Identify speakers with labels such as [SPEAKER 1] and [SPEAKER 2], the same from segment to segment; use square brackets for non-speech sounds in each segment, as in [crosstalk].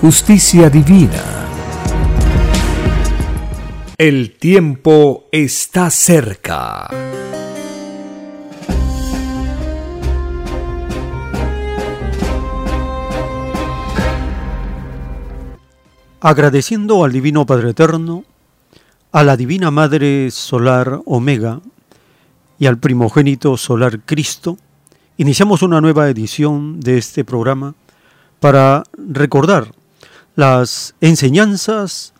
[SPEAKER 1] justicia divina. El tiempo está cerca.
[SPEAKER 2] Agradeciendo al Divino Padre Eterno, a la Divina Madre Solar Omega y al primogénito Solar Cristo, Iniciamos una nueva edición de este programa para recordar las enseñanzas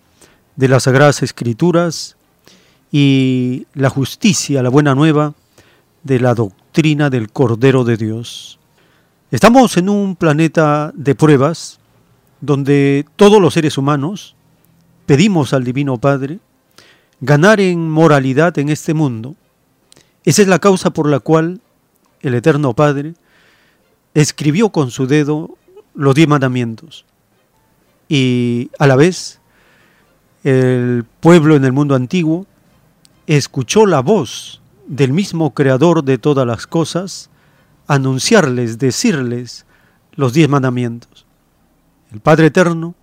[SPEAKER 2] de las Sagradas Escrituras y la justicia, la buena nueva de la doctrina del Cordero de Dios. Estamos en un planeta de pruebas donde todos los seres humanos pedimos al Divino Padre ganar en moralidad en este mundo. Esa es la causa por la cual el Eterno Padre, escribió con su dedo los diez mandamientos. Y a la vez, el pueblo en el mundo antiguo escuchó la voz del mismo Creador de todas las cosas anunciarles, decirles los diez mandamientos. El Padre Eterno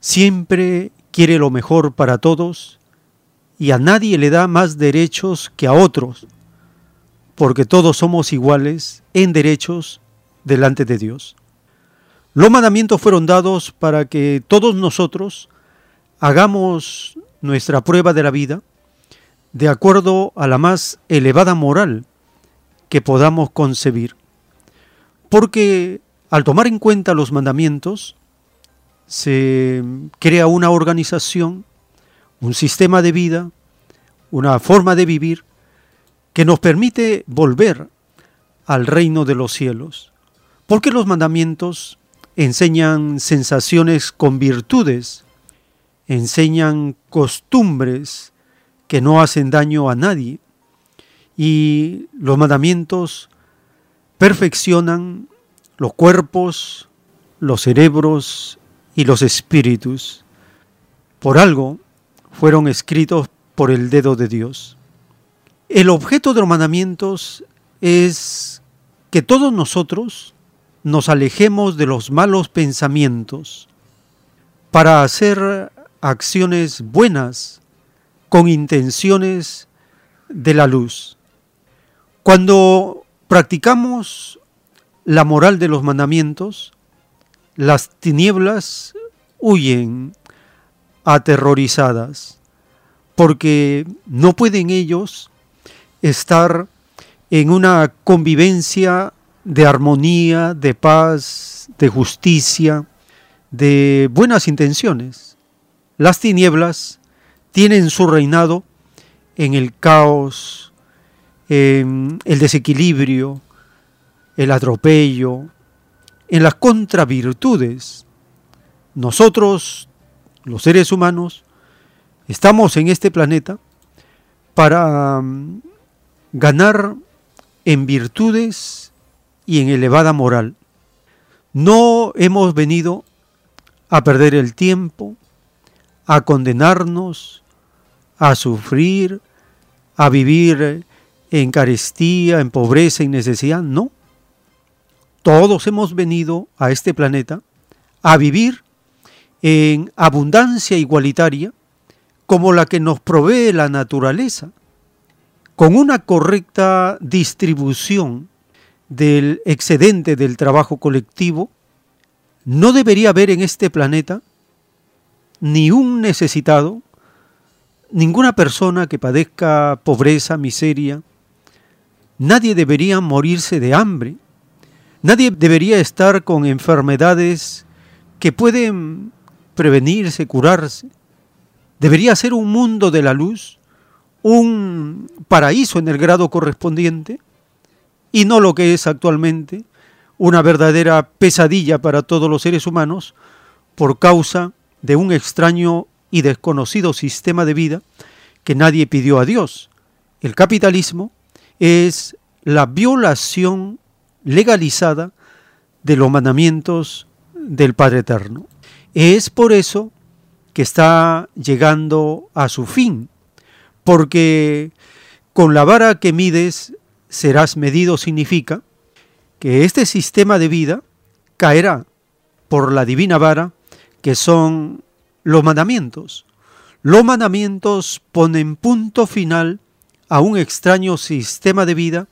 [SPEAKER 2] siempre quiere lo mejor para todos y a nadie le da más derechos que a otros porque todos somos iguales en derechos delante de Dios. Los mandamientos fueron dados para que todos nosotros hagamos nuestra prueba de la vida de acuerdo a la más elevada moral que podamos concebir. Porque al tomar en cuenta los mandamientos, se crea una organización, un sistema de vida, una forma de vivir que nos permite volver al reino de los cielos. Porque los mandamientos enseñan sensaciones con virtudes, enseñan costumbres que no hacen daño a nadie. Y los mandamientos perfeccionan los cuerpos, los cerebros y los espíritus. Por algo fueron escritos por el dedo de Dios. El objeto de los mandamientos es que todos nosotros nos alejemos de los malos pensamientos para hacer acciones buenas con intenciones de la luz. Cuando practicamos la moral de los mandamientos, las tinieblas huyen aterrorizadas, porque no pueden ellos estar en una convivencia de armonía, de paz, de justicia, de buenas intenciones. Las tinieblas tienen su reinado en el caos, en el desequilibrio, el atropello, en las contravirtudes. Nosotros, los seres humanos, estamos en este planeta para ganar en virtudes y en elevada moral. No hemos venido a perder el tiempo, a condenarnos, a sufrir, a vivir en carestía, en pobreza y necesidad. No. Todos hemos venido a este planeta a vivir en abundancia igualitaria como la que nos provee la naturaleza con una correcta distribución del excedente del trabajo colectivo, no debería haber en este planeta ni un necesitado, ninguna persona que padezca pobreza, miseria, nadie debería morirse de hambre, nadie debería estar con enfermedades que pueden prevenirse, curarse. Debería ser un mundo de la luz, un paraíso en el grado correspondiente, y no lo que es actualmente, una verdadera pesadilla para todos los seres humanos por causa de un extraño y desconocido sistema de vida que nadie pidió a Dios. El capitalismo es la violación legalizada de los mandamientos del Padre Eterno. Es por eso que está llegando a su fin, porque con la vara que mides serás medido significa que este sistema de vida caerá por la divina vara que son los mandamientos. Los mandamientos ponen punto final a un extraño sistema de vida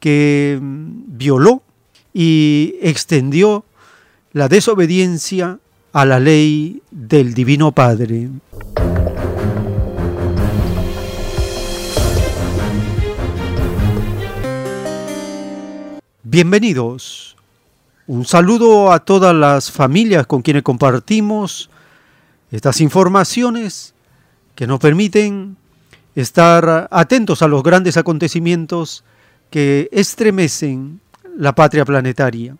[SPEAKER 2] que mm, violó y extendió la desobediencia a la ley del Divino Padre. Bienvenidos. Un saludo a todas las familias con quienes compartimos estas informaciones que nos permiten estar atentos a los grandes acontecimientos que estremecen la patria planetaria.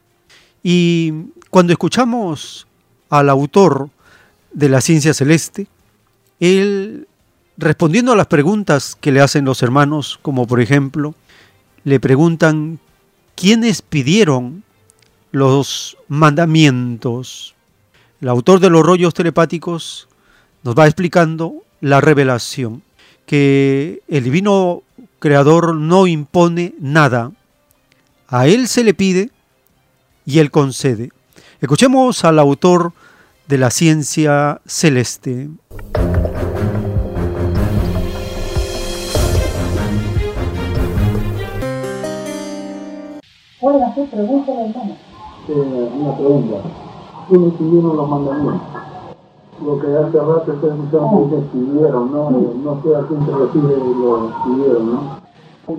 [SPEAKER 2] Y cuando escuchamos al autor de la ciencia celeste, él respondiendo a las preguntas que le hacen los hermanos, como por ejemplo, le preguntan ¿Quiénes pidieron los mandamientos? El autor de los rollos telepáticos nos va explicando la revelación, que el divino creador no impone nada. A él se le pide y él concede. Escuchemos al autor de la ciencia celeste.
[SPEAKER 3] Pueden hacer preguntas, hermano.
[SPEAKER 4] Eh, una pregunta. ¿Quiénes siguieron los mandamientos? Lo que hace rato ustedes escucharon que siguieron, ¿no? No sé a quién se refiere lo siguieron, ¿no?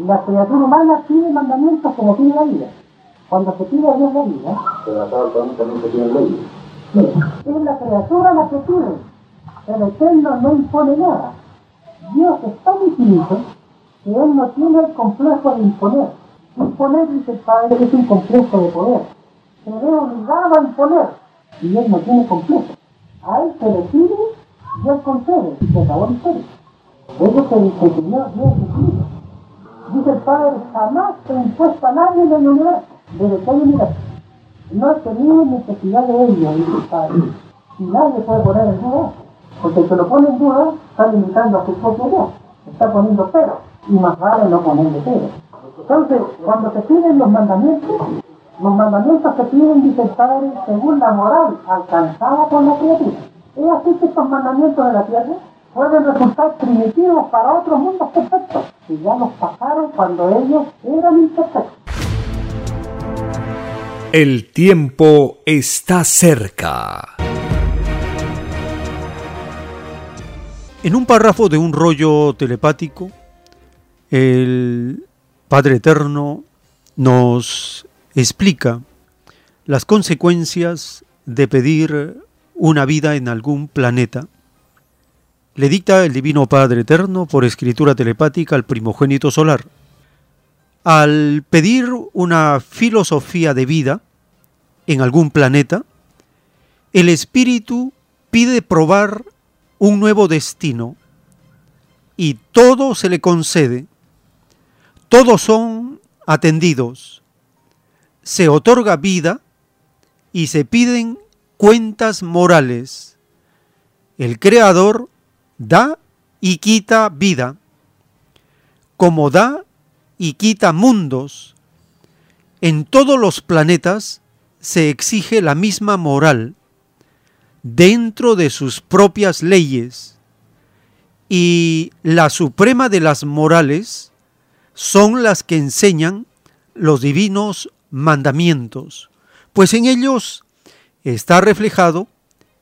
[SPEAKER 3] La criatura humana pide mandamientos como pide la vida. Cuando se pide a Dios la vida,
[SPEAKER 4] Pero acá también se tienen leyes.
[SPEAKER 3] es la criatura la que pide. El Eterno no impone nada. Dios es tan infinito que Él no tiene el complejo de imponer. Imponer, dice el Padre, es un complejo de poder. Se ve obligado a imponer y Él no tiene complejo. A Él se le pide Él concede y se acabó la historia. Eso se enseñó Dios Jesucristo. Dice el Padre, jamás se ha impuesto a nadie en el universo, desde que hay universo. No he tenido necesidad de ello, dice el Padre. Y nadie puede poner en duda. Porque el que lo pone en duda está limitando a su propio Dios. Está poniendo pero. Y más vale no ponerle pero. Entonces, cuando se piden los mandamientos, los mandamientos se piden, dice el Padre, según la moral alcanzada por la criatura. Es así que estos mandamientos de la tierra pueden resultar primitivos para otros mundos perfectos, que ya los pasaron cuando ellos eran imperfectos.
[SPEAKER 1] El tiempo está cerca.
[SPEAKER 2] En un párrafo de un rollo telepático, el Padre Eterno nos explica las consecuencias de pedir una vida en algún planeta. Le dicta el Divino Padre Eterno por escritura telepática al primogénito solar. Al pedir una filosofía de vida en algún planeta, el espíritu pide probar un nuevo destino y todo se le concede todos son atendidos, se otorga vida y se piden cuentas morales. El Creador da y quita vida, como da y quita mundos. En todos los planetas se exige la misma moral, dentro de sus propias leyes, y la suprema de las morales son las que enseñan los divinos mandamientos, pues en ellos está reflejado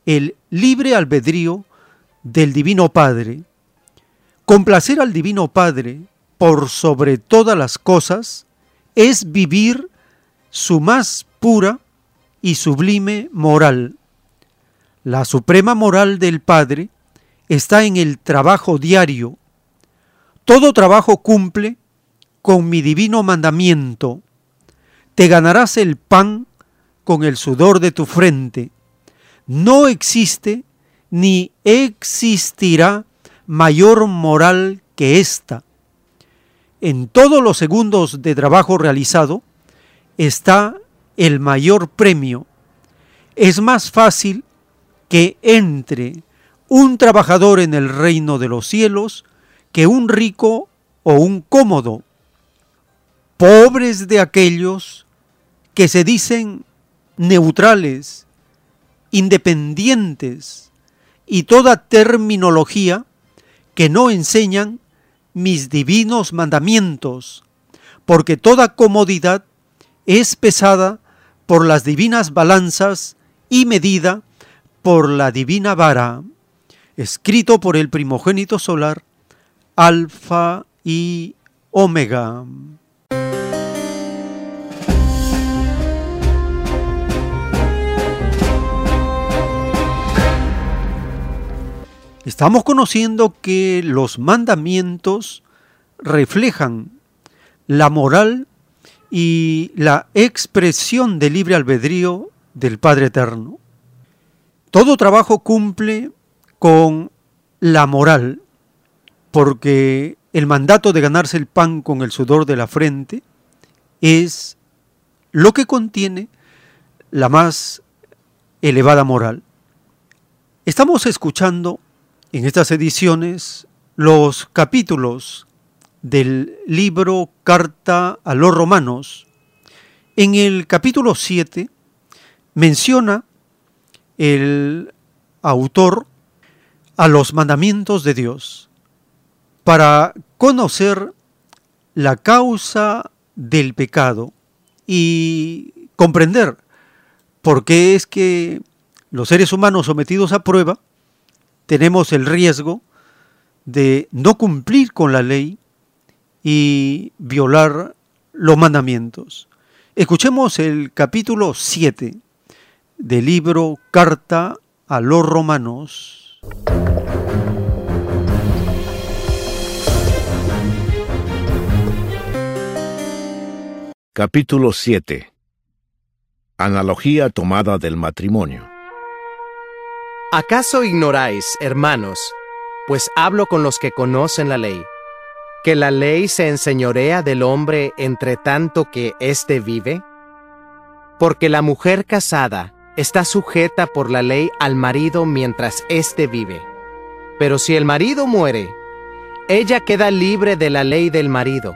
[SPEAKER 2] el libre albedrío del Divino Padre. Complacer al Divino Padre por sobre todas las cosas es vivir su más pura y sublime moral. La suprema moral del Padre está en el trabajo diario. Todo trabajo cumple con mi divino mandamiento. Te ganarás el pan con el sudor de tu frente. No existe ni existirá mayor moral que esta. En todos los segundos de trabajo realizado está el mayor premio. Es más fácil que entre un trabajador en el reino de los cielos que un rico o un cómodo. Pobres de aquellos que se dicen neutrales, independientes y toda terminología que no enseñan mis divinos mandamientos, porque toda comodidad es pesada por las divinas balanzas y medida por la divina vara, escrito por el primogénito solar, Alfa y Omega. Estamos conociendo que los mandamientos reflejan la moral y la expresión del libre albedrío del Padre Eterno. Todo trabajo cumple con la moral, porque el mandato de ganarse el pan con el sudor de la frente es lo que contiene la más elevada moral. Estamos escuchando en estas ediciones los capítulos del libro Carta a los Romanos. En el capítulo 7 menciona el autor a los mandamientos de Dios para conocer la causa del pecado y comprender por qué es que los seres humanos sometidos a prueba tenemos el riesgo de no cumplir con la ley y violar los mandamientos. Escuchemos el capítulo 7 del libro Carta a los Romanos.
[SPEAKER 5] Capítulo 7 Analogía tomada del matrimonio
[SPEAKER 6] ¿Acaso ignoráis, hermanos, pues hablo con los que conocen la ley, que la ley se enseñorea del hombre entre tanto que éste vive? Porque la mujer casada está sujeta por la ley al marido mientras éste vive. Pero si el marido muere, ella queda libre de la ley del marido.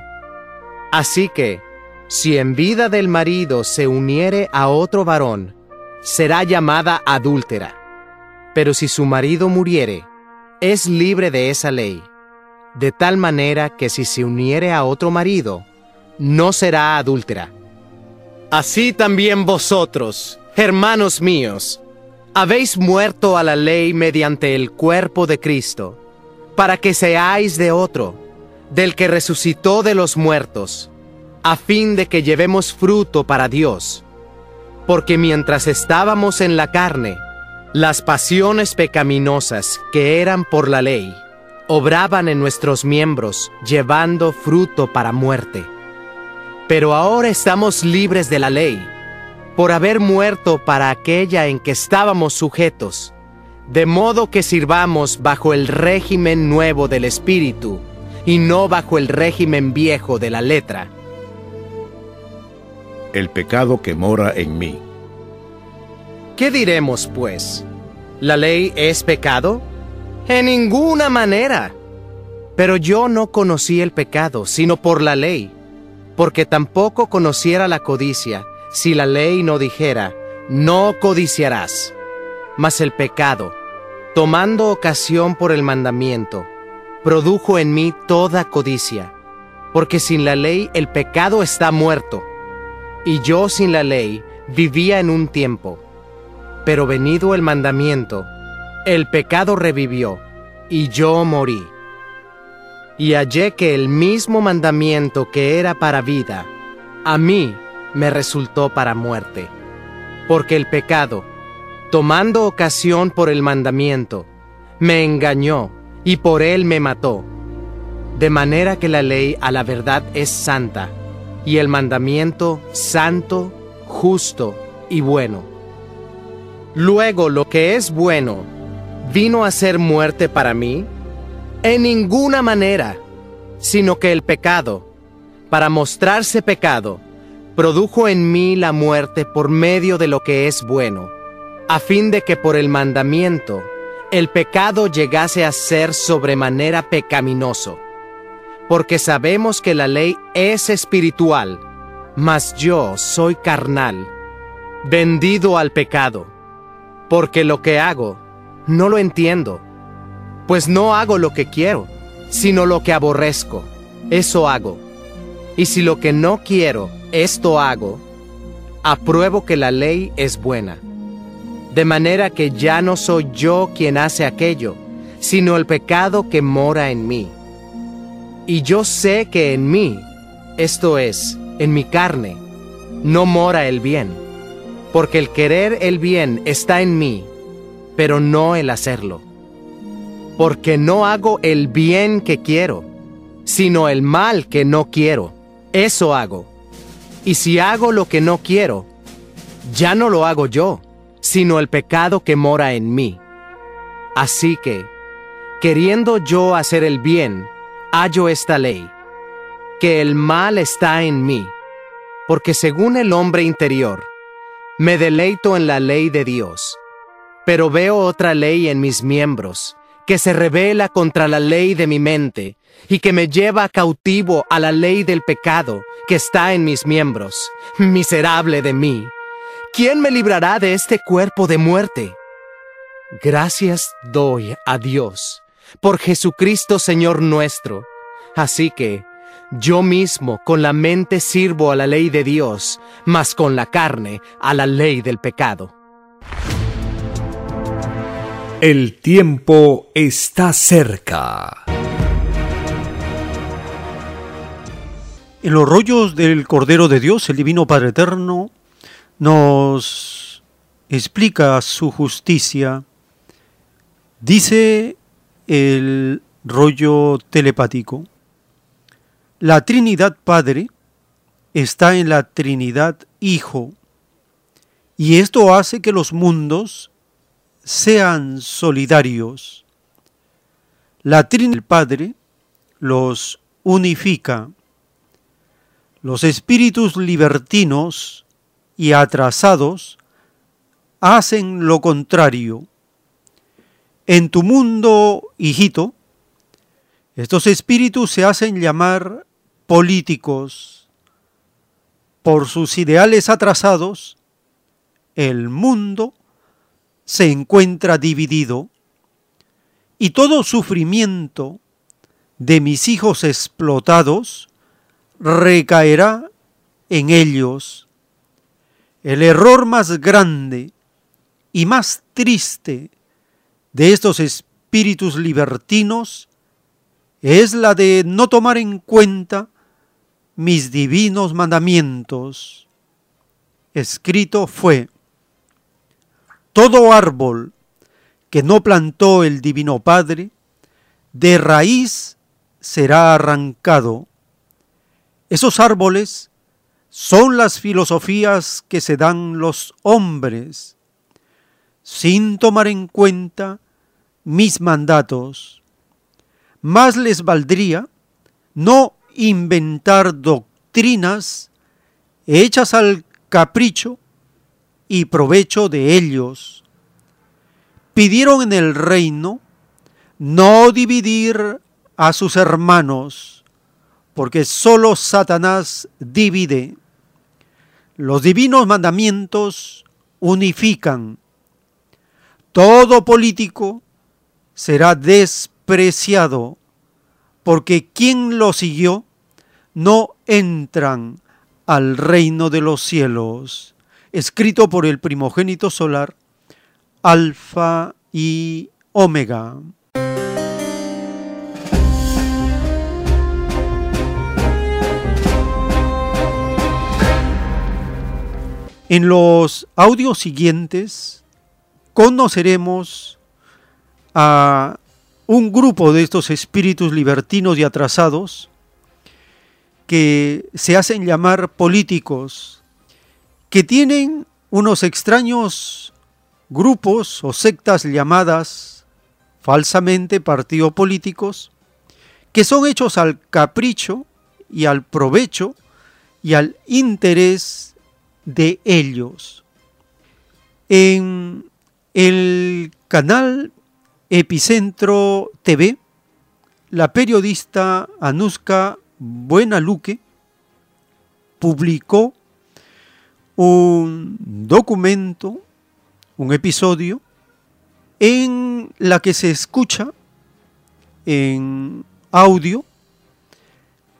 [SPEAKER 6] Así que, si en vida del marido se uniere a otro varón, será llamada adúltera pero si su marido muriere, es libre de esa ley, de tal manera que si se uniere a otro marido, no será adúltera. Así también vosotros, hermanos míos, habéis muerto a la ley mediante el cuerpo de Cristo, para que seáis de otro, del que resucitó de los muertos, a fin de que llevemos fruto para Dios. Porque mientras estábamos en la carne, las pasiones pecaminosas que eran por la ley obraban en nuestros miembros llevando fruto para muerte. Pero ahora estamos libres de la ley, por haber muerto para aquella en que estábamos sujetos, de modo que sirvamos bajo el régimen nuevo del Espíritu y no bajo el régimen viejo de la letra.
[SPEAKER 5] El pecado que mora en mí.
[SPEAKER 6] ¿Qué diremos, pues? ¿La ley es pecado? En ninguna manera. Pero yo no conocí el pecado, sino por la ley, porque tampoco conociera la codicia, si la ley no dijera, no codiciarás. Mas el pecado, tomando ocasión por el mandamiento, produjo en mí toda codicia, porque sin la ley el pecado está muerto, y yo sin la ley vivía en un tiempo Pero venido el mandamiento, el pecado revivió, y yo morí. Y hallé que el mismo mandamiento que era para vida, a mí me resultó para muerte. Porque el pecado, tomando ocasión por el mandamiento, me engañó y por él me mató. De manera que la ley a la verdad es santa, y el mandamiento santo, justo y bueno. Luego lo que es bueno, ¿vino a ser muerte para mí? En ninguna manera, sino que el pecado, para mostrarse pecado, produjo en mí la muerte por medio de lo que es bueno, a fin de que por el mandamiento el pecado llegase a ser sobremanera pecaminoso. Porque sabemos que la ley es espiritual, mas yo soy carnal, vendido al pecado porque lo que hago no lo entiendo, pues no hago lo que quiero, sino lo que aborrezco, eso hago. Y si lo que no quiero, esto hago, apruebo que la ley es buena. De manera que ya no soy yo quien hace aquello, sino el pecado que mora en mí. Y yo sé que en mí, esto es, en mi carne, no mora el bien porque el querer el bien está en mí, pero no el hacerlo. Porque no hago el bien que quiero, sino el mal que no quiero. Eso hago. Y si hago lo que no quiero, ya no lo hago yo, sino el pecado que mora en mí. Así que, queriendo yo hacer el bien, hallo esta ley, que el mal está en mí, porque según el hombre interior, me deleito en la ley de Dios, pero veo otra ley en mis miembros, que se revela contra la ley de mi mente y que me lleva cautivo a la ley del pecado que está en mis miembros. Miserable de mí. ¿Quién me librará de este cuerpo de muerte? Gracias doy a Dios por Jesucristo Señor nuestro. Así que, yo mismo con la mente sirvo a la ley de Dios, mas con la carne a la ley del pecado.
[SPEAKER 1] El tiempo está cerca.
[SPEAKER 2] En los rollos del Cordero de Dios, el Divino Padre Eterno nos explica su justicia. Dice el rollo telepático. La Trinidad Padre está en la Trinidad Hijo y esto hace que los mundos sean solidarios. La Trinidad Padre los unifica. Los espíritus libertinos y atrasados hacen lo contrario. En tu mundo, hijito, estos espíritus se hacen llamar políticos. Por sus ideales atrasados, el mundo se encuentra dividido y todo sufrimiento de mis hijos explotados recaerá en ellos. El error más grande y más triste de estos espíritus libertinos es la de no tomar en cuenta mis divinos mandamientos. Escrito fue, todo árbol que no plantó el Divino Padre, de raíz será arrancado. Esos árboles son las filosofías que se dan los hombres, sin tomar en cuenta mis mandatos más les valdría no inventar doctrinas hechas al capricho y provecho de ellos. Pidieron en el reino no dividir a sus hermanos, porque sólo Satanás divide. Los divinos mandamientos unifican. Todo político será des preciado, porque quien lo siguió no entran al reino de los cielos. Escrito por el primogénito solar, Alfa y Omega. En los audios siguientes conoceremos a un grupo de estos espíritus libertinos y atrasados que se hacen llamar políticos, que tienen unos extraños grupos o sectas llamadas falsamente partidos políticos, que son hechos al capricho y al provecho y al interés de ellos. En el canal Epicentro TV, la periodista Anuska Buenaluque publicó un documento, un episodio, en la que se escucha en audio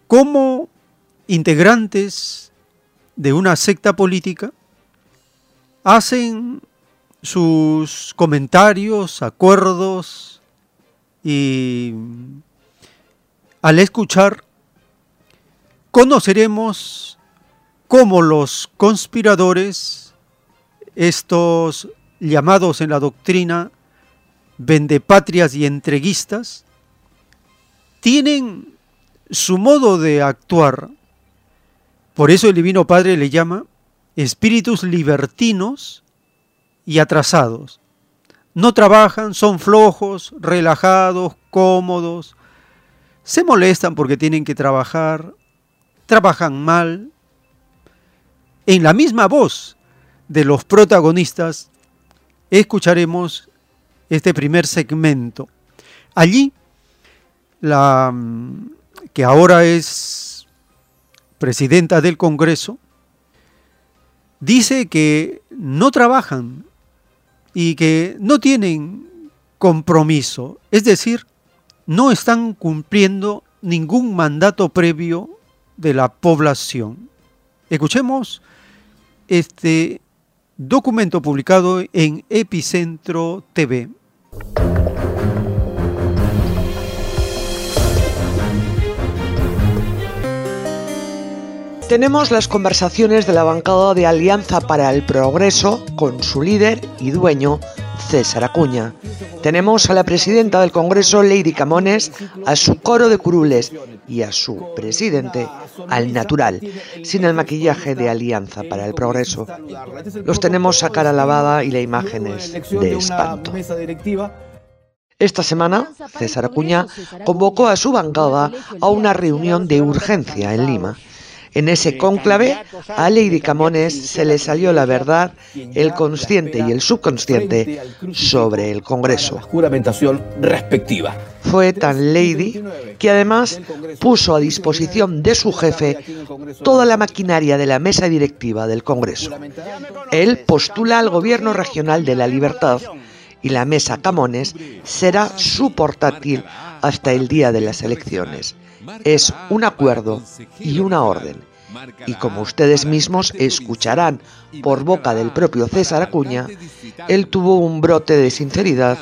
[SPEAKER 2] cómo integrantes de una secta política hacen sus comentarios, acuerdos y al escuchar conoceremos cómo los conspiradores, estos llamados en la doctrina vendepatrias y entreguistas, tienen su modo de actuar. Por eso el Divino Padre le llama espíritus libertinos y atrasados. No trabajan, son flojos, relajados, cómodos, se molestan porque tienen que trabajar, trabajan mal. En la misma voz de los protagonistas escucharemos este primer segmento. Allí, la mm, que ahora es presidenta del Congreso, dice que no trabajan y que no tienen compromiso, es decir, no están cumpliendo ningún mandato previo de la población. Escuchemos este documento publicado en Epicentro TV.
[SPEAKER 7] Tenemos las conversaciones de la bancada de Alianza para el Progreso con su líder y dueño, César Acuña. Tenemos a la presidenta del Congreso, Lady Camones, a su coro de curules y a su presidente, al natural, sin el maquillaje de Alianza para el Progreso. Los tenemos a cara lavada y la imagen es de espanto. Esta semana, César Acuña convocó a su bancada a una reunión de urgencia en Lima en ese cónclave, a Lady Camones se le salió la verdad, el consciente y el subconsciente sobre el Congreso.
[SPEAKER 8] Juramentación respectiva.
[SPEAKER 7] Fue tan Lady que además puso a disposición de su jefe toda la maquinaria de la mesa directiva del Congreso. Él postula al Gobierno Regional de la Libertad y la mesa Camones será su portátil hasta el día de las elecciones es un acuerdo y una orden. Y como ustedes mismos escucharán por boca del propio César Acuña, él tuvo un brote de sinceridad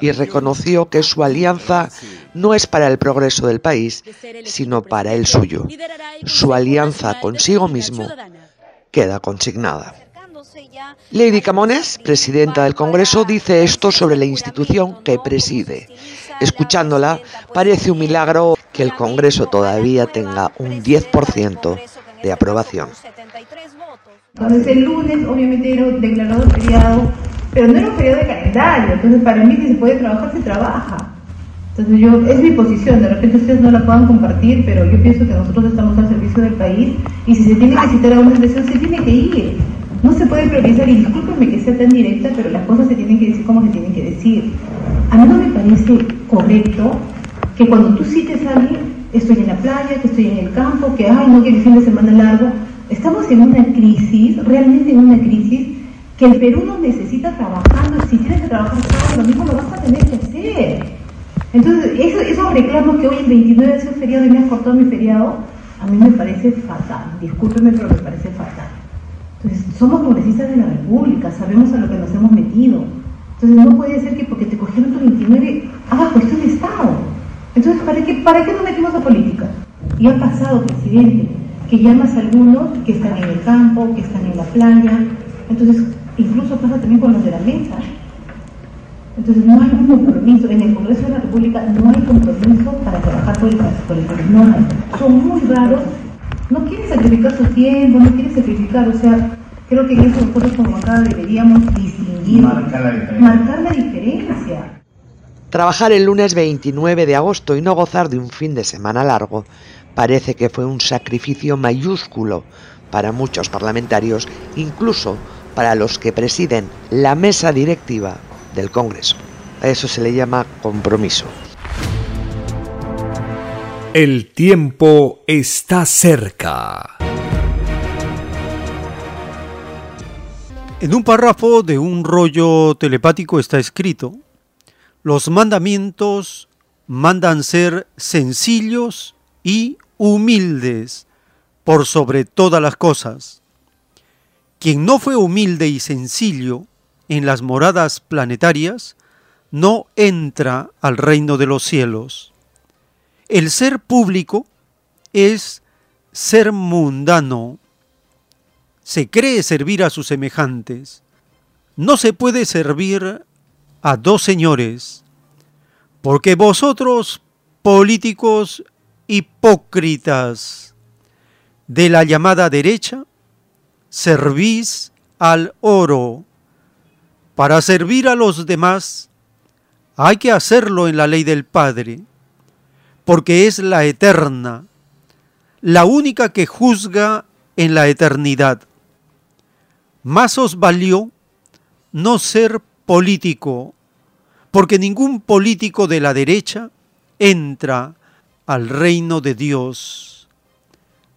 [SPEAKER 7] y reconoció que su alianza no es para el progreso del país, sino para el suyo. Su alianza consigo mismo queda consignada. Lady Camones, presidenta del Congreso, dice esto sobre la institución que preside. Escuchándola, parece un milagro que el Congreso todavía tenga un 10% de aprobación.
[SPEAKER 9] Entonces el lunes obviamente era declarado feriado, pero no era un feriado de calendario, entonces para mí si se puede trabajar, se trabaja. Entonces yo, es mi posición, de repente ustedes no la puedan compartir, pero yo pienso que nosotros estamos al servicio del país y si se tiene que citar a una elección, se tiene que ir. No se puede priorizar, y discúlpenme que sea tan directa, pero las cosas se tienen que decir como se tienen que decir. A mí no me parece correcto que cuando tú cites a alguien, estoy en la playa, que estoy en el campo, que ay, no, que el fin de semana largo. Estamos en una crisis, realmente en una crisis, que el Perú nos necesita trabajando. Si tienes que trabajar todo, lo mismo lo vas a tener que hacer. Entonces, eso, esos reclamos que hoy el 29 es un feriado y me has cortado mi feriado, a mí me parece fatal. Discúlpeme, pero me parece fatal. Entonces, somos congresistas de la República, sabemos a lo que nos hemos metido. Entonces no puede ser que porque te cogieron tu 29 haga cuestión de Estado. Entonces, ¿para qué, ¿para qué nos metimos a política? Y ha pasado, presidente, que llamas a algunos que están en el campo, que están en la playa. Entonces, incluso pasa también con los de la mesa. Entonces, no hay un compromiso. En el Congreso de la República no hay compromiso para trabajar por el, por el No hay. Son muy raros. No quieren sacrificar su tiempo, no quieren sacrificar. O sea, creo que en eso nosotros como acá deberíamos distinguir, marcar la diferencia. Marcar la diferencia.
[SPEAKER 7] Trabajar el lunes 29 de agosto y no gozar de un fin de semana largo parece que fue un sacrificio mayúsculo para muchos parlamentarios, incluso para los que presiden la mesa directiva del Congreso. A eso se le llama compromiso.
[SPEAKER 1] El tiempo está cerca.
[SPEAKER 2] En un párrafo de un rollo telepático está escrito, los mandamientos mandan ser sencillos y humildes por sobre todas las cosas. Quien no fue humilde y sencillo en las moradas planetarias, no entra al reino de los cielos. El ser público es ser mundano. Se cree servir a sus semejantes. No se puede servir a dos señores, porque vosotros, políticos hipócritas de la llamada derecha, servís al oro. Para servir a los demás hay que hacerlo en la ley del Padre, porque es la eterna, la única que juzga en la eternidad. Más os valió no ser político, porque ningún político de la derecha entra al reino de Dios.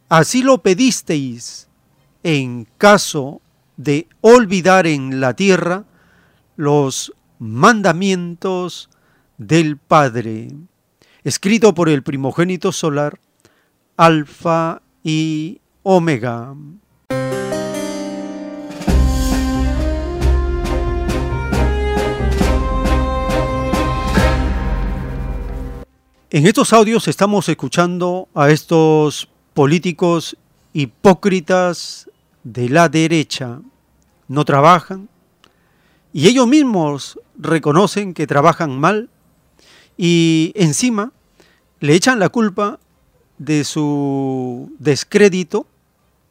[SPEAKER 2] Así lo pedisteis en caso de olvidar en la tierra los mandamientos del Padre, escrito por el primogénito solar, Alfa y Omega. En estos audios estamos escuchando a estos políticos hipócritas de la derecha. No trabajan y ellos mismos reconocen que trabajan mal y encima le echan la culpa de su descrédito,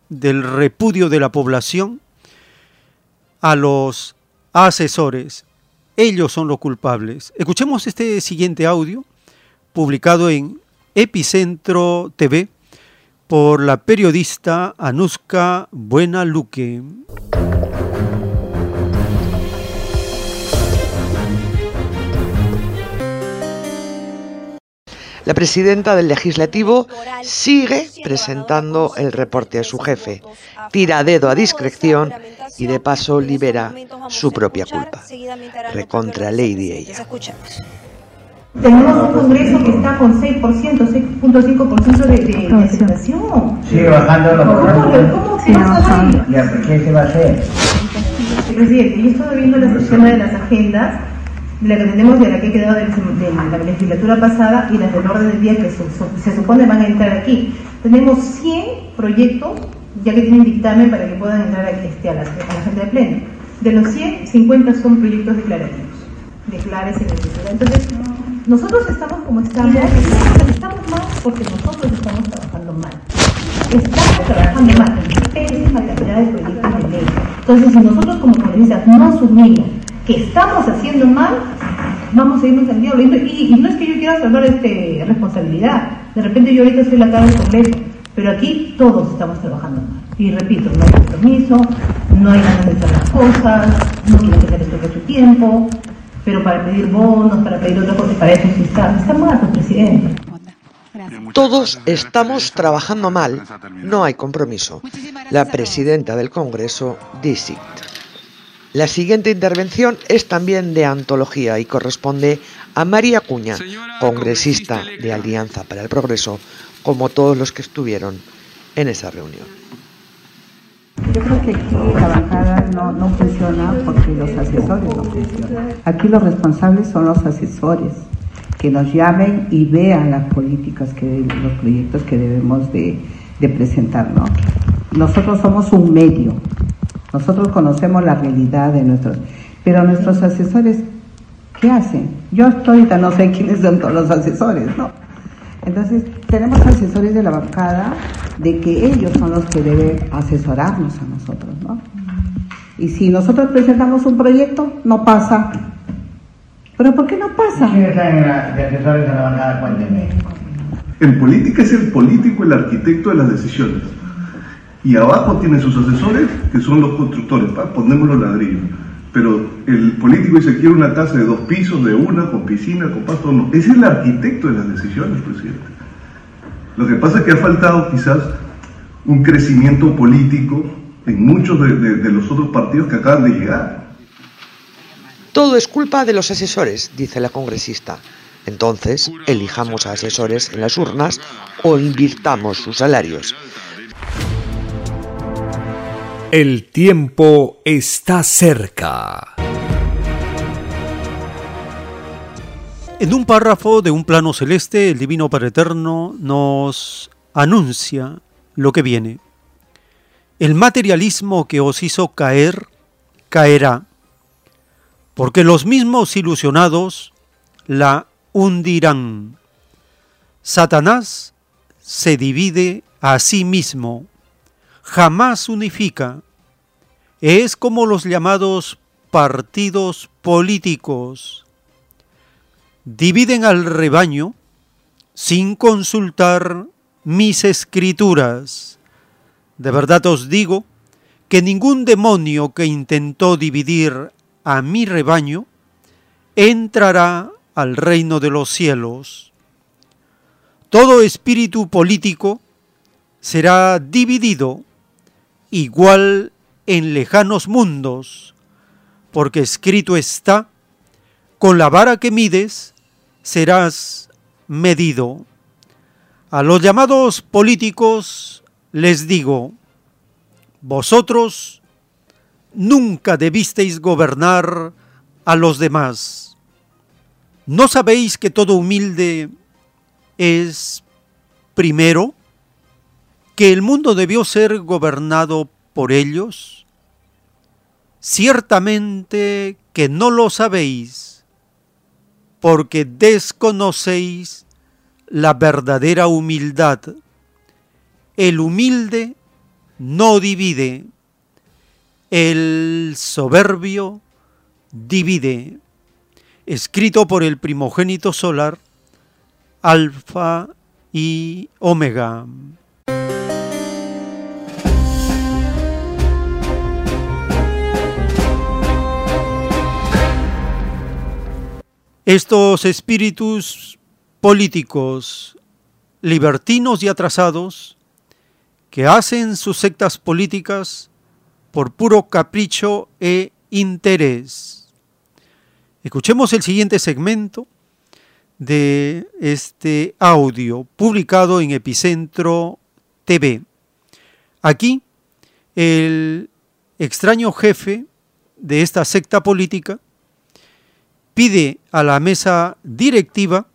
[SPEAKER 2] del repudio de la población a los asesores. Ellos son los culpables. Escuchemos este siguiente audio publicado en Epicentro TV por la periodista Anuska Buenaluque.
[SPEAKER 7] La presidenta del legislativo sigue presentando el reporte a su jefe, tira dedo a discreción y de paso libera su propia culpa. Recontra Lady ella.
[SPEAKER 9] Tenemos un Congreso que está con 6%, 6.5% de, de, aceptación.
[SPEAKER 10] Sigue bajando los
[SPEAKER 9] ¿Cómo, se va a
[SPEAKER 10] ¿Qué se va a hacer?
[SPEAKER 9] Presidente, yo estoy viendo la sesión de las agendas, la que tenemos de la que ha quedado de, la legislatura pasada y las del orden del día que se, supone van a entrar aquí. Tenemos 100 proyectos ya que tienen dictamen para que puedan entrar aquí, este, a, la, a la agenda de pleno. De los 100, 50 son proyectos declarativos. Declares en el Entonces, nosotros estamos como estamos, estamos mal porque nosotros estamos trabajando mal. Estamos trabajando mal, en la cantidad de proyectos de ley. Entonces, si nosotros como periodistas no asumimos que estamos haciendo mal, vamos a irnos al diablo. Y, no es que yo quiera salvar este, responsabilidad. De repente yo ahorita soy la cara del Congreso, pero aquí todos estamos trabajando mal. Y repito, no hay compromiso, no hay ganas de hacer las cosas, no quieren hacer esto por su tiempo, pero para pedir bonos, para pedir otra cosa, para eso sí está, está mal, presidente.
[SPEAKER 7] Todos estamos trabajando mal, no hay compromiso. La presidenta del Congreso dice. La siguiente intervención es también de antología y corresponde a María Cuña, congresista de Alianza para el Progreso, como todos los que estuvieron en esa reunión.
[SPEAKER 11] Yo creo que aquí la bancada no, no funciona porque los asesores no funcionan. Aquí los responsables son los asesores que nos llamen y vean las políticas, que los proyectos que debemos de, de presentar. ¿no? Nosotros somos un medio, nosotros conocemos la realidad de nuestros, pero nuestros asesores, ¿qué hacen? Yo estoy, no sé quiénes son todos los asesores, ¿no? Entonces, tenemos asesores de la bancada de que ellos son los que deben asesorarnos a nosotros, ¿no? Y si nosotros presentamos un proyecto, no pasa. ¿Pero por qué no pasa?
[SPEAKER 10] ¿Quiénes están de asesores de la bancada? Cuénteme.
[SPEAKER 12] En política es el político el arquitecto de las decisiones. Y abajo tiene sus asesores, que son los constructores, para ponemos los ladrillos. Pero el político dice, quiere una casa de dos pisos, de una, con piscina, con pasto, no. Es el arquitecto de las decisiones, presidente. Lo que pasa es que ha faltado quizás un crecimiento político en muchos de los otros partidos que acaban de llegar.
[SPEAKER 7] Todo es culpa de los asesores, dice la congresista. Entonces, elijamos a asesores en las urnas o invirtamos sus salarios.
[SPEAKER 1] El tiempo está cerca.
[SPEAKER 2] En un párrafo de un plano celeste, el Divino Padre nos anuncia lo que viene. El materialismo que os hizo caer, caerá, porque los mismos ilusionados la hundirán. Satanás se divide a sí mismo jamás unifica. Es como los llamados partidos políticos. Dividen al rebaño sin consultar mis escrituras. De verdad os digo que ningún demonio que intentó dividir a mi rebaño entrará al reino de los cielos. Todo espíritu político será dividido igual en lejanos mundos, porque escrito está, con la vara que mides serás medido. A los llamados políticos les digo, vosotros nunca debisteis gobernar a los demás. ¿No sabéis que todo humilde es primero? Que el mundo debió ser gobernado por ellos? Ciertamente que no lo sabéis, porque desconocéis la verdadera humildad. El humilde no divide, el soberbio divide. Escrito por el primogénito solar, Alfa y Omega. Estos espíritus políticos, libertinos y atrasados, que hacen sus sectas políticas por puro capricho e interés. Escuchemos el siguiente segmento de este audio publicado en Epicentro TV. Aquí, el extraño jefe de esta secta política pide a la mesa directiva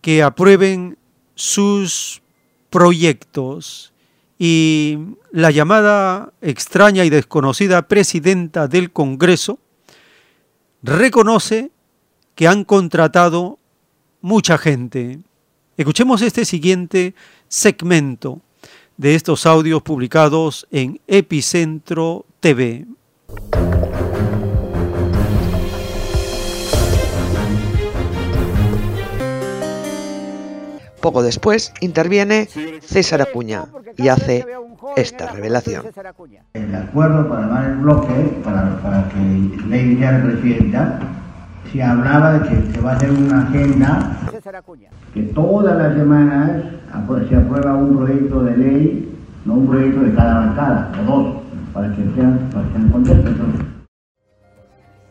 [SPEAKER 2] que aprueben sus proyectos y la llamada extraña y desconocida presidenta del Congreso reconoce que han contratado mucha gente. Escuchemos este siguiente segmento de estos audios publicados en Epicentro TV.
[SPEAKER 7] Poco después interviene César Acuña y hace esta revelación.
[SPEAKER 10] El acuerdo para armar el bloque, para, para que Ley Villar presidenta, se hablaba de que se va a hacer una agenda, que todas las semanas se aprueba un proyecto de ley, no un proyecto de cada bancada, o dos, para que sean, para que sean contentos.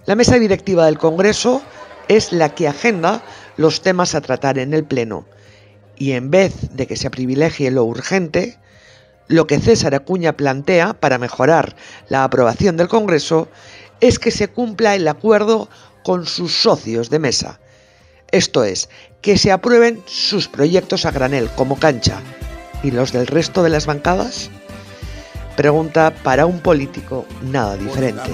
[SPEAKER 7] La mesa directiva del Congreso es la que agenda los temas a tratar en el Pleno y en vez de que se privilegie lo urgente, Lo que César Acuña plantea para mejorar la aprobación del Congreso es que se cumpla el acuerdo con sus socios de mesa. Esto es, que se aprueben sus proyectos a granel como cancha. ¿Y los del resto de las bancadas? Pregunta para un político nada diferente.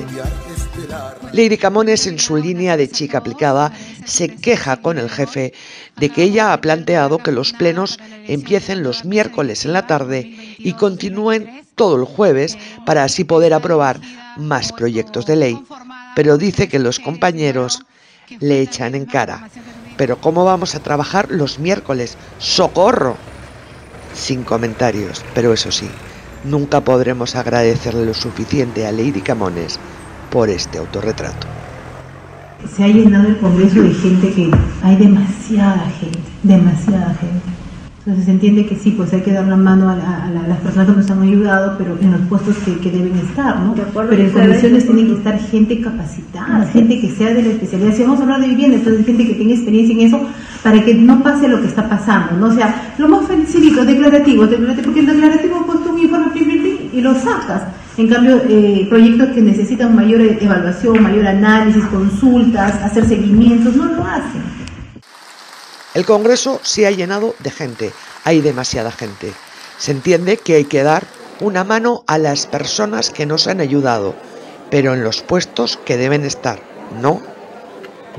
[SPEAKER 7] Lady Camones, en su línea de chica aplicada, se queja con el jefe de que ella ha planteado que los plenos empiecen los miércoles en la tarde y continúen todo el jueves para así poder aprobar más proyectos de ley, pero dice que los compañeros le echan en cara. Pero ¿cómo vamos a trabajar los miércoles? ¡Socorro! Sin comentarios, pero eso sí, nunca podremos agradecerle lo suficiente a Lady Camones por este autorretrato.
[SPEAKER 9] Se ha llenado el Congreso de gente que hay demasiada gente, demasiada gente. Entonces se entiende que sí, pues hay que dar la mano a, las personas que nos han ayudado, pero en los puestos que, deben estar, ¿no? Pero en comisiones tiene que estar gente capacitada, gente que sea de la especialidad. Si vamos a hablar de vivienda, entonces gente que tenga experiencia en eso, para que no pase lo que está pasando, ¿no? O sea, lo más facilito, declarativo, declarativo, porque el declarativo pues tú un informe y lo sacas. En cambio, eh, proyectos que necesitan mayor evaluación, mayor análisis, consultas, hacer seguimientos, no lo hacen.
[SPEAKER 7] El Congreso se ha llenado de gente, hay demasiada gente. Se entiende que hay que dar una mano a las personas que nos han ayudado, pero en los puestos que deben estar, ¿no?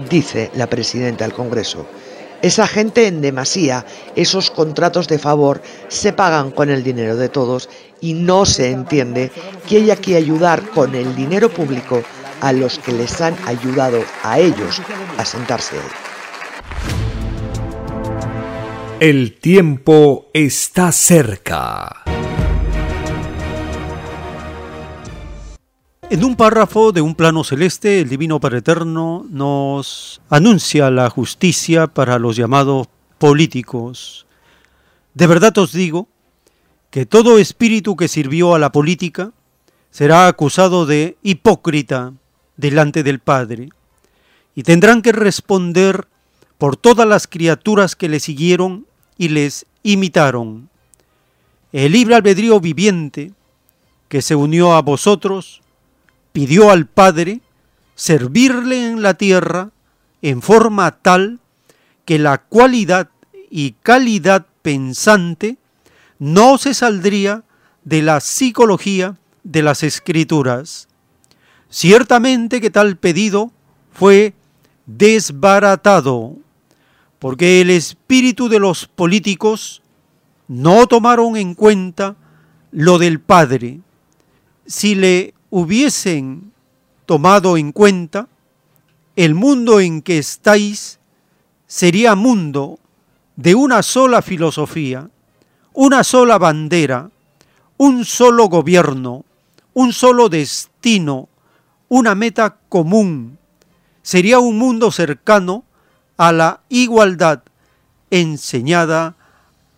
[SPEAKER 7] Dice la presidenta del Congreso. Esa gente en demasía, esos contratos de favor, se pagan con el dinero de todos y no se entiende que haya que ayudar con el dinero público a los que les han ayudado a ellos a sentarse
[SPEAKER 1] el tiempo está cerca.
[SPEAKER 2] En un párrafo de un plano celeste, el Divino Padre Eterno nos anuncia la justicia para los llamados políticos. De verdad os digo que todo espíritu que sirvió a la política será acusado de hipócrita delante del Padre, y tendrán que responder por todas las criaturas que le siguieron y les imitaron. El libre albedrío viviente que se unió a vosotros pidió al Padre servirle en la tierra en forma tal que la cualidad y calidad pensante no se saldría de la psicología de las escrituras. Ciertamente que tal pedido fue desbaratado porque el espíritu de los políticos no tomaron en cuenta lo del Padre. Si le hubiesen tomado en cuenta, el mundo en que estáis sería mundo de una sola filosofía, una sola bandera, un solo gobierno, un solo destino, una meta común. Sería un mundo cercano a la igualdad enseñada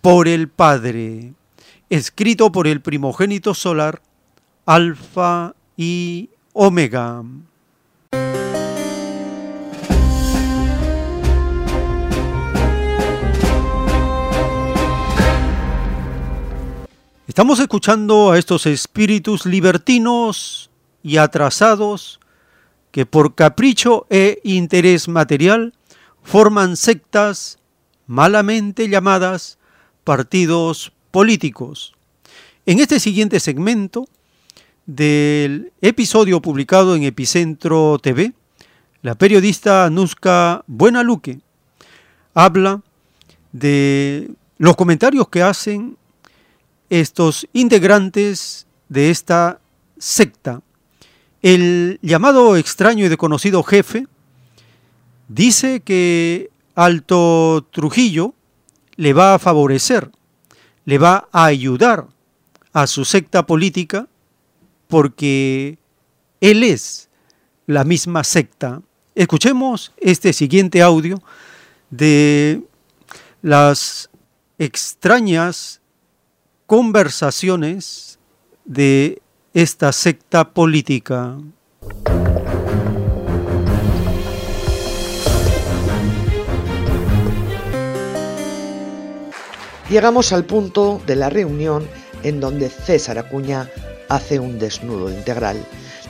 [SPEAKER 2] por el Padre, escrito por el primogénito solar, Alfa y Omega. Estamos escuchando a estos espíritus libertinos y atrasados que por capricho e interés material forman sectas malamente llamadas partidos políticos. En este siguiente segmento del episodio publicado en Epicentro TV, la periodista Nuska Buenaluque habla de los comentarios que hacen estos integrantes de esta secta. El llamado extraño y desconocido jefe dice que Alto Trujillo le va a favorecer, le va a ayudar a su secta política porque él es la misma secta. Escuchemos este siguiente audio de las extrañas conversaciones de esta secta política.
[SPEAKER 7] Llegamos al punto de la reunión en donde César Acuña hace un desnudo integral.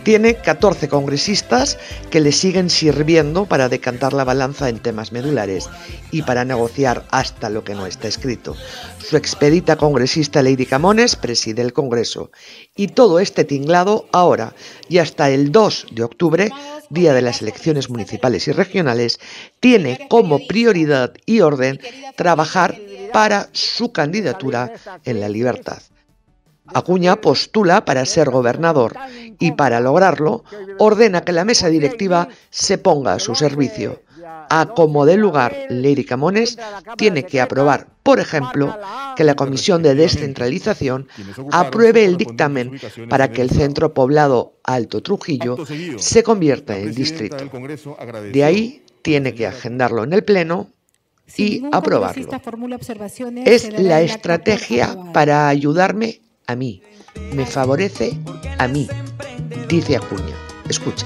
[SPEAKER 7] Tiene 14 congresistas que le siguen sirviendo para decantar la balanza en temas medulares y para negociar hasta lo que no está escrito. Su expedita congresista Lady Camones preside el Congreso y todo este tinglado ahora y hasta el 2 de octubre, día de las elecciones municipales y regionales, tiene como prioridad y orden trabajar para su candidatura en la libertad. Acuña postula para ser gobernador y para lograrlo ordena que la mesa directiva se ponga a su servicio. A como de lugar, Lady Camones tiene que aprobar, por ejemplo, que la Comisión de Descentralización apruebe el dictamen para que el centro poblado Alto Trujillo se convierta en distrito. De ahí tiene que agendarlo en el Pleno y aprobarlo. Es la estrategia para ayudarme a mí, me favorece a mí, dice Acuña. Escucha.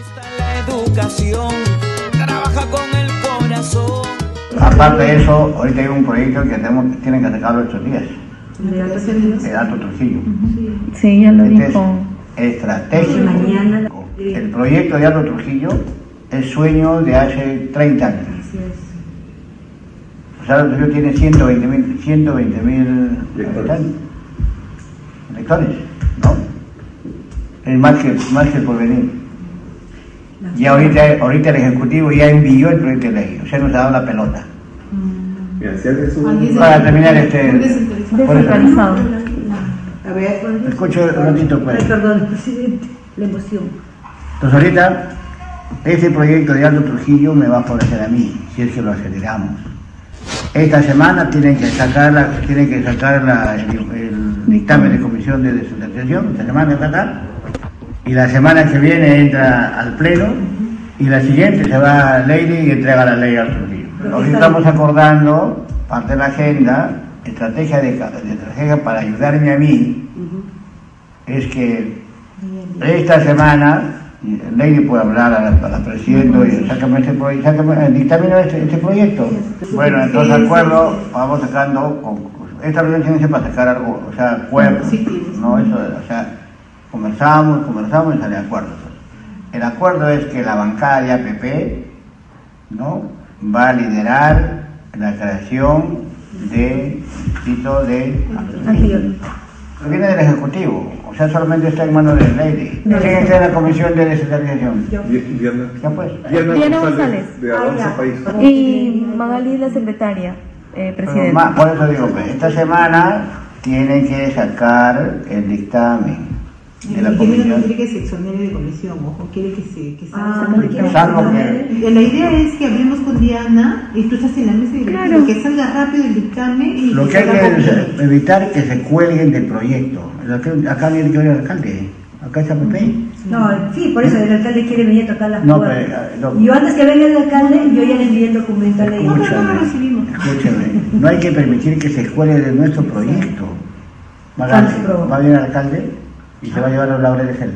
[SPEAKER 10] Aparte de eso, ahorita hay un proyecto que tenemos, tienen que sacarlo estos días. El Alto Trujillo.
[SPEAKER 13] Sí, ya lo dijo.
[SPEAKER 10] Estratégico. El proyecto de Alto Trujillo es sueño de hace 30 años. O sea, Alto Trujillo tiene 120 mil 120, habitantes lectores, ¿no? Es más que, más que el porvenir. Y ahorita, ahorita el Ejecutivo ya envió el proyecto de ley, o sea, nos ha dado la pelota. Para terminar este...
[SPEAKER 13] Descentralizado.
[SPEAKER 10] A ver, escucho un ratito pues.
[SPEAKER 13] Perdón, [laughs] presidente, la emoción.
[SPEAKER 10] Entonces ahorita, este proyecto de Alto Trujillo me va a favorecer a mí, si es que lo aceleramos. Esta semana tienen que sacar, la, tienen que sacar la, el, el, dictamen de comisión de descentralización, esta semana sacar, y la semana que viene entra al pleno, y la siguiente se va a Ley y entrega la ley al Trujillo. Hoy estamos acordando, parte de la agenda, estrategia de, de estrategia para ayudarme a mí, es que esta semana Lady puede hablar a la, presidenta y sácame este proyecto, sácame, dictamina este, este, proyecto. Bueno, entonces acuerdo, vamos sacando, esta reunión que para sacar algo, o sea, acuerdo, no eso, o sea, conversamos, conversamos y sale acuerdo. El acuerdo es que la bancada de APP, ¿no? Va a liderar la creación de distrito de viene del Ejecutivo, o sea, solamente está en manos de Lady. ¿Quién está en la Comisión de Descentralización?
[SPEAKER 12] Diana.
[SPEAKER 10] Ya pues.
[SPEAKER 13] Diana González.
[SPEAKER 12] De Avanza País.
[SPEAKER 13] Y Magali, la secretaria, eh, presidente.
[SPEAKER 10] Ma- Por eso digo, pues, esta semana tienen que sacar el dictamen de la
[SPEAKER 9] no
[SPEAKER 10] Comisión.
[SPEAKER 9] quiere que se exonere de comisión, ojo, quiere que se, que
[SPEAKER 13] Ah,
[SPEAKER 9] salga.
[SPEAKER 13] no
[SPEAKER 10] que-
[SPEAKER 9] Y La idea es que hablemos con Diana y tú estás en la mesa y
[SPEAKER 13] Claro.
[SPEAKER 9] que salga rápido el dictamen y
[SPEAKER 10] Lo que hay que es evitar que se cuelguen del proyecto. Acá, viene que venir el alcalde, acá está PP.
[SPEAKER 14] No, sí, por eso el alcalde quiere venir a tocar las
[SPEAKER 10] No,
[SPEAKER 14] puertas.
[SPEAKER 10] pero, no.
[SPEAKER 14] Yo antes que venga el alcalde, yo ya le envié el documento a la
[SPEAKER 10] Escúchame, escúchame, no hay que permitir que se cuelgue de nuestro proyecto. Magali,
[SPEAKER 14] Falso.
[SPEAKER 10] va a venir el alcalde y se va a llevar los laureles él.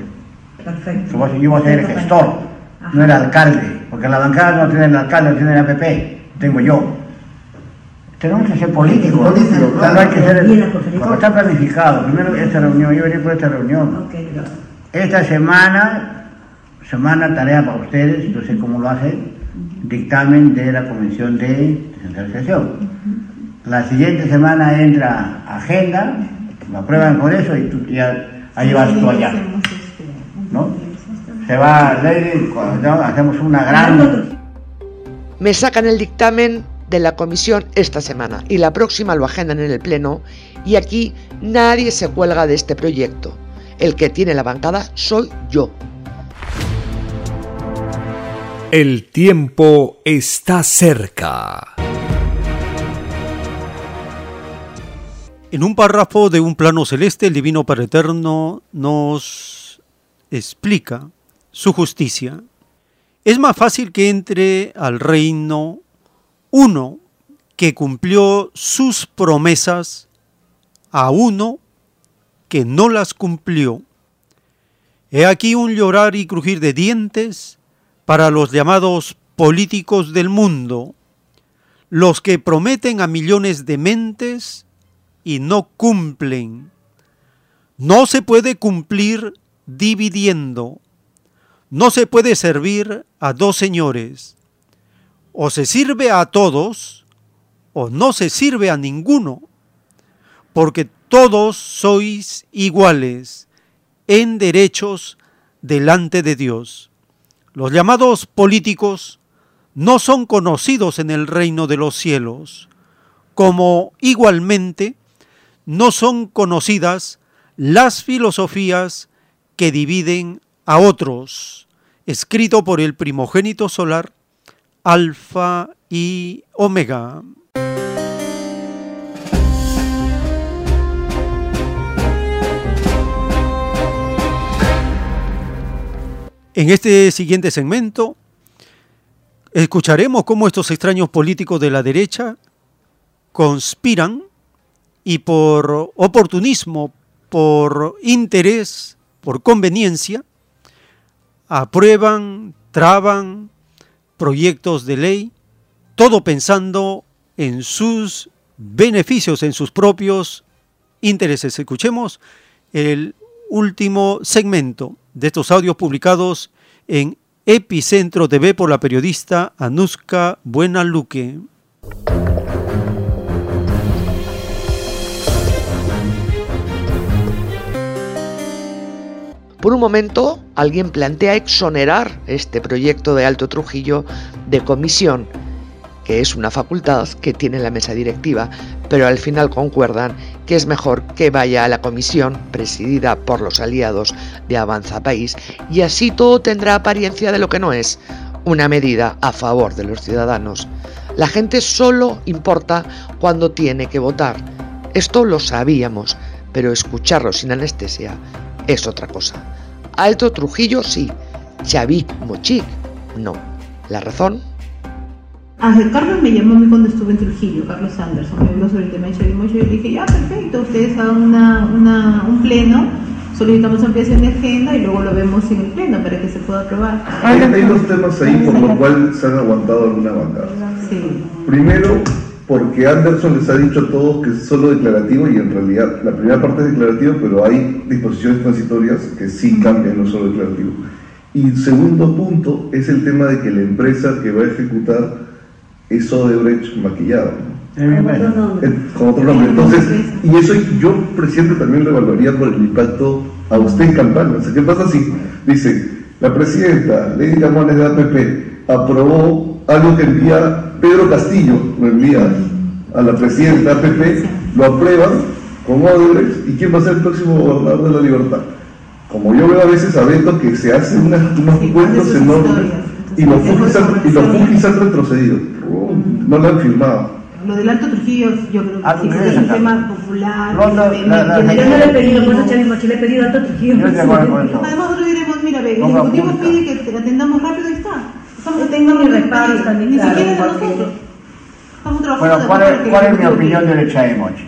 [SPEAKER 14] Perfecto.
[SPEAKER 10] Yo voy a ser el gestor, no el alcalde, porque la bancada no tiene el alcalde, no tiene el APP, tengo yo. Tenemos que ser políticos,
[SPEAKER 12] Político,
[SPEAKER 10] O sea, no hay que ser,
[SPEAKER 14] Bien, la conferencia.
[SPEAKER 10] porque está planificado, primero esta reunión, yo venir por esta reunión. Esta semana, semana tarea para ustedes, yo sé cómo lo hacen, dictamen de la Comisión de Descentralización. La siguiente semana entra agenda, lo aprueban por eso y tú ya, ahí vas tú allá, ¿no? Se va Lady, cuando hacemos una gran...
[SPEAKER 7] Me sacan el dictamen de la comisión esta semana y la próxima lo agendan en el Pleno y aquí nadie se cuelga de este proyecto. El que tiene la bancada soy yo.
[SPEAKER 1] El tiempo está cerca.
[SPEAKER 2] En un párrafo de un plano celeste, el Divino Padre Eterno nos explica su justicia. Es más fácil que entre al reino uno que cumplió sus promesas a uno que no las cumplió. He aquí un llorar y crujir de dientes para los llamados políticos del mundo, los que prometen a millones de mentes y no cumplen, No se puede cumplir dividiendo. No se puede servir a dos señores. O se sirve a todos o no se sirve a ninguno, porque todos sois iguales en derechos delante de Dios. Los llamados políticos no son conocidos en el reino de los cielos, como igualmente no son conocidas las filosofías que dividen a otros, escrito por el primogénito solar, Alfa y Omega. En este siguiente segmento escucharemos cómo estos extraños políticos de la derecha conspiran y por oportunismo, por interés, por conveniencia, aprueban, traban proyectos de ley, todo pensando en sus beneficios, en sus propios intereses. Escuchemos el último segmento de estos audios publicados en Epicentro TV por la periodista Anuska Buenaluque.
[SPEAKER 7] Por un momento, alguien plantea exonerar este proyecto de Alto Trujillo de comisión que es una facultad que tiene la mesa directiva, pero al final concuerdan que es mejor que vaya a la comisión presidida por los aliados de Avanza País y así todo tendrá apariencia de lo que no es, una medida a favor de los ciudadanos. La gente solo importa cuando tiene que votar. Esto lo sabíamos, pero escucharlo sin anestesia es otra cosa. Alto Trujillo sí, Xavier Mochic no. ¿La razón?
[SPEAKER 9] Ángel Carlos me llamó a mí cuando estuve en Trujillo, Carlos Anderson, me habló sobre el tema de Chavimocho y yo le dije, ya, perfecto, ustedes hagan una, una, un pleno, solicitamos ampliación de agenda y luego lo vemos en el pleno para que se pueda aprobar.
[SPEAKER 12] Hay, hay dos temas ahí por los cuales se han aguantado alguna bancada.
[SPEAKER 9] Sí.
[SPEAKER 12] Primero, porque Anderson les ha dicho a todos que es solo declarativo y en realidad la primera parte es declarativa, pero hay disposiciones transitorias que sí cambian, no solo declarativo. Y segundo punto es el tema de que la empresa que va a ejecutar es Odebrecht maquillado. Con otro nombre. Entonces, y eso yo, presidente, también lo evaluaría por el impacto a usted en campaña. O sea, ¿qué pasa si dice, la presidenta Lady Camones de APP aprobó algo que envía Pedro Castillo, lo envía a la presidenta de APP, lo aprueban con Odebrecht, ¿y quién va a ser el próximo gobernador de la libertad? Como yo veo a veces a Beto que se hacen unas, unos cuentos enormes y los Fujis han, y los Fujis han retrocedido, no lo han firmado.
[SPEAKER 9] Lo del Alto Trujillo, yo creo que
[SPEAKER 10] Ah,
[SPEAKER 9] sí, es un tema popular.
[SPEAKER 10] No, no,
[SPEAKER 14] Yo no le he pedido, por eso Chavismo, le he pedido Alto Trujillo.
[SPEAKER 9] Además, nosotros diremos, mira, ve, el Ejecutivo pide que te atendamos rápido y está.
[SPEAKER 14] Yo tengo mi respaldo también,
[SPEAKER 9] Ni
[SPEAKER 14] claro,
[SPEAKER 9] siquiera de
[SPEAKER 14] porque-
[SPEAKER 9] nosotros. Estamos trabajando
[SPEAKER 10] Bueno,
[SPEAKER 9] de
[SPEAKER 10] ¿cuál es, cuál mi opinión del Chaimochi?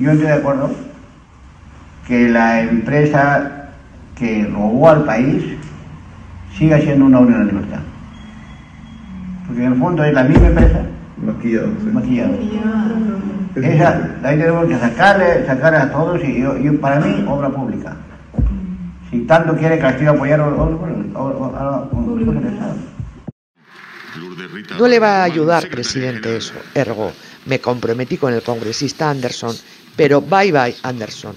[SPEAKER 10] Yo estoy de acuerdo que la empresa que robó al país siga siendo una unión de libertad. Porque en el fondo es la misma empresa
[SPEAKER 12] Maquillado. sí.
[SPEAKER 10] maquillada.
[SPEAKER 12] Es-
[SPEAKER 10] Esa, ahí tenemos que sacarle, sacarle a todos y, yo- yo- para mí, obra pública. Tanto quiere.
[SPEAKER 7] No le va a ayudar, presidente, eso. Ergo, me comprometí con el congresista Anderson, pero bye bye Anderson.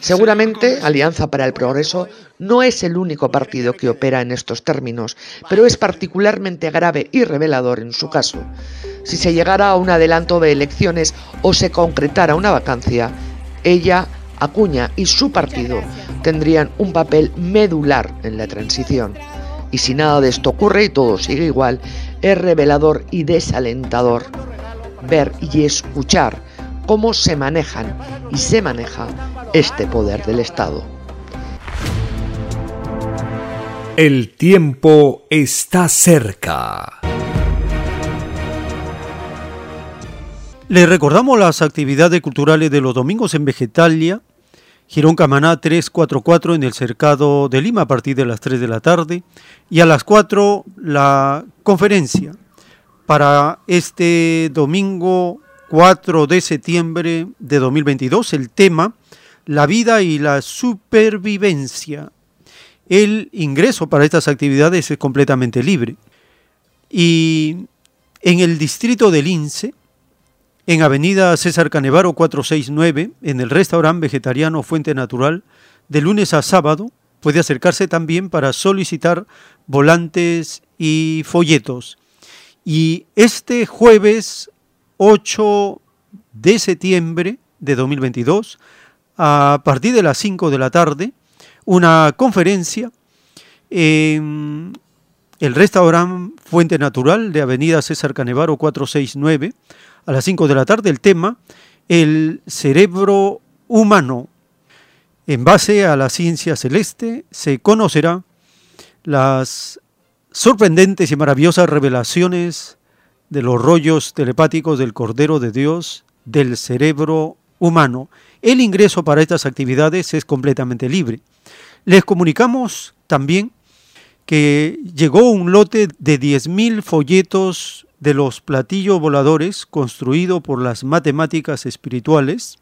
[SPEAKER 7] Seguramente Alianza para el Progreso no es el único partido que opera en estos términos, pero es particularmente grave y revelador en su caso. Si se llegara a un adelanto de elecciones o se concretara una vacancia, ella, Acuña y su partido tendrían un papel medular en la transición. Y si nada de esto ocurre y todo sigue igual, es revelador y desalentador ver y escuchar cómo se manejan y se maneja este poder del Estado.
[SPEAKER 1] El tiempo está cerca.
[SPEAKER 2] Les recordamos las actividades culturales de los domingos en Vegetalia, Girón Camaná 344 en el Cercado de Lima a partir de las 3 de la tarde y a las 4 la conferencia para este domingo 4 de septiembre de 2022. El tema, la vida y la supervivencia. El ingreso para estas actividades es completamente libre. Y en el distrito del Lince, en Avenida César Canevaro 469, en el restaurante vegetariano Fuente Natural, de lunes a sábado, puede acercarse también para solicitar volantes y folletos. Y este jueves 8 de septiembre de 2022, a partir de las 5 de la tarde, una conferencia en el restaurante Fuente Natural de Avenida César Canevaro 469, a las 5 de la tarde, el tema, el cerebro humano. En base a la ciencia celeste se conocerá las sorprendentes y maravillosas revelaciones de los rollos telepáticos del Cordero de Dios del cerebro humano. El ingreso para estas actividades es completamente libre. Les comunicamos también que llegó un lote de 10.000 folletos de los platillos voladores construido por las matemáticas espirituales.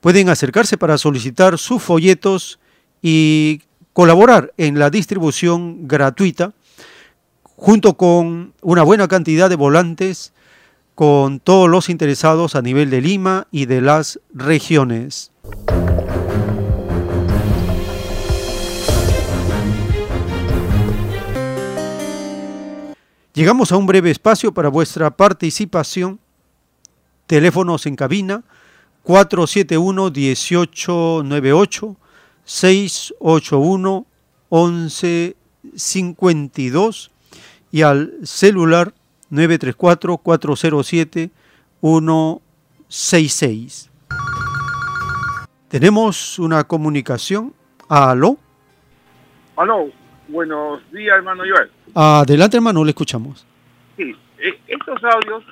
[SPEAKER 2] Pueden acercarse para solicitar sus folletos y colaborar en la distribución gratuita junto con una buena cantidad de volantes con todos los interesados a nivel de Lima y de las regiones. Llegamos a un breve espacio para vuestra participación. Teléfonos en cabina 471-1898, 681-1152 y al celular 934-407-166. Tenemos una comunicación. ¿Aló?
[SPEAKER 15] Aló, buenos días, hermano Joel.
[SPEAKER 2] Adelante, hermano, le escuchamos.
[SPEAKER 15] Sí, estos audios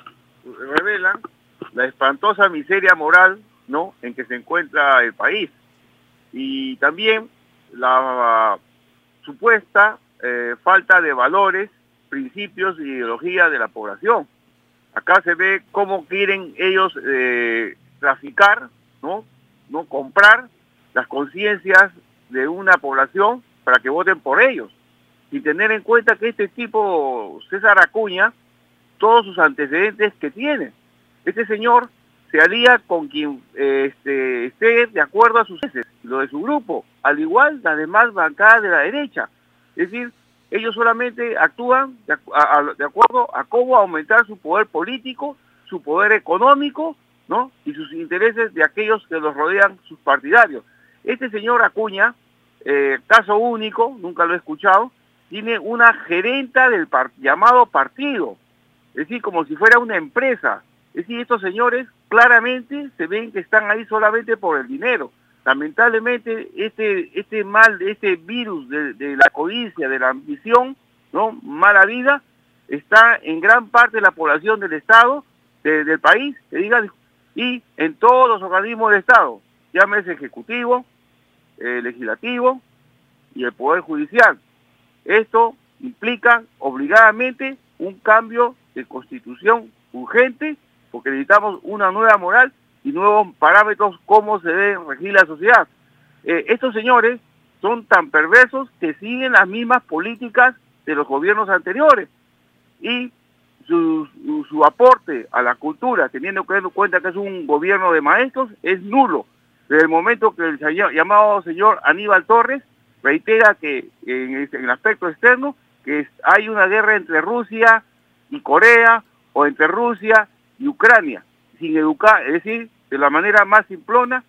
[SPEAKER 15] revelan la espantosa miseria moral ¿no? en que se encuentra el país y también la supuesta eh, falta de valores, principios y ideología de la población. Acá se ve cómo quieren ellos eh, traficar, ¿no? no comprar las conciencias de una población para que voten por ellos y tener en cuenta que este tipo, César Acuña, todos sus antecedentes que tiene. Este señor se alía con quien este, esté de acuerdo a sus lo de su grupo, al igual las demás bancadas de la derecha. Es decir, ellos solamente actúan de, de acuerdo a cómo aumentar su poder político, su poder económico, ¿no? Y sus intereses de aquellos que los rodean, sus partidarios. Este señor Acuña, eh, caso único, nunca lo he escuchado, tiene una gerenta del llamado partido, es decir, como si fuera una empresa. Es decir, estos señores claramente se ven que están ahí solamente por el dinero. Lamentablemente, este, este mal, este virus de, la codicia, de la ambición, ¿no? mala vida, está en gran parte de la población del Estado, del país, que digan, y en todos los organismos del Estado, llámese ejecutivo, eh, legislativo y el Poder Judicial. Esto implica obligadamente un cambio de constitución urgente porque necesitamos una nueva moral y nuevos parámetros cómo se debe regir la sociedad. Eh, estos señores son tan perversos que siguen las mismas políticas de los gobiernos anteriores y su, su, aporte a la cultura, teniendo en cuenta que es un gobierno de maestros, es nulo. Desde el momento que el llamado señor Aníbal Torres reitera que en, el aspecto externo que hay una guerra entre Rusia y Corea o entre Rusia y Ucrania, sin educar, es decir, de la manera más simplona,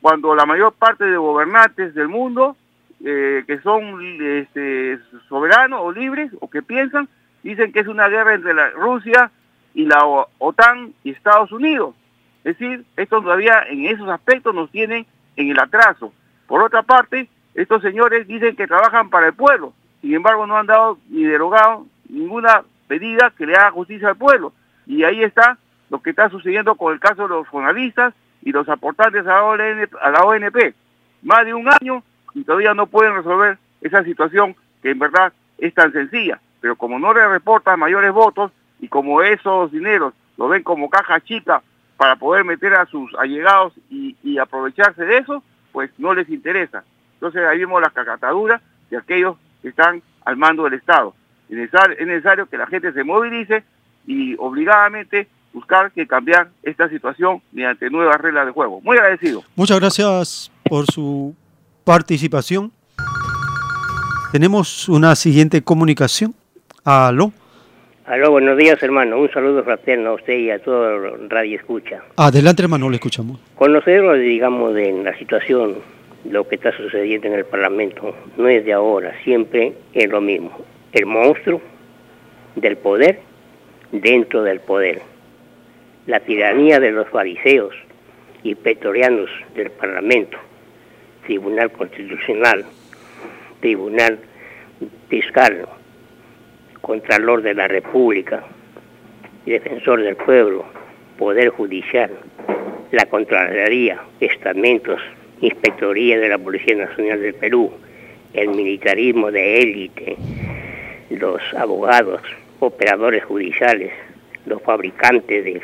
[SPEAKER 15] cuando la mayor parte de gobernantes del mundo, eh, que son este, soberanos o libres o que piensan, dicen que es una guerra entre la Rusia y la OTAN y Estados Unidos. Es decir, esto todavía en esos aspectos nos tienen en el atraso. Por otra parte, estos señores dicen que trabajan para el pueblo, sin embargo no han dado ni derogado ninguna medida que le haga justicia al pueblo. Y ahí está lo que está sucediendo con el caso de los jornalistas y los aportantes a la ONP. Más de un año y todavía no pueden resolver esa situación que en verdad es tan sencilla. Pero como no le reportan mayores votos y como esos dineros lo ven como caja chica para poder meter a sus allegados y, y aprovecharse de eso, pues no les interesa. Entonces ahí vemos la cacatadura de aquellos que están al mando del Estado. Es necesario, es necesario que la gente se movilice y obligadamente buscar que cambiar esta situación mediante nuevas reglas de juego. Muy agradecido.
[SPEAKER 2] Muchas gracias por su participación. Tenemos una siguiente comunicación. Aló.
[SPEAKER 16] Aló, buenos días, hermano. Un saludo fraterno a usted y a todo Radio Escucha.
[SPEAKER 2] Adelante, hermano, le escuchamos.
[SPEAKER 16] Conocerlo, digamos, de la situación, lo que está sucediendo en el Parlamento, no es de ahora, siempre es lo mismo. El monstruo del poder dentro del poder. La tiranía de los fariseos y petorianos del Parlamento, Tribunal Constitucional, Tribunal Fiscal, Contralor de la República, Defensor del Pueblo, Poder Judicial, la Contraloría, Estamentos, Inspectoría de la Policía Nacional del Perú, el militarismo de élite, los abogados, operadores judiciales, los fabricantes de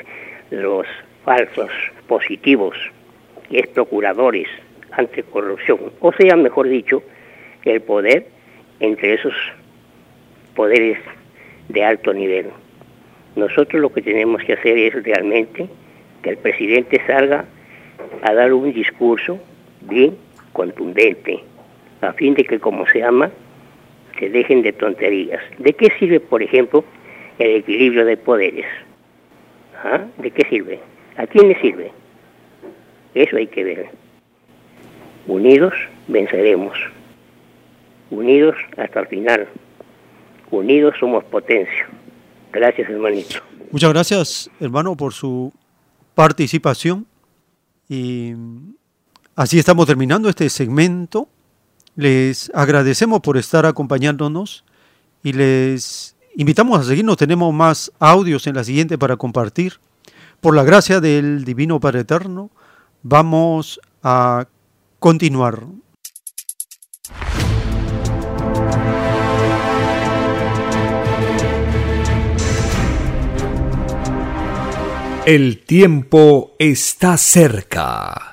[SPEAKER 16] los falsos positivos, es procuradores anticorrupción, o sea, mejor dicho, el poder entre esos poderes de alto nivel. Nosotros lo que tenemos que hacer es realmente que el presidente salga a dar un discurso bien contundente, a fin de que, como se llama, se dejen de tonterías. ¿De qué sirve, por ejemplo, el equilibrio de poderes? ¿Ah? ¿De qué sirve? ¿A quién le sirve? Eso hay que ver. Unidos venceremos. Unidos hasta el final. Unidos somos potencia. Gracias, hermanito.
[SPEAKER 2] Muchas gracias, hermano, por su participación. Y así estamos terminando este segmento. Les agradecemos por estar acompañándonos y les invitamos a seguirnos. Tenemos más audios en la siguiente para compartir. Por la gracia del Divino Padre Eterno, vamos a continuar.
[SPEAKER 1] El tiempo está cerca.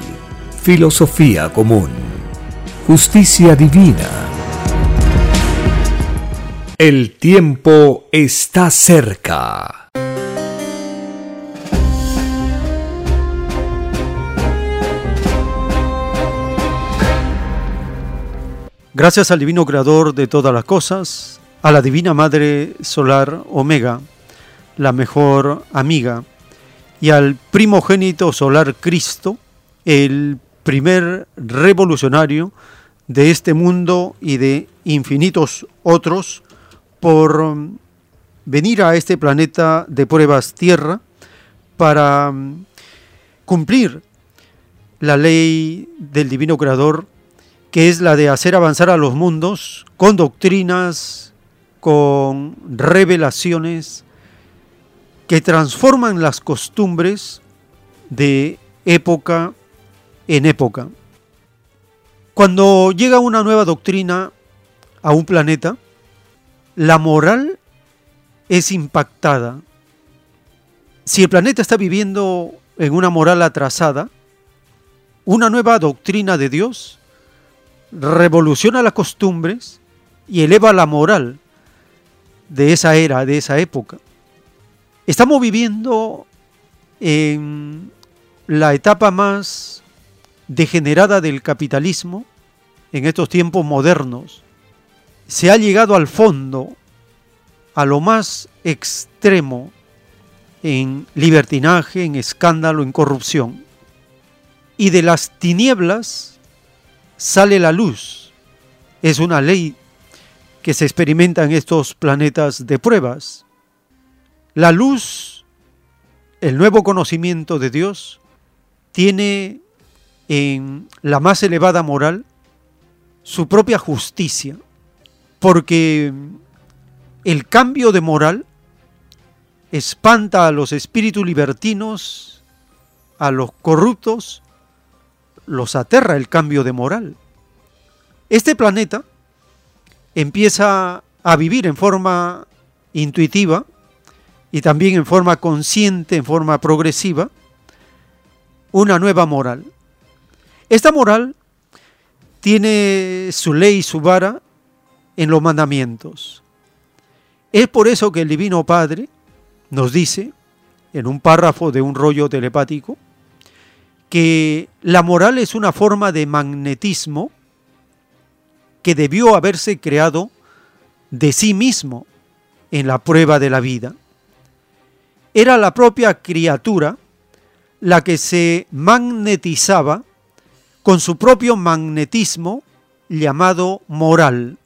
[SPEAKER 1] filosofía común, justicia divina. El tiempo está cerca.
[SPEAKER 2] Gracias al Divino Creador de todas las cosas, a la Divina Madre Solar Omega, la mejor amiga, y al primogénito solar Cristo, el primer revolucionario de este mundo y de infinitos otros por um, venir a este planeta de pruebas tierra para um, cumplir la ley del divino creador que es la de hacer avanzar a los mundos con doctrinas, con revelaciones que transforman las costumbres de época en época. Cuando llega una nueva doctrina a un planeta, la moral es impactada. Si el planeta está viviendo en una moral atrasada, una nueva doctrina de Dios revoluciona las costumbres y eleva la moral de esa era, de esa época. Estamos viviendo en la etapa más degenerada del capitalismo en estos tiempos modernos, se ha llegado al fondo, a lo más extremo en libertinaje, en escándalo, en corrupción. Y de las tinieblas sale la luz. Es una ley que se experimenta en estos planetas de pruebas. La luz, el nuevo conocimiento de Dios, tiene en la más elevada moral su propia justicia, porque el cambio de moral espanta a los espíritus libertinos, a los corruptos, los aterra el cambio de moral. Este planeta empieza a vivir en forma intuitiva y también en forma consciente, en forma progresiva, una nueva moral. Esta moral tiene su ley y su vara en los mandamientos. Es por eso que el Divino Padre nos dice, en un párrafo de un rollo telepático, que la moral es una forma de magnetismo que debió haberse creado de sí mismo en la prueba de la vida. Era la propia criatura la que se magnetizaba con su propio magnetismo llamado moral.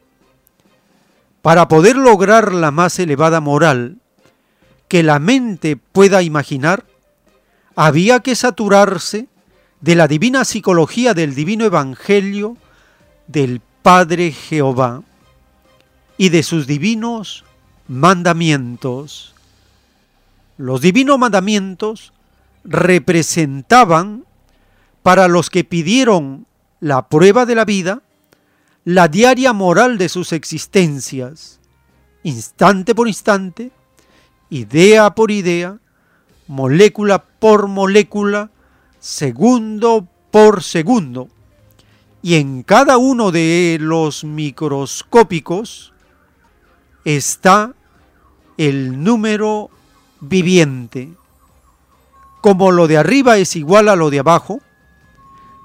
[SPEAKER 2] Para poder lograr la más elevada moral que la mente pueda imaginar, había que saturarse de la divina psicología del divino evangelio del Padre Jehová y de sus divinos mandamientos. Los divinos mandamientos representaban para los que pidieron la prueba de la vida, la diaria moral de sus existencias, instante por instante, idea por idea, molécula por molécula, segundo por segundo. Y en cada uno de los microscópicos está el número viviente. Como lo de arriba es igual a lo de abajo,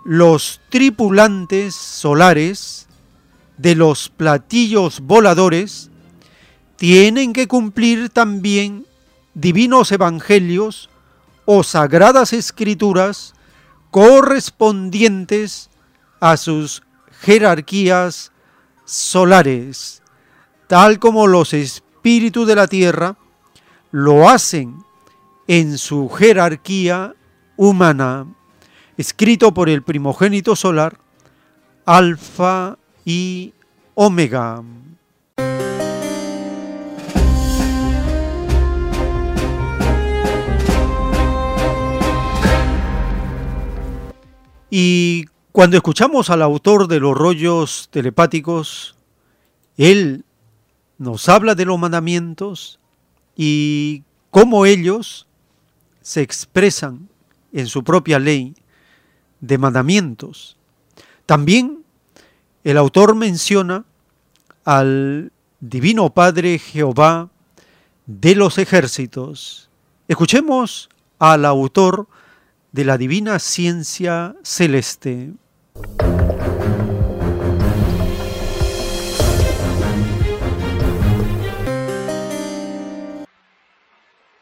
[SPEAKER 2] los tripulantes solares de los platillos voladores tienen que cumplir también divinos evangelios o sagradas escrituras correspondientes a sus jerarquías solares, tal como los espíritus de la tierra lo hacen en su jerarquía humana, escrito por el primogénito solar, Alfa y Omega. Y cuando escuchamos al autor de los rollos telepáticos, él nos habla de los mandamientos y cómo ellos se expresan en su propia ley de mandamientos. También el autor menciona al Divino Padre Jehová de los ejércitos. Escuchemos al autor de la divina ciencia celeste.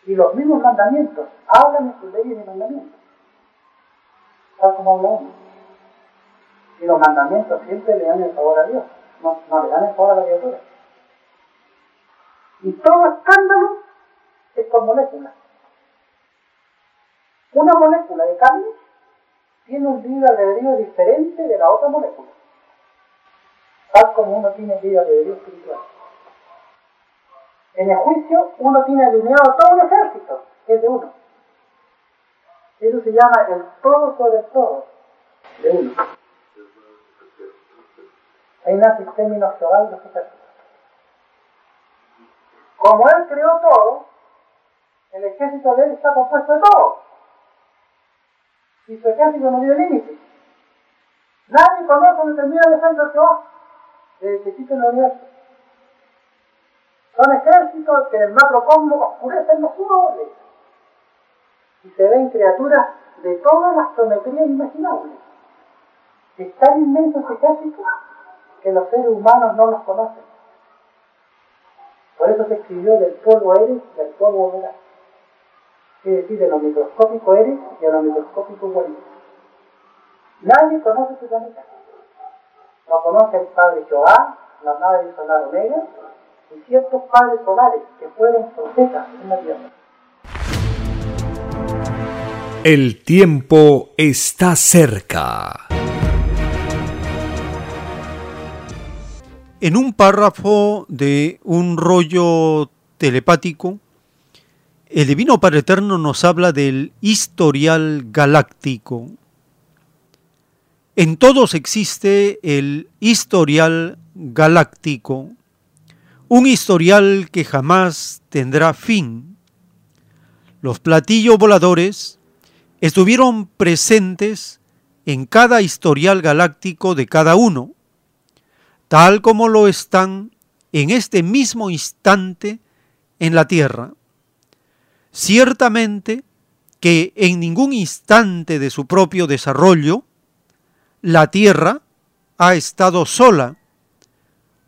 [SPEAKER 3] Y los mismos mandamientos hablan sus leyes y mandamientos, tal como habla uno. Y los mandamientos siempre le dan el favor a Dios, no, le dan el favor a la criatura. Y todo escándalo es con moléculas. Una molécula de carne tiene un libre albedrío diferente de la otra molécula, tal como uno tiene libre albedrío espiritual. En el juicio uno tiene alineado todo un ejército, que es de uno. Eso se llama el todo sobre todo, de uno. Nace el término global de los ejércitos. Como él creó todo, el ejército de él está compuesto de todo y su ejército no tiene límites. Nadie conoce donde termina el ejército de Jehová, desde que existe el universo. Son ejércitos que en el macrocosmo oscurecen los jugadores y se ven criaturas de todas las geometrías imaginables. Es tan inmenso ese ejército que los seres humanos no los conocen. Por eso se escribió del polvo Eres y del polvo Verás es decir, de lo microscópico eres y a lo microscópico vuelves. Nadie conoce tu planeta. No conoce el padre Joá, la madre solar Omega y ciertos padres solares que fueron profetas en la tierra.
[SPEAKER 1] El tiempo está cerca.
[SPEAKER 2] En un párrafo de un rollo telepático, el Divino Padre Eterno nos habla del historial galáctico. En todos existe el historial galáctico, un historial que jamás tendrá fin. Los platillos voladores estuvieron presentes en cada historial galáctico de cada uno, tal como lo están en este mismo instante en la Tierra. Ciertamente que en ningún instante de su propio desarrollo la Tierra ha estado sola.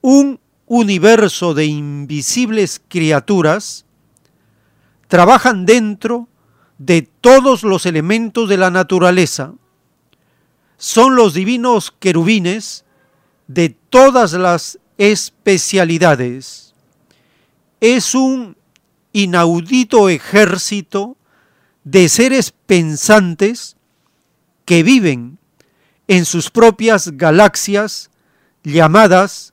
[SPEAKER 2] Un universo de invisibles criaturas trabajan dentro de todos los elementos de la naturaleza. Son los divinos querubines de todas las especialidades. Es un inaudito ejército de seres pensantes que viven en sus propias galaxias llamadas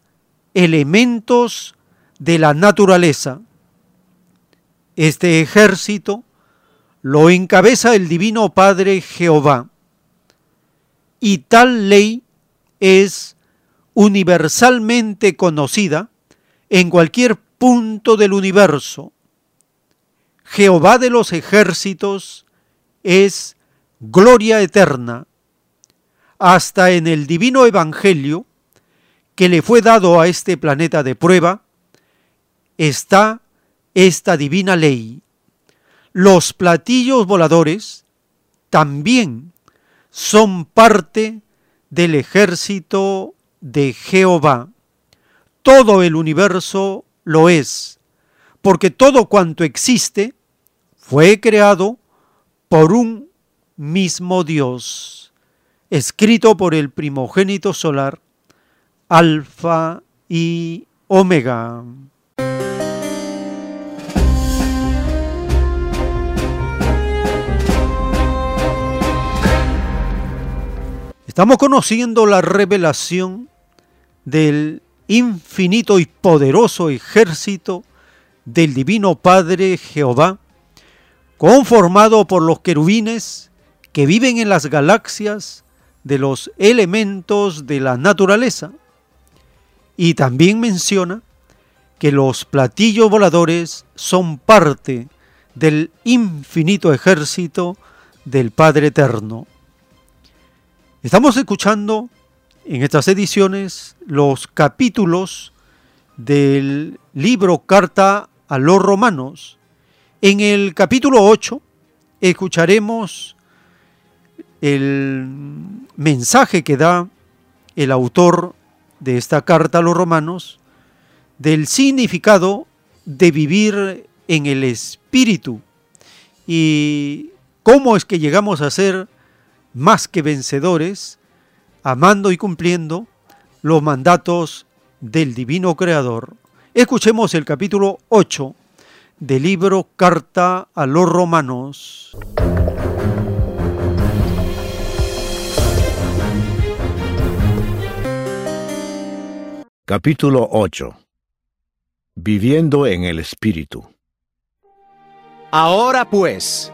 [SPEAKER 2] elementos de la naturaleza. Este ejército lo encabeza el Divino Padre Jehová. y tal ley es universalmente conocida en cualquier punto del universo. Jehová de los ejércitos es gloria eterna. Hasta en el divino evangelio que le fue dado a este planeta de prueba, está esta divina ley. Los platillos voladores también son parte del ejército de Jehová. Todo el universo lo es, porque todo cuanto existe fue creado por un mismo Dios, escrito por el primogénito solar, Alfa y Omega. Estamos conociendo la revelación del infinito y poderoso ejército del Divino Padre Jehová, conformado por los querubines que viven en las galaxias de los elementos de la naturaleza. Y también menciona que los platillos voladores son parte del infinito ejército del Padre Eterno. Estamos escuchando en estas ediciones los capítulos del libro Carta a los Romanos. En el capítulo 8 escucharemos el mensaje que da el autor de esta carta a los romanos del significado de vivir en el espíritu y cómo es que llegamos a ser más que vencedores, amando y cumpliendo los mandatos del Divino Creador. Escuchemos el capítulo 8 del libro Carta a los Romanos.
[SPEAKER 5] Capítulo 8 Viviendo en el Espíritu
[SPEAKER 6] Ahora pues,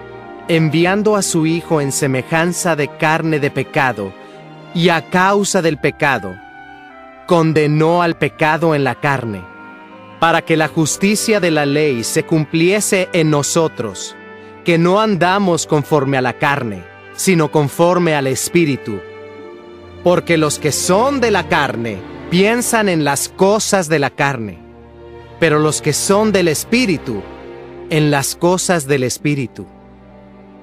[SPEAKER 6] enviando a su Hijo en semejanza de carne de pecado, y a causa del pecado, condenó al pecado en la carne, para que la justicia de la ley se cumpliese en nosotros, que no andamos conforme a la carne, sino conforme al Espíritu. Porque los que son de la carne piensan en las cosas de la carne, pero los que son del Espíritu, en las cosas del Espíritu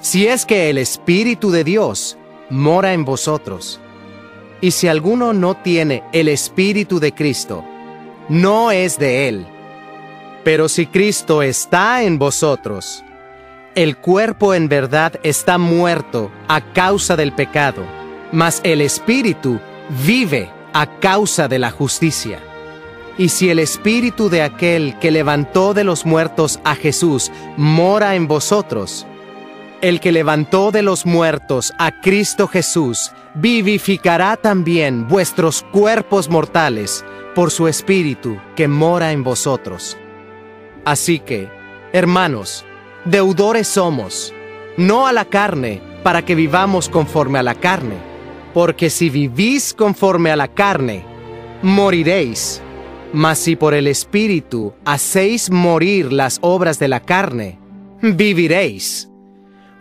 [SPEAKER 6] si es que el Espíritu de Dios mora en vosotros. Y si alguno no tiene el Espíritu de Cristo, no es de él. Pero si Cristo está en vosotros, el cuerpo en verdad está muerto a causa del pecado, mas el Espíritu vive a causa de la justicia. Y si el Espíritu de aquel que levantó de los muertos a Jesús mora en vosotros, el que levantó de los muertos a Cristo Jesús, vivificará también vuestros cuerpos mortales por su Espíritu que mora en vosotros. Así que, hermanos, deudores somos, no a la carne, para que vivamos conforme a la carne, porque si vivís conforme a la carne, moriréis. Mas si por el Espíritu hacéis morir las obras de la carne, viviréis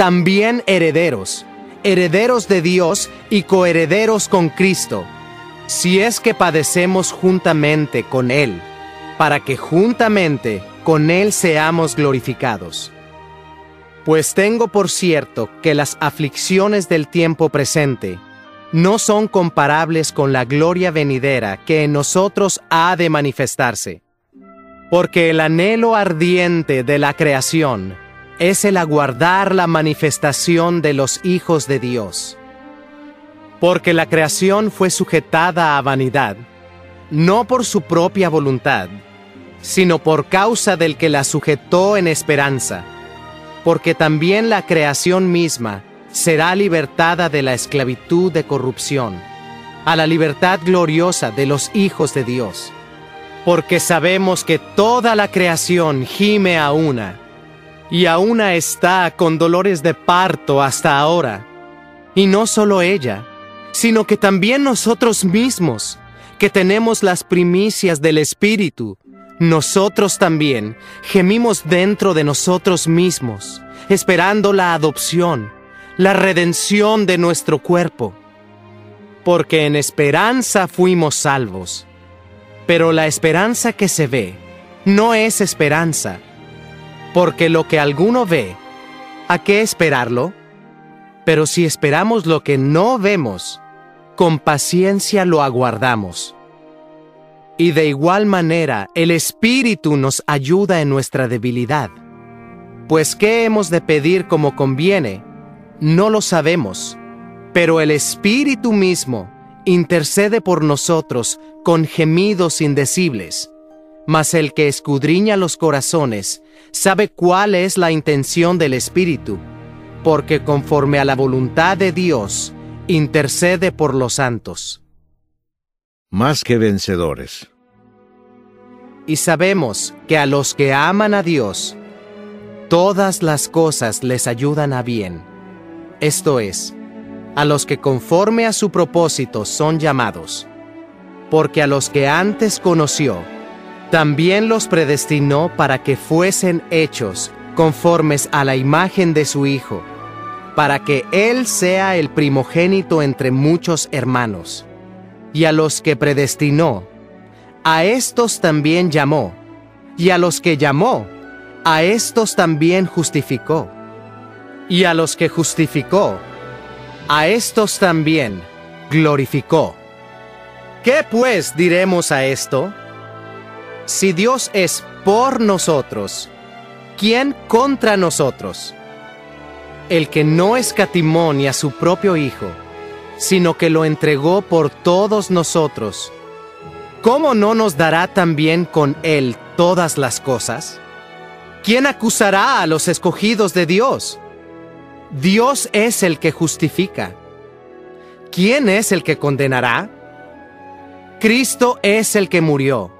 [SPEAKER 6] también herederos, herederos de Dios y coherederos con Cristo, si es que padecemos juntamente con Él, para que juntamente con Él seamos glorificados. Pues tengo por cierto que las aflicciones del tiempo presente no son comparables con la gloria venidera que en nosotros ha de manifestarse. Porque el anhelo ardiente de la creación es el aguardar la manifestación de los hijos de Dios. Porque la creación fue sujetada a vanidad, no por su propia voluntad, sino por causa del que la sujetó en esperanza, porque también la creación misma será libertada de la esclavitud de corrupción, a la libertad gloriosa de los hijos de Dios. Porque sabemos que toda la creación gime a una, y a una está con dolores de parto hasta ahora. Y no solo ella, sino que también nosotros mismos, que tenemos las primicias del Espíritu, nosotros también gemimos dentro de nosotros mismos, esperando la adopción la redención de nuestro cuerpo, porque en esperanza fuimos salvos. Pero la esperanza que se ve no es esperanza, porque lo que alguno ve, ¿a qué esperarlo? Pero si esperamos lo que no vemos, con paciencia lo aguardamos. Y de igual manera el Espíritu nos ayuda en nuestra debilidad. Pues ¿qué hemos de pedir como conviene? No lo sabemos, pero el Espíritu mismo intercede por nosotros con gemidos indecibles. Mas el que escudriña los corazones sabe cuál es la intención del Espíritu, porque conforme a la voluntad de Dios, intercede por los santos.
[SPEAKER 5] Más que vencedores.
[SPEAKER 6] Y sabemos que a los que aman a Dios, todas las cosas les ayudan a bien esto es, a los que conforme a su propósito son llamados, porque a los que antes conoció, también los predestinó para que fuesen hechos conformes a la imagen de su Hijo, para que Él sea el primogénito entre muchos hermanos. Y a los que predestinó, a estos también llamó, y a los que llamó, a estos también justificó y a los que justificó, a estos también glorificó. ¿Qué pues diremos a esto? Si Dios es por nosotros, ¿quién contra nosotros? El que no escatimó ni a su propio Hijo, sino que lo entregó por todos nosotros, ¿cómo no nos dará también con Él todas las cosas? ¿Quién acusará a los escogidos de Dios? Dios es el que justifica. ¿Quién es el que condenará? Cristo es el que murió.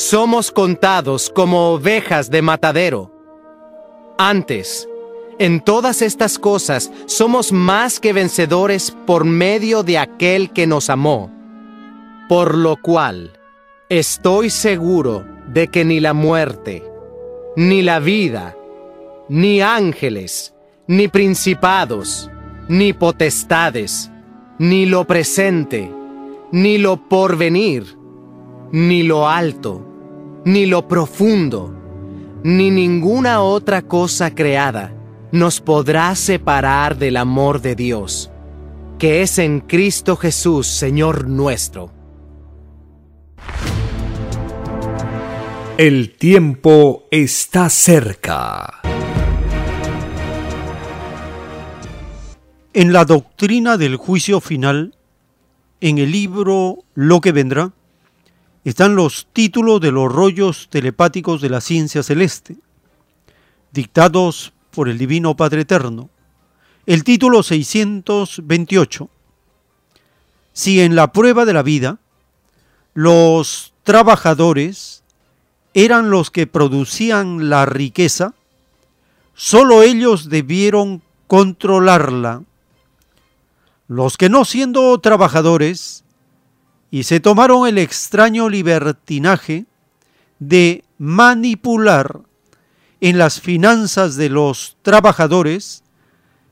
[SPEAKER 6] somos contados como ovejas de matadero. Antes, en todas estas cosas somos más que vencedores por medio de aquel que nos amó, por lo cual estoy seguro de que ni la muerte, ni la vida, ni ángeles, ni principados, ni potestades, ni lo presente, ni lo porvenir, ni lo alto, ni lo profundo, ni ninguna otra cosa creada nos podrá separar del amor de Dios, que es en Cristo Jesús, Señor nuestro.
[SPEAKER 1] El tiempo está cerca.
[SPEAKER 2] En la doctrina del juicio final, en el libro Lo que vendrá, están los títulos de los rollos telepáticos de la ciencia celeste, dictados por el Divino Padre Eterno. El título 628. Si en la prueba de la vida los trabajadores eran los que producían la riqueza, solo ellos debieron controlarla. Los que no siendo trabajadores y se tomaron el extraño libertinaje de manipular en las finanzas de los trabajadores,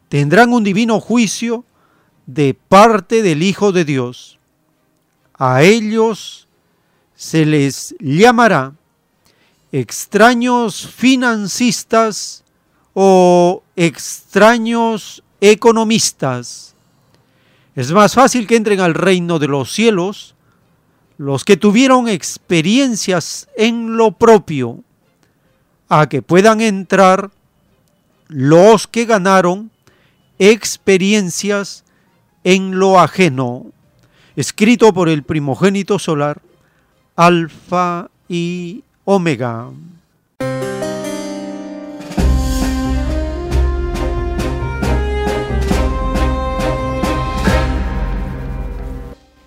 [SPEAKER 2] tendrán un divino juicio de parte del Hijo de Dios. A ellos se les llamará extraños financistas o extraños economistas. Es más fácil que entren al reino de los cielos los que tuvieron experiencias en lo propio, a que puedan entrar los que ganaron experiencias en lo ajeno. Escrito por el primogénito solar, Alfa y Omega.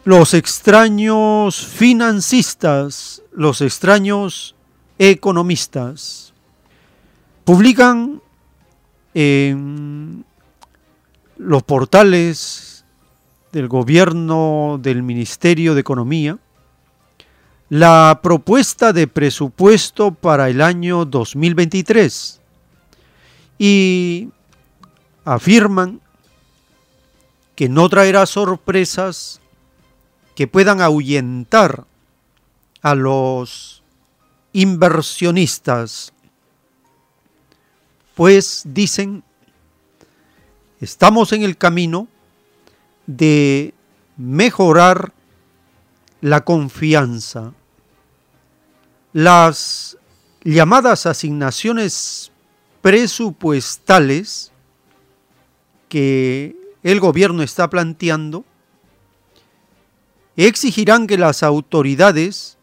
[SPEAKER 2] Los extraños financistas, los extraños economistas, publican en los portales del gobierno del Ministerio de Economía la propuesta de presupuesto para el año 2023 y afirman que no traerá sorpresas que puedan ahuyentar a los inversionistas, pues dicen, estamos en el camino de mejorar la confianza. Las llamadas asignaciones presupuestales que el gobierno está planteando exigirán que las autoridades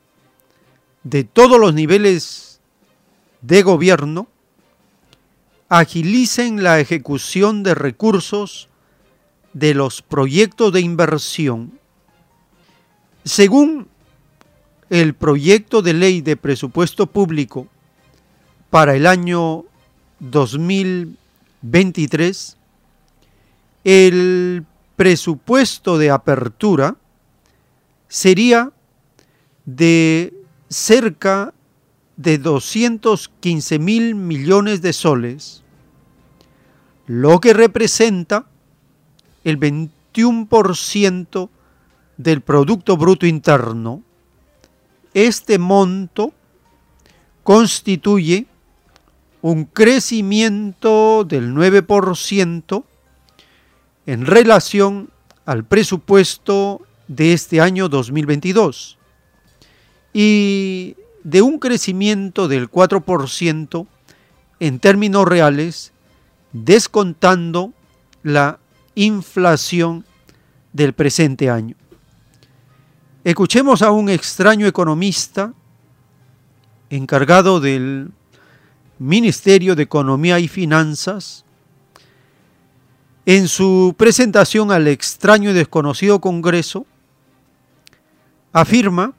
[SPEAKER 2] de todos los niveles de gobierno agilicen la ejecución de recursos de los proyectos de inversión. Según el proyecto de ley de presupuesto público para el año 2023, el presupuesto de apertura sería de cerca de 215 mil millones de soles, lo que representa el 21% del Producto Bruto Interno. Este monto constituye un crecimiento del 9% en relación al presupuesto de este año 2022 y de un crecimiento del 4% en términos reales, descontando la inflación del presente año. Escuchemos a un extraño economista encargado del Ministerio de Economía y Finanzas, en su presentación al extraño y desconocido Congreso, afirma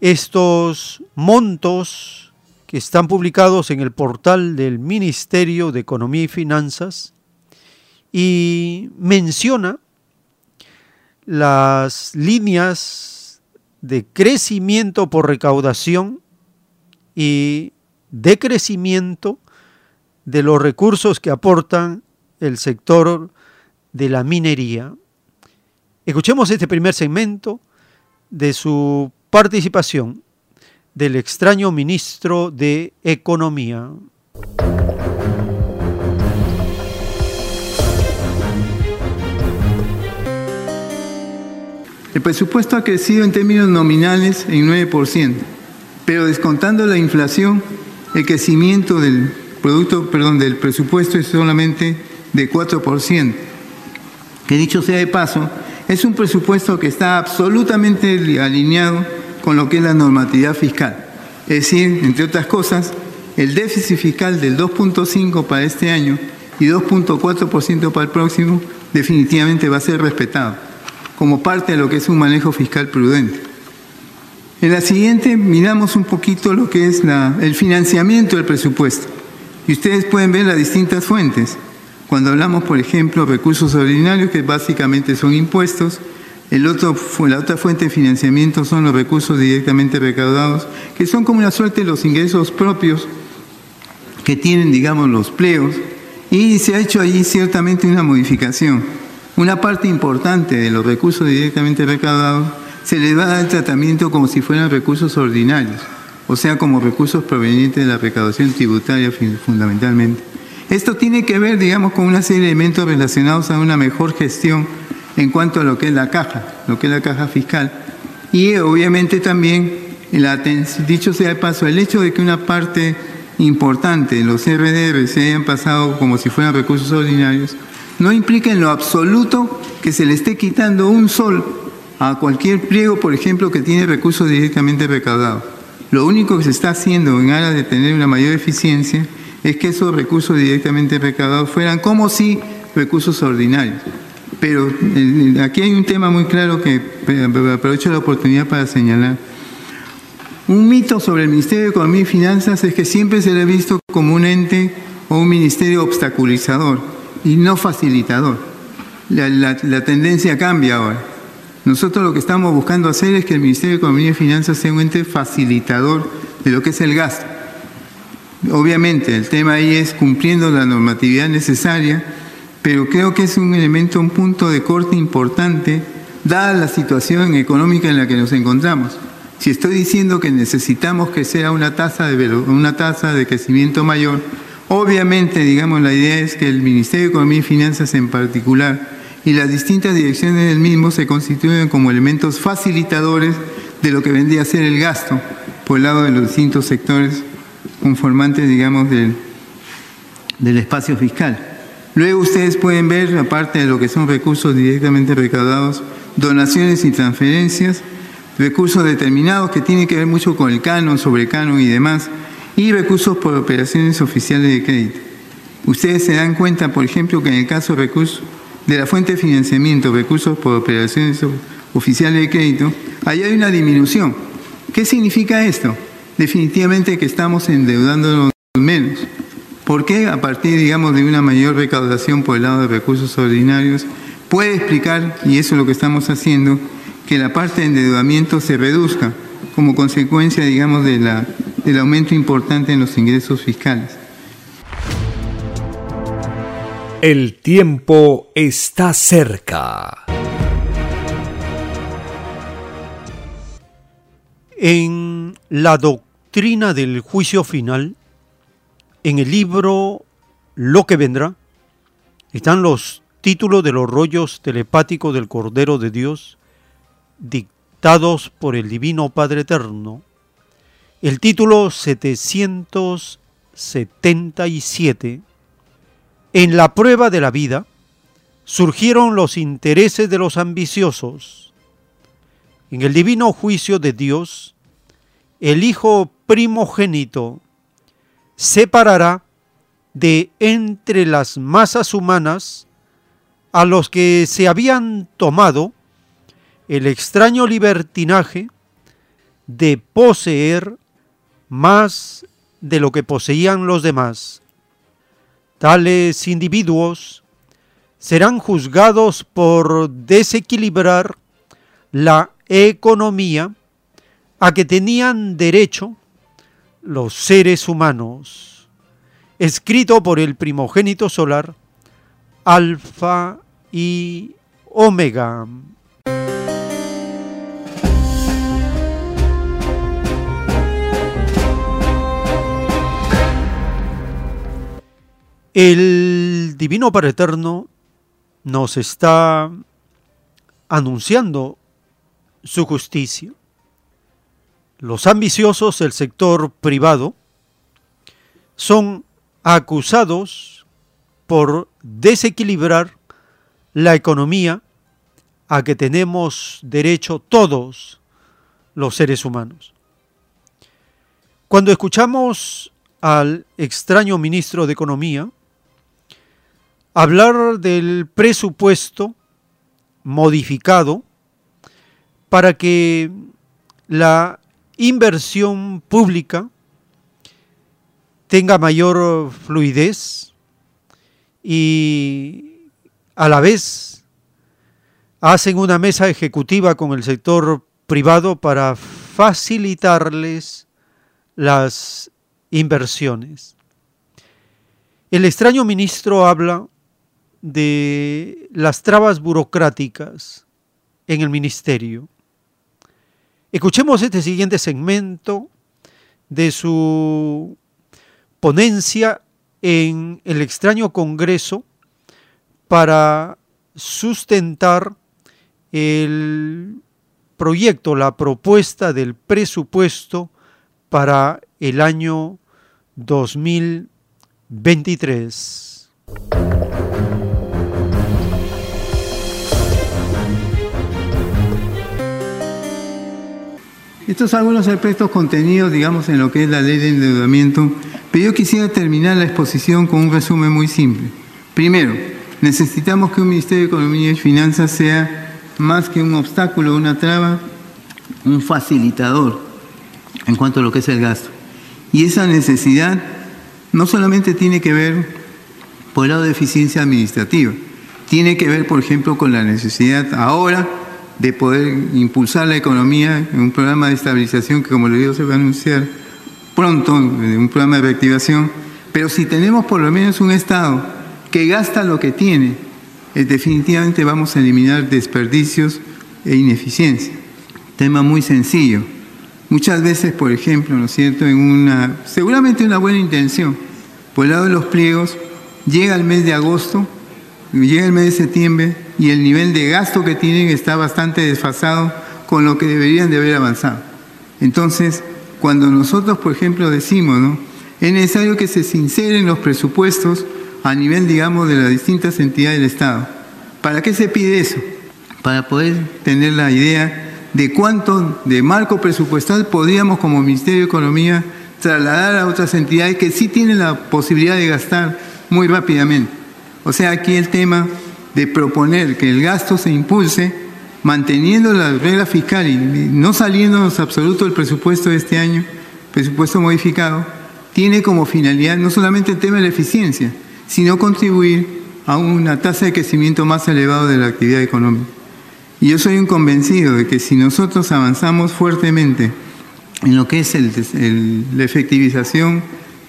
[SPEAKER 2] estos montos que están publicados en el portal del Ministerio de Economía y Finanzas y menciona las líneas de crecimiento por recaudación y decrecimiento de los recursos que aportan el sector de la minería. Escuchemos este primer segmento de su participación del extraño ministro de Economía.
[SPEAKER 17] El presupuesto ha crecido en términos nominales en 9%, pero descontando la inflación, el crecimiento del producto, perdón, del presupuesto es solamente de 4%. Que dicho sea de paso, es un presupuesto que está absolutamente alineado con lo que es la normatividad fiscal. Es decir, entre otras cosas, el déficit fiscal del 2.5 para este año y 2.4% para el próximo definitivamente va a ser respetado como parte de lo que es un manejo fiscal prudente. En la siguiente miramos un poquito lo que es el financiamiento del presupuesto. Y ustedes pueden ver las distintas fuentes. Cuando hablamos, por ejemplo, recursos ordinarios, que básicamente son impuestos, el otro, la otra fuente de financiamiento son los recursos directamente recaudados, que son como una suerte de los ingresos propios que tienen, digamos, los pleos, y se ha hecho allí ciertamente una modificación. Una parte importante de los recursos directamente recaudados se les va a dar tratamiento como si fueran recursos ordinarios, o sea, como recursos provenientes de la recaudación tributaria fundamentalmente. Esto tiene que ver, digamos, con una serie de elementos relacionados a una mejor gestión en cuanto a lo que es la caja, lo que es la caja fiscal. Y obviamente también, dicho sea de paso, el hecho de que una parte importante de los RDR se hayan pasado como si fueran recursos ordinarios, no implica en lo absoluto que se le esté quitando un sol a cualquier pliego, por ejemplo, que tiene recursos directamente recaudados. Lo único que se está haciendo en aras de tener una mayor eficiencia es que esos recursos directamente recaudados fueran como si recursos ordinarios. Pero eh, aquí hay un tema muy claro que aprovecho la oportunidad para señalar. Un mito sobre el Ministerio de Economía y Finanzas es que siempre se le ha visto como un ente o un ministerio obstaculizador y no facilitador. la tendencia cambia ahora. Nosotros lo que estamos buscando hacer es que el Ministerio de Economía y Finanzas sea un ente facilitador de lo que es el gasto. Obviamente, el tema ahí es cumpliendo la normatividad necesaria, pero creo que es un elemento, un punto de corte importante, dada la situación económica en la que nos encontramos. Si estoy diciendo que necesitamos que sea una tasa de, una tasa de crecimiento mayor, obviamente, digamos, la idea es que el Ministerio de Economía y Finanzas en particular, y las distintas direcciones del mismo se constituyen como elementos facilitadores de lo que vendría a ser el gasto por el lado de los distintos sectores conformantes, digamos, del, del espacio fiscal. Luego ustedes pueden ver, aparte de lo que son recursos directamente recaudados, donaciones y transferencias, recursos determinados que tienen que ver mucho con el canon, sobre canon y demás, y recursos por operaciones oficiales de crédito. Ustedes se dan cuenta, por ejemplo, que en el caso de de la fuente de financiamiento, recursos por operaciones oficiales de crédito, ahí hay una disminución. ¿Qué significa esto? Definitivamente que estamos endeudándonos menos. ¿Por qué? A partir, digamos, de una mayor recaudación por el lado de recursos ordinarios, puede explicar, y eso es lo que estamos haciendo, que la parte de endeudamiento se reduzca como consecuencia, digamos, de la, del aumento importante en los ingresos fiscales.
[SPEAKER 1] El tiempo está cerca.
[SPEAKER 2] En la del juicio final, en el libro Lo que vendrá, están los títulos de los rollos telepáticos del Cordero de Dios, dictados por el Divino Padre Eterno. El título 777 en la prueba de la vida surgieron los intereses de los ambiciosos. En el divino juicio de Dios, el Hijo primogénito separará de entre las masas humanas a los que se habían tomado el extraño libertinaje de poseer más de lo que poseían los demás. Tales individuos serán juzgados por desequilibrar la economía a que tenían derecho los seres humanos, escrito por el primogénito solar, Alfa y Omega. El Divino Padre Eterno nos está anunciando su justicia. Los ambiciosos del sector privado son acusados por desequilibrar la economía a que tenemos derecho todos los seres humanos. Cuando escuchamos al extraño ministro de Economía hablar del presupuesto modificado para que la inversión pública tenga mayor fluidez y a la vez hacen una mesa ejecutiva con el sector privado para facilitarles las inversiones. El extraño ministro habla de las trabas burocráticas en el ministerio. Escuchemos este siguiente segmento de su ponencia en el extraño Congreso para sustentar el proyecto, la propuesta del presupuesto para el año 2023.
[SPEAKER 17] Estos son algunos aspectos contenidos, digamos, en lo que es la ley de endeudamiento, pero yo quisiera terminar la exposición con un resumen muy simple. Primero, necesitamos que un Ministerio de Economía y Finanzas sea más que un obstáculo, una traba, un facilitador en cuanto a lo que es el gasto. Y esa necesidad no solamente tiene que ver por el lado de eficiencia administrativa, tiene que ver, por ejemplo, con la necesidad ahora de poder impulsar la economía en un programa de estabilización que, como le digo, se va a anunciar pronto, un programa de reactivación. Pero si tenemos por lo menos un Estado que gasta lo que tiene, eh, definitivamente vamos a eliminar desperdicios e ineficiencia. Tema muy sencillo. Muchas veces, por ejemplo, ¿no es cierto?, en una, seguramente una buena intención, por el lado de los pliegos, llega el mes de agosto, llega el mes de septiembre y el nivel de gasto que tienen está bastante desfasado con lo que deberían de haber avanzado. Entonces, cuando nosotros, por ejemplo, decimos, ¿no? Es necesario que se sinceren los presupuestos a nivel, digamos, de las distintas entidades del Estado. ¿Para qué se pide eso? Para poder tener la idea de cuánto de marco presupuestal podríamos como Ministerio de Economía trasladar a otras entidades que sí tienen la posibilidad de gastar muy rápidamente. O sea, aquí el tema de proponer que el gasto se impulse manteniendo la regla fiscal y no saliéndonos absoluto del presupuesto de este año, presupuesto modificado, tiene como finalidad no solamente el tema de la eficiencia, sino contribuir a una tasa de crecimiento más elevado de la actividad económica. Y yo soy un convencido de que si nosotros avanzamos fuertemente en lo que es la efectivización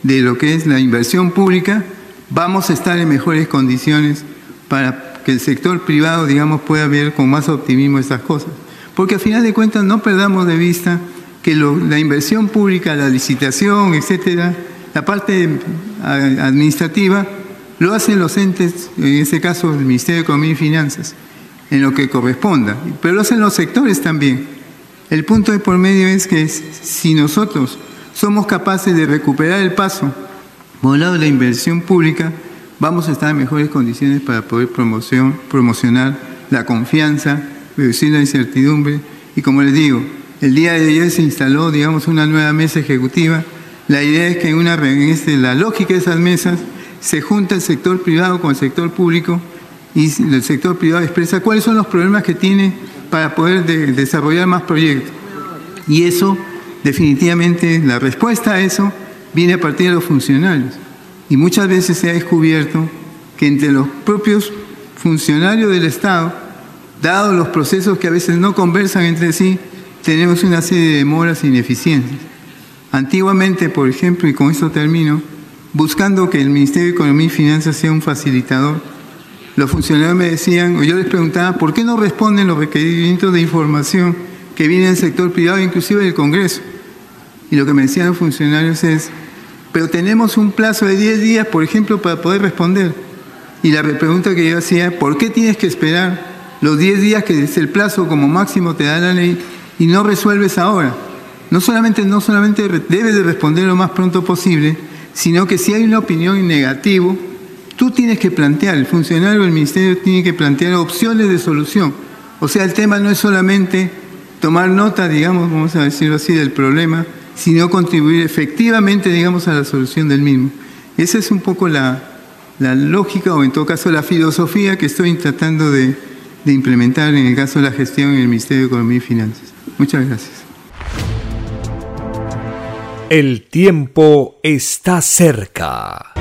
[SPEAKER 17] de lo que es la inversión pública, vamos a estar en mejores condiciones para que el sector privado, digamos, pueda ver con más optimismo estas cosas. Porque al final de cuentas no perdamos de vista que la inversión pública, la licitación, etcétera, la parte administrativa, lo hacen los entes, en este caso el Ministerio de Economía y Finanzas en lo que corresponda, pero lo hacen los sectores también. El punto de por medio es que si nosotros somos capaces de recuperar el paso por el lado de la inversión pública, vamos a estar en mejores condiciones para poder promocionar la confianza, reducir la incertidumbre. Y como les digo, el día de ayer se instaló, digamos, una nueva mesa ejecutiva. La idea es que en, una, en este, la lógica de esas mesas se junta el sector privado con el sector público y el sector privado expresa cuáles son los problemas que tiene para poder desarrollar más proyectos. Y eso, definitivamente, la respuesta a eso viene a partir de los funcionarios. Y muchas veces se ha descubierto que entre los propios funcionarios del Estado, dados los procesos que a veces no conversan entre sí, tenemos una serie de demoras e ineficiencias. Antiguamente, por ejemplo, y con esto termino, buscando que el Ministerio de Economía y Finanzas sea un facilitador, los funcionarios me decían, o yo les preguntaba, ¿por qué no responden los requerimientos de información que vienen del sector privado, inclusive del Congreso? Y lo que me decían los funcionarios es, pero tenemos un plazo de 10 días, por ejemplo, para poder responder. Y la pregunta que yo hacía, ¿por qué tienes que esperar los 10 días que es el plazo como máximo te da la ley y no resuelves ahora? no solamente, no solamente debe de responder lo más pronto posible, sino que si hay una opinión en negativo, tú tienes que plantear, el funcionario del ministerio tiene que plantear opciones de solución. O sea, el tema no es solamente tomar nota, digamos, vamos a decirlo así, del problema, sino contribuir efectivamente, digamos, a la solución del mismo. Esa es un poco la, la lógica o en todo caso la filosofía que estoy tratando de, implementar en el caso de la gestión en el Ministerio de Economía y Finanzas. Muchas gracias.
[SPEAKER 1] El tiempo está cerca.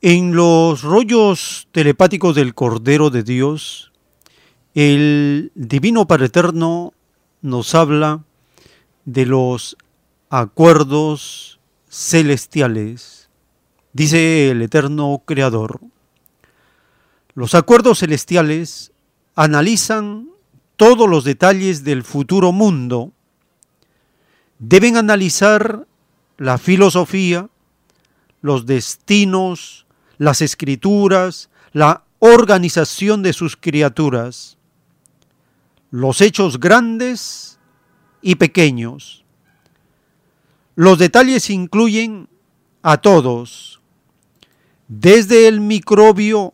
[SPEAKER 2] En los rollos telepáticos del Cordero de Dios, el Divino Padre Eterno nos habla de los acuerdos celestiales. Dice el Eterno Creador, los acuerdos celestiales analizan todos los detalles del futuro mundo, deben analizar la filosofía, los destinos, las escrituras, la organización de sus criaturas, los hechos grandes y pequeños. Los detalles incluyen a todos, desde el microbio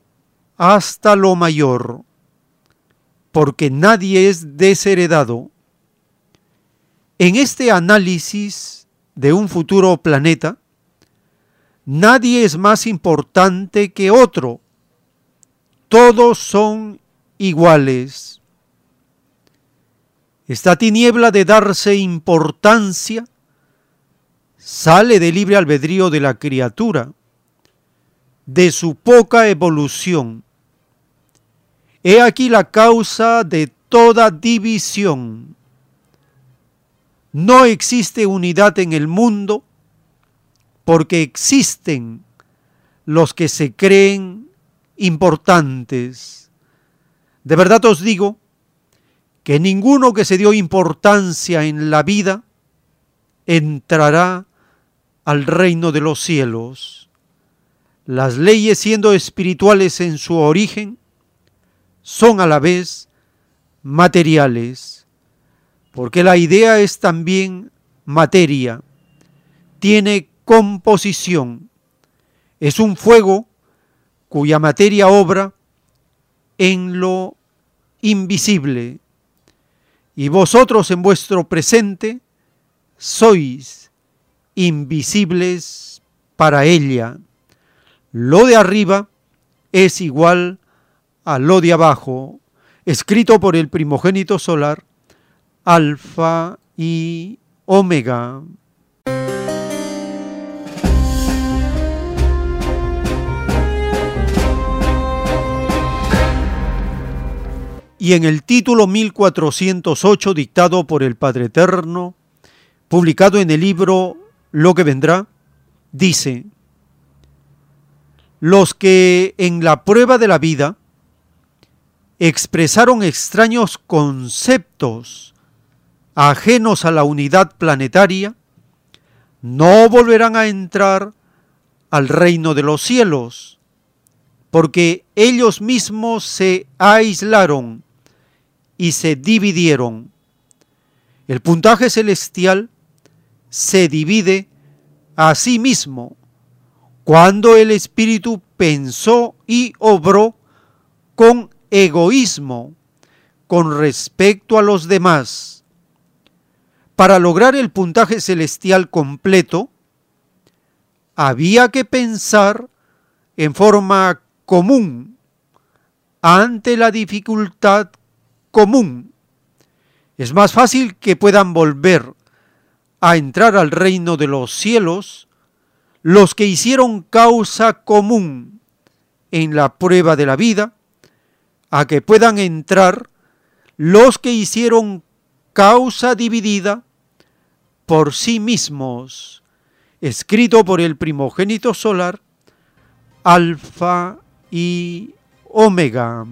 [SPEAKER 2] hasta lo mayor porque nadie es desheredado. En este análisis de un futuro planeta, nadie es más importante que otro. Todos son iguales. Esta tiniebla de darse importancia sale de libre albedrío de la criatura, de su poca evolución He aquí la causa de toda división. No existe unidad en el mundo porque existen los que se creen importantes. De verdad os digo que ninguno que se dio importancia en la vida entrará al reino de los cielos. Las leyes siendo espirituales en su origen, son a la vez materiales, porque la idea es también materia, tiene composición, es un fuego cuya materia obra en lo invisible, y vosotros en vuestro presente sois invisibles para ella. Lo de arriba es igual a lo de abajo, escrito por el primogénito solar, Alfa y Omega. Y en el título 1408, dictado por el Padre Eterno, publicado en el libro Lo que vendrá, dice, los que en la prueba de la vida expresaron extraños conceptos ajenos a la unidad planetaria, no volverán a entrar al reino de los cielos, porque ellos mismos se aislaron y se dividieron. El puntaje celestial se divide a sí mismo cuando el Espíritu pensó y obró con egoísmo con respecto a los demás. Para lograr el puntaje celestial completo, había que pensar en forma común ante la dificultad común. Es más fácil que puedan volver a entrar al reino de los cielos los que hicieron causa común en la prueba de la vida a que puedan entrar los que hicieron causa dividida por sí mismos, escrito por el primogénito solar, Alfa y Omega.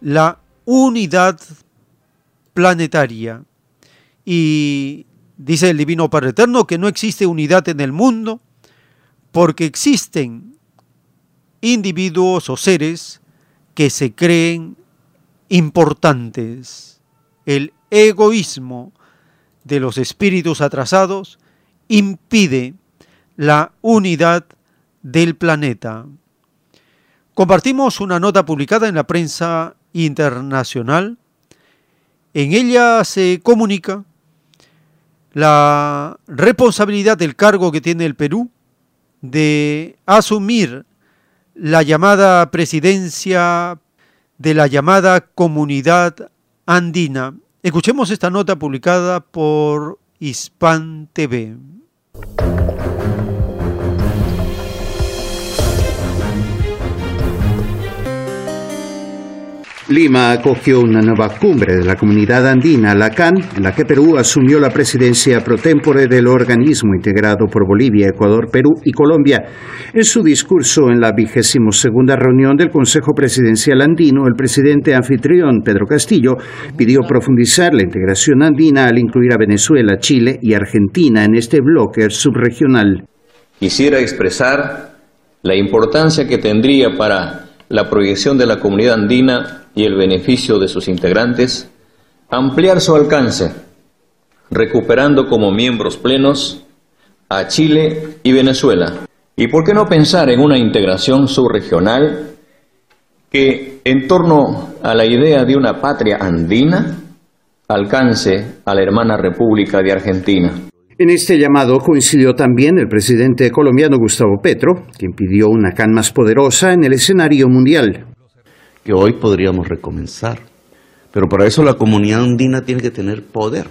[SPEAKER 2] La unidad planetaria y Dice el Divino Padre Eterno que no existe unidad en el mundo porque existen individuos o seres que se creen importantes. El egoísmo de los espíritus atrasados impide la unidad del planeta. Compartimos una nota publicada en la prensa internacional. En ella se comunica la responsabilidad del cargo que tiene el Perú de asumir la llamada presidencia de la llamada comunidad andina. Escuchemos esta nota publicada por Hispan TV.
[SPEAKER 18] Lima acogió una nueva cumbre de la comunidad andina, la CAN, en la que Perú asumió la presidencia pro tempore del organismo integrado por Bolivia, Ecuador, Perú y Colombia. En su discurso en la vigésimo segunda reunión del Consejo Presidencial Andino, el presidente anfitrión Pedro Castillo pidió profundizar la integración andina al incluir a Venezuela, Chile y Argentina en este bloque subregional.
[SPEAKER 19] Quisiera expresar la importancia que tendría para la proyección de la comunidad andina y el beneficio de sus integrantes, ampliar su alcance, recuperando como miembros plenos a Chile y Venezuela. ¿Y por qué no pensar en una integración subregional que en torno a la idea de una patria andina alcance a la hermana República de Argentina?
[SPEAKER 18] En este llamado coincidió también el presidente colombiano Gustavo Petro, quien pidió una CAN más poderosa en el escenario mundial.
[SPEAKER 20] Que hoy podríamos recomenzar, pero para eso la comunidad andina tiene que tener poder.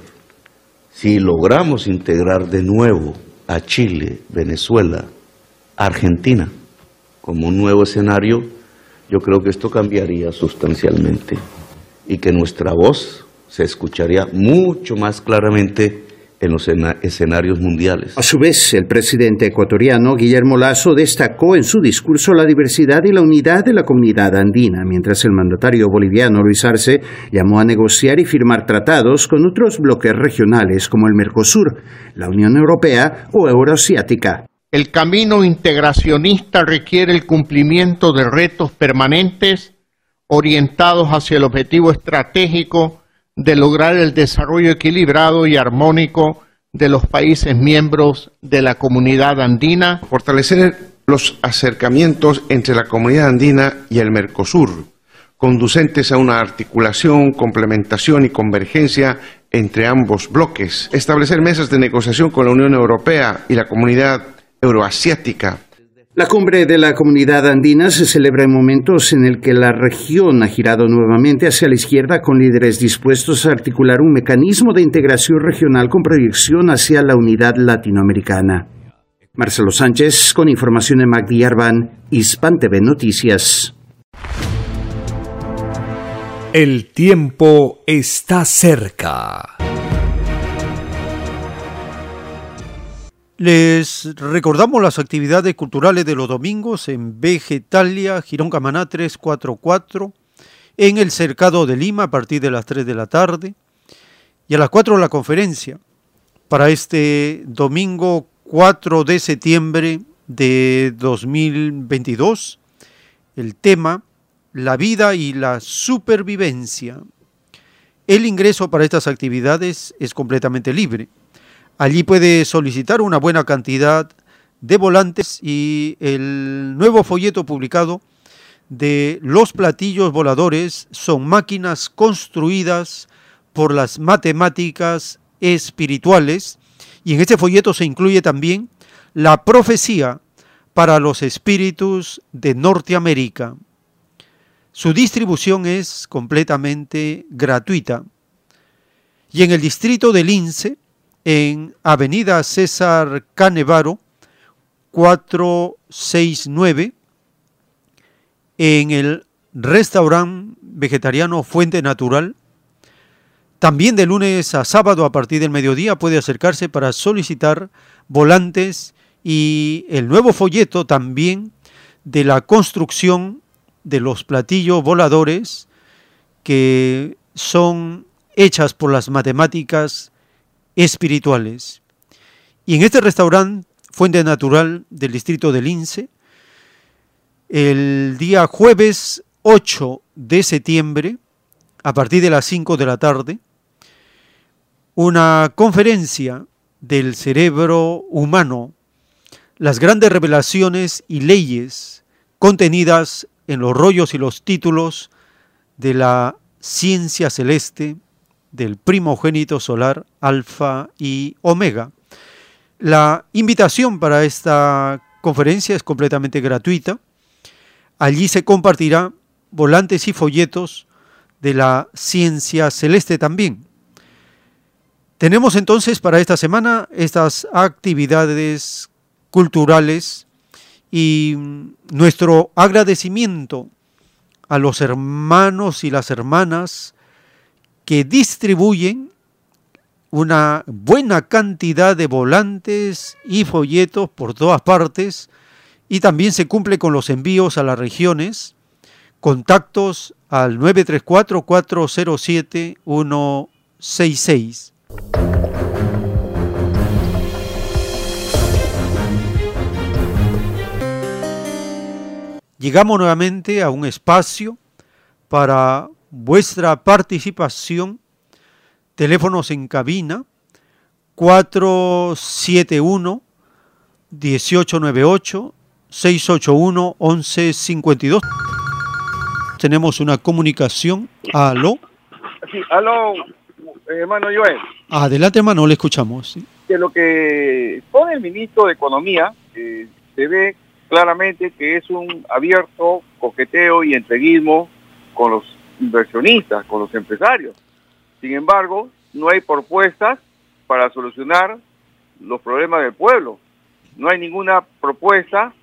[SPEAKER 20] Si logramos integrar de nuevo a Chile, Venezuela, Argentina como un nuevo escenario, yo creo que esto cambiaría sustancialmente y que nuestra voz se escucharía mucho más claramente en los escenarios mundiales.
[SPEAKER 18] A su vez, el presidente ecuatoriano Guillermo Lazo destacó en su discurso la diversidad y la unidad de la comunidad andina, mientras el mandatario boliviano Luis Arce llamó a negociar y firmar tratados con otros bloques regionales como el Mercosur, la Unión Europea o Euroasiática.
[SPEAKER 21] El camino integracionista requiere el cumplimiento de retos permanentes orientados hacia el objetivo estratégico de lograr el desarrollo equilibrado y armónico de los países miembros de la comunidad andina.
[SPEAKER 22] Fortalecer los acercamientos entre la comunidad andina y el Mercosur, conducentes a una articulación, complementación y convergencia entre ambos bloques. Establecer mesas de negociación con la Unión Europea y la comunidad euroasiática
[SPEAKER 18] la cumbre de la comunidad andina se celebra en momentos en el que la región ha girado nuevamente hacia la izquierda con líderes dispuestos a articular un mecanismo de integración regional con proyección hacia la unidad latinoamericana. Marcelo Sánchez con información de Magdi Arban, Hispan TV Noticias.
[SPEAKER 1] El tiempo está cerca.
[SPEAKER 2] Les recordamos las actividades culturales de los domingos en Vegetalia, Girón Camaná 344, en el Cercado de Lima a partir de las 3 de la tarde y a las 4 la conferencia para este domingo 4 de septiembre de 2022. El tema, la vida y la supervivencia. El ingreso para estas actividades es completamente libre Allí puede solicitar una buena cantidad de volantes y el nuevo folleto publicado de los platillos voladores son máquinas construidas por las matemáticas espirituales y en este folleto se incluye también la profecía para los espíritus de Norteamérica. Su distribución es completamente gratuita. Y en el distrito del Lince, en Avenida César Canevaro, 469, en el restaurante vegetariano Fuente Natural. También de lunes a sábado a partir del mediodía puede acercarse para solicitar volantes y el nuevo folleto también de la construcción de los platillos voladores que son hechas por las matemáticas espirituales. Y en este restaurante, Fuente Natural del distrito del Lince, el día jueves 8 de septiembre, a partir de las 5 de la tarde, una conferencia del cerebro humano, las grandes revelaciones y leyes contenidas en los rollos y los títulos de la ciencia celeste del primogénito solar Alfa y Omega. La invitación para esta conferencia es completamente gratuita. Allí se compartirá volantes y folletos de la ciencia celeste también. Tenemos entonces para esta semana estas actividades culturales y nuestro agradecimiento a los hermanos y las hermanas que distribuyen una buena cantidad de volantes y folletos por todas partes y también se cumple con los envíos a las regiones. Contactos al 934-407-166. Llegamos nuevamente a un espacio para vuestra participación. Teléfonos en cabina 471 1898 681 1152. Tenemos una comunicación. Aló.
[SPEAKER 15] Sí, aló, hermano Joel.
[SPEAKER 2] Adelante, hermano, le escuchamos.
[SPEAKER 15] Que lo que pone el ministro de Economía eh, se ve claramente que es un abierto coqueteo y entreguismo con los inversionistas, con los empresarios. Sin embargo, no hay propuestas para solucionar los problemas del pueblo. No hay ninguna propuesta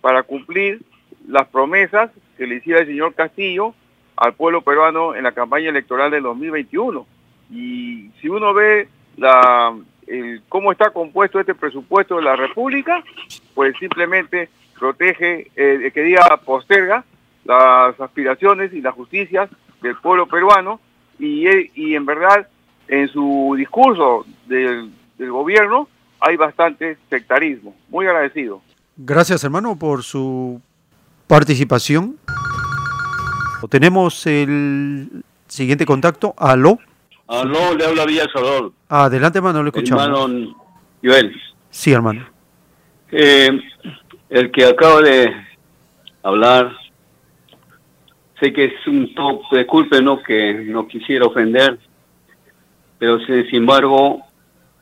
[SPEAKER 15] para cumplir las promesas que le hiciera el señor Castillo al pueblo peruano en la campaña electoral del 2021. Y si uno ve la, el, cómo está compuesto este presupuesto de la República, pues simplemente protege, eh, que diga posterga las aspiraciones y las justicias del pueblo peruano y, eh, y en verdad en su discurso del, del gobierno hay bastante sectarismo. Muy agradecido.
[SPEAKER 2] Gracias hermano por su participación. Tenemos el siguiente contacto. Aló.
[SPEAKER 23] Aló, le habla Villa Salvador.
[SPEAKER 2] Adelante hermano, lo escuchamos.
[SPEAKER 23] Hermano Joel.
[SPEAKER 2] Sí hermano.
[SPEAKER 23] Eh, el que acaba de hablar, sé que es un top, disculpe, no que no quisiera ofender, pero sin embargo,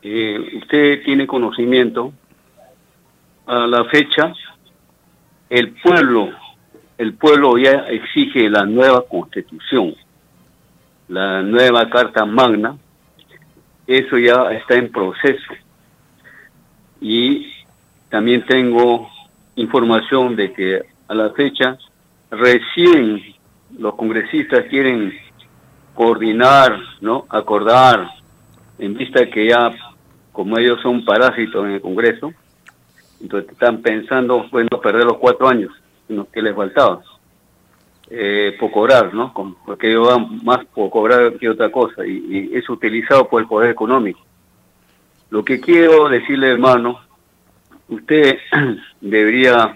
[SPEAKER 23] eh, usted tiene conocimiento, a la fecha, el pueblo, el pueblo ya exige la nueva constitución, la nueva carta magna, eso ya está en proceso. Y también tengo información de que a la fecha recién los congresistas quieren coordinar, ¿no? Acordar, en vista que ya, como ellos son parásitos en el Congreso, entonces están pensando, bueno, perder los cuatro años, que les faltaba. Eh, por cobrar, ¿no? Porque ellos van más por cobrar que otra cosa y, y es utilizado por el poder económico. Lo que quiero decirle, hermano, usted [clears throat] debería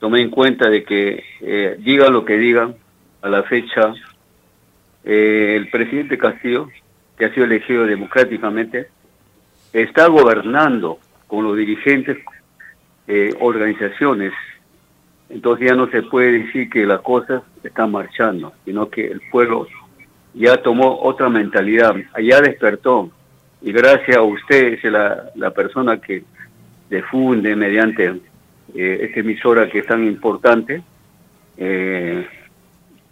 [SPEAKER 23] tomar en cuenta de que eh, digan lo que digan a la fecha eh, el presidente Castillo que ha sido elegido democráticamente está gobernando con los dirigentes eh, organizaciones. Entonces ya no se puede decir que las cosas están marchando sino que el pueblo ya tomó otra mentalidad ya despertó. Y gracias a usted la, la persona que difunde mediante eh, esta emisora que es tan importante eh,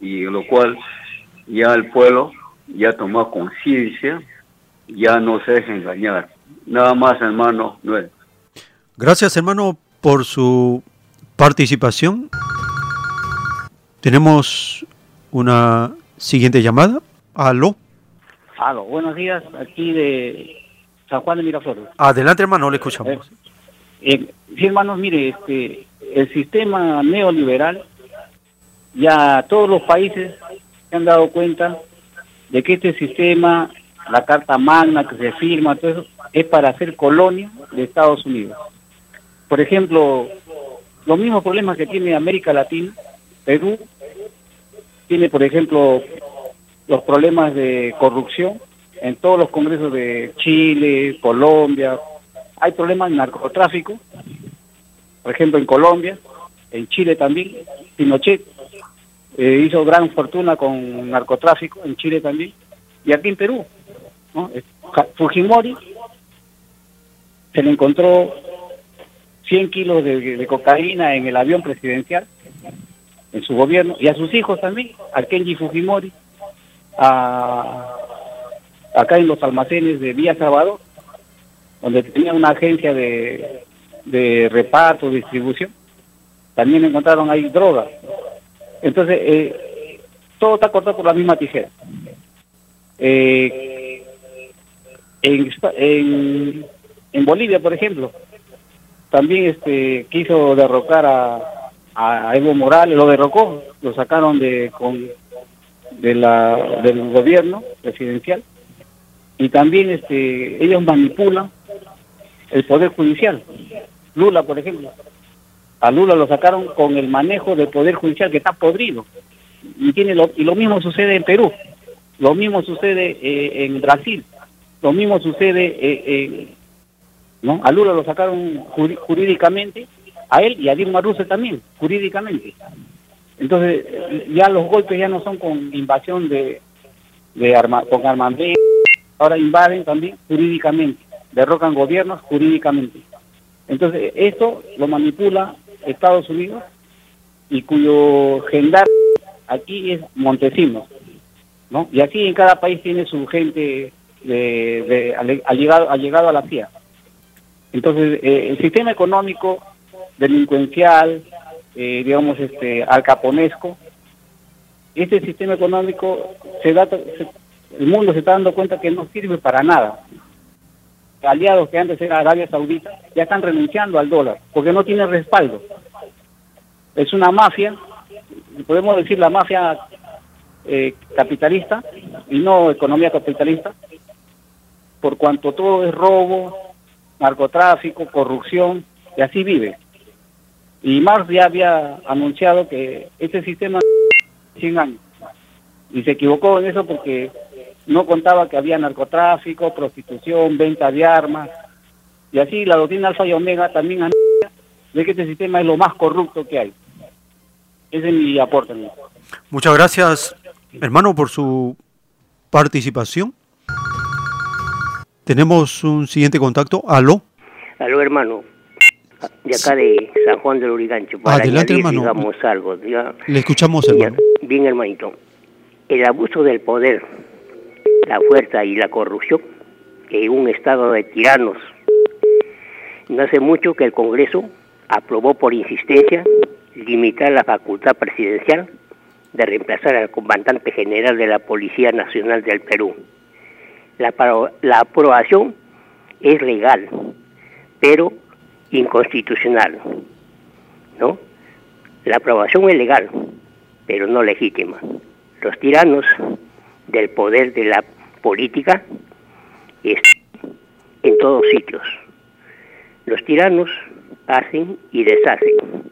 [SPEAKER 23] y lo cual ya el pueblo ya tomó conciencia, ya no se deja engañar. Nada más, hermano Noel.
[SPEAKER 2] Gracias, hermano, por su participación. Tenemos una siguiente llamada. Aló.
[SPEAKER 24] Aló, buenos días, aquí de San Juan de Miraflores.
[SPEAKER 2] Adelante, hermano, le escuchamos.
[SPEAKER 24] Eh, sí, hermanos, mire, este, el sistema neoliberal, ya todos los países se han dado cuenta de que este sistema la Carta Magna que se firma, todo eso, es para hacer colonia de Estados Unidos. Por ejemplo, los mismos problemas que tiene América Latina, Perú, tiene, por ejemplo, los problemas de corrupción en todos los congresos de Chile, Colombia. Hay problemas de narcotráfico, por ejemplo, en Colombia, en Chile también. Pinochet eh, hizo gran fortuna con narcotráfico, en Chile también, y aquí en Perú. Eh, Fujimori se le encontró 100 kilos de, cocaína en el avión presidencial, en su gobierno, y a sus hijos también, a Kenji Fujimori, a, acá en los almacenes de Vía Salvador, donde tenía una agencia de, de reparto, distribución, también encontraron ahí droga. Entonces, eh, todo está cortado por la misma tijera. Eh, en, en, en Bolivia, por ejemplo, también este quiso derrocar a, a Evo Morales, lo derrocó, lo sacaron de con de la del gobierno presidencial y también este ellos manipulan el poder judicial. Lula, por ejemplo, a Lula lo sacaron con el manejo del poder judicial que está podrido y tiene lo, y lo mismo sucede en Perú, lo mismo sucede eh, en Brasil, lo mismo sucede eh, ¿no? A Lula lo sacaron jurídicamente, a él y a Dilma Rousseff también, jurídicamente. Entonces, ya los golpes ya no son con invasión de, de con armamento, ahora invaden también jurídicamente, derrocan gobiernos jurídicamente. Entonces, esto lo manipula Estados Unidos y cuyo gendarme aquí es Montesinos, ¿no? Y aquí en cada país tiene su gente de, de, ha llegado, ha llegado a la CIA. Entonces, eh, el sistema económico delincuencial, eh, digamos, este, alcaponesco, este sistema económico, se da, se, el mundo se está dando cuenta que no sirve para nada. Aliados que antes era Arabia Saudita ya están renunciando al dólar porque no tiene respaldo. Es una mafia, podemos decir la mafia eh, capitalista y no economía capitalista, por cuanto todo es robo, narcotráfico, corrupción, y así vive. Y Marx ya había anunciado que este sistema 100 años. Y se equivocó en eso porque no contaba que había narcotráfico, prostitución, venta de armas. Y así la doctrina Alfa y Omega también anuncia de que este sistema es lo más corrupto que hay. Ese es mi aporte.
[SPEAKER 2] Muchas gracias, hermano, por su participación. Tenemos un siguiente contacto. Aló.
[SPEAKER 16] Aló, hermano. De acá de San Juan del Urigancho. Para
[SPEAKER 2] Adelante,
[SPEAKER 16] añadir,
[SPEAKER 2] hermano.
[SPEAKER 16] digamos, algo. diga-
[SPEAKER 2] Le escuchamos, hermano.
[SPEAKER 16] Bien, hermanito. El abuso del poder, la fuerza y la corrupción en un estado de tiranos. No hace mucho que el Congreso aprobó por insistencia limitar la facultad presidencial de reemplazar al comandante general de la Policía Nacional del Perú. La, la aprobación es legal, pero inconstitucional. ¿No? La aprobación es legal, pero no legítima. Los tiranos del poder de la política están en todos sitios. Los tiranos hacen y deshacen.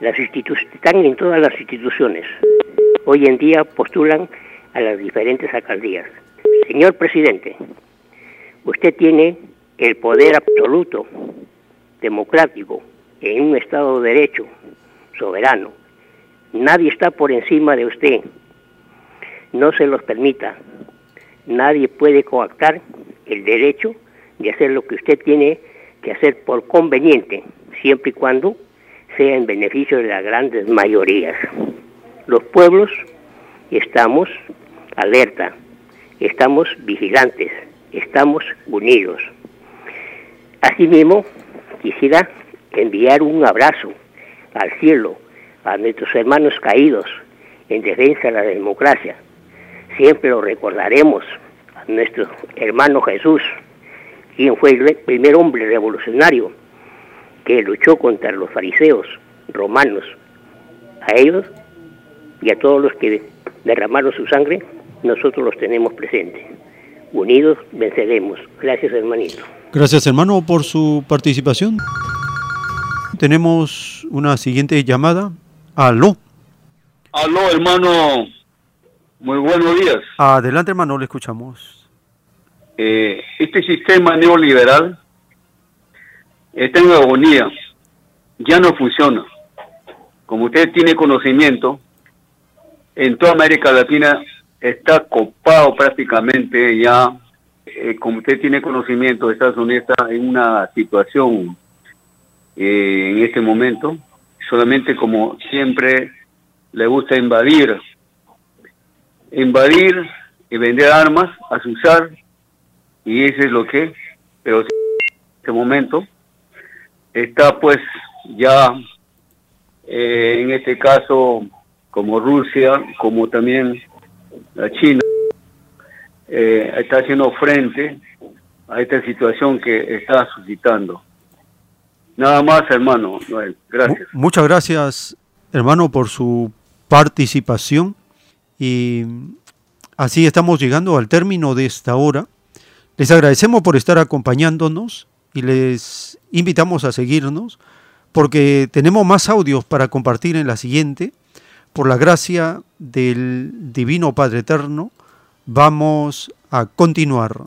[SPEAKER 16] Las están en todas las instituciones. Hoy en día postulan a las diferentes alcaldías. Señor presidente, usted tiene el poder absoluto, democrático, en un Estado de Derecho, soberano. Nadie está por encima de usted. No se los permita. Nadie puede coactar el derecho de hacer lo que usted tiene que hacer por conveniente, siempre y cuando sea en beneficio de las grandes mayorías. Los pueblos estamos alerta, estamos vigilantes, estamos unidos. Asimismo, quisiera enviar un abrazo al cielo a nuestros hermanos caídos en defensa de la democracia. Siempre lo recordaremos a nuestro hermano Jesús, quien fue el primer hombre revolucionario que luchó contra los fariseos romanos. A ellos y a todos los que derramaron su sangre, nosotros los tenemos presentes. Unidos venceremos. Gracias, hermanito.
[SPEAKER 2] Gracias, hermano, por su participación. Tenemos una siguiente llamada. Aló.
[SPEAKER 23] Aló, hermano. Muy buenos días.
[SPEAKER 2] Adelante, hermano, le escuchamos.
[SPEAKER 23] Eh, este sistema neoliberal está en agonía. Ya no funciona. Como usted tiene conocimiento, en toda América Latina está copado prácticamente ya, eh, como usted tiene conocimiento, Estados Unidos está en una situación eh, en este momento, solamente como siempre le gusta invadir, invadir y vender armas, asusar, y eso es lo que, pero en este momento está pues ya eh, en este caso como Rusia, como también la China eh, está haciendo frente a esta situación que está suscitando. Nada más, hermano. Gracias.
[SPEAKER 2] Muchas gracias, hermano, por su participación. Y así estamos llegando al término de esta hora. Les agradecemos por estar acompañándonos y les invitamos a seguirnos porque tenemos más audios para compartir en la siguiente por la gracia del Divino Padre Eterno, vamos a continuar.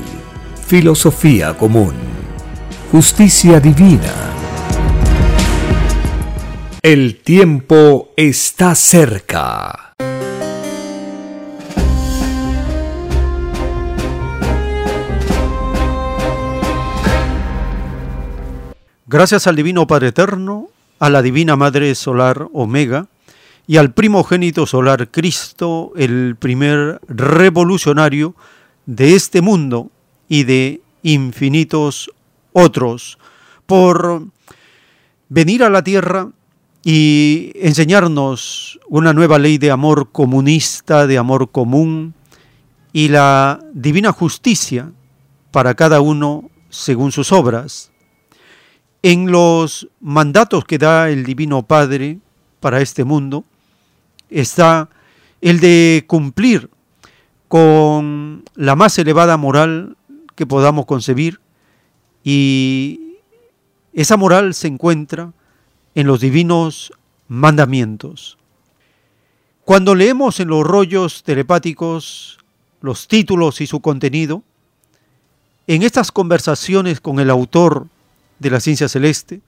[SPEAKER 1] filosofía común justicia divina. El tiempo está cerca.
[SPEAKER 2] Gracias al Divino Padre Eterno, a la Divina Madre Solar Omega y al primogénito solar Cristo, el primer revolucionario de este mundo y de infinitos otros, por venir a la tierra y enseñarnos una nueva ley de amor comunista, de amor común y la divina justicia para cada uno según sus obras. En los mandatos que da el Divino Padre para este mundo está el de cumplir con la más elevada moral que podamos concebir, y esa moral se encuentra en los divinos mandamientos. Cuando leemos en los rollos telepáticos los títulos y su contenido, en estas conversaciones con el autor de la ciencia celeste,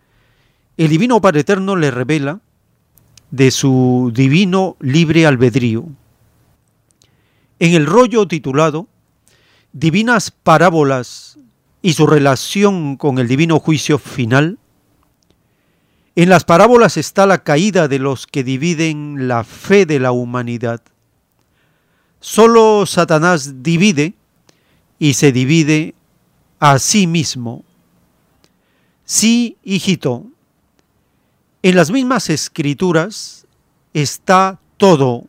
[SPEAKER 2] el Divino Padre Eterno le revela de su divino libre albedrío. En el rollo titulado Divinas Parábolas y su relación con el divino juicio final? En las parábolas está la caída de los que dividen la fe de la humanidad. Solo Satanás divide y se divide a sí mismo. Sí, hijito, en las mismas escrituras está todo,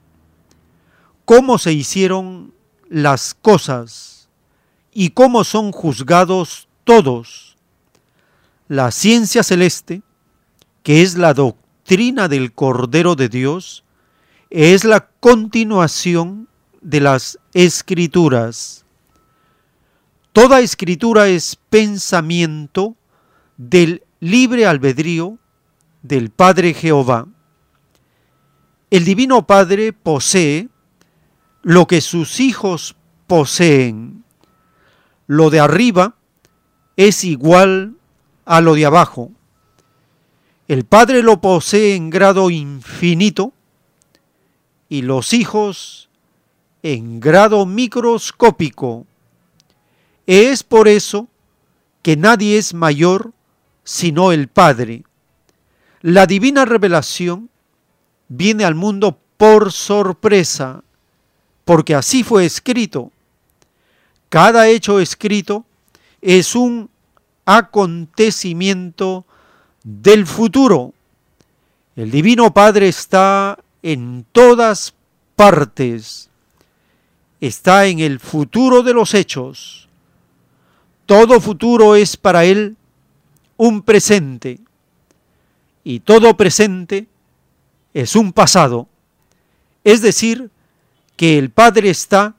[SPEAKER 2] cómo se hicieron las cosas y cómo son juzgados todos. La ciencia celeste, que es la doctrina del Cordero de Dios, es la continuación de las escrituras. Toda escritura es pensamiento del libre albedrío del Padre Jehová. El Divino Padre posee lo que sus hijos poseen lo de arriba es igual a lo de abajo. El Padre lo posee en grado infinito y los hijos en grado microscópico. Es por eso que nadie es mayor sino el Padre. La divina revelación viene al mundo por sorpresa, porque así fue escrito. Cada hecho escrito es un acontecimiento del futuro. El Divino Padre está en todas partes. Está en el futuro de los hechos. Todo futuro es para Él un presente. Y todo presente es un pasado. Es decir, que el Padre está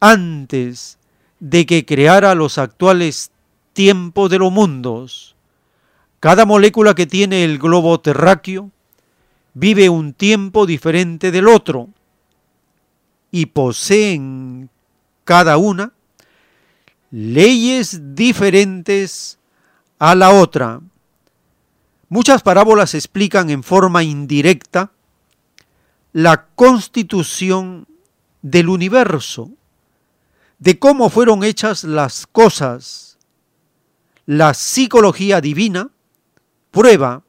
[SPEAKER 2] antes de que creara los actuales tiempos de los mundos. Cada molécula que tiene el globo terráqueo vive un tiempo diferente del otro y poseen cada una leyes diferentes a la otra. Muchas parábolas explican en forma indirecta la constitución del universo de cómo fueron hechas las cosas. La psicología divina prueba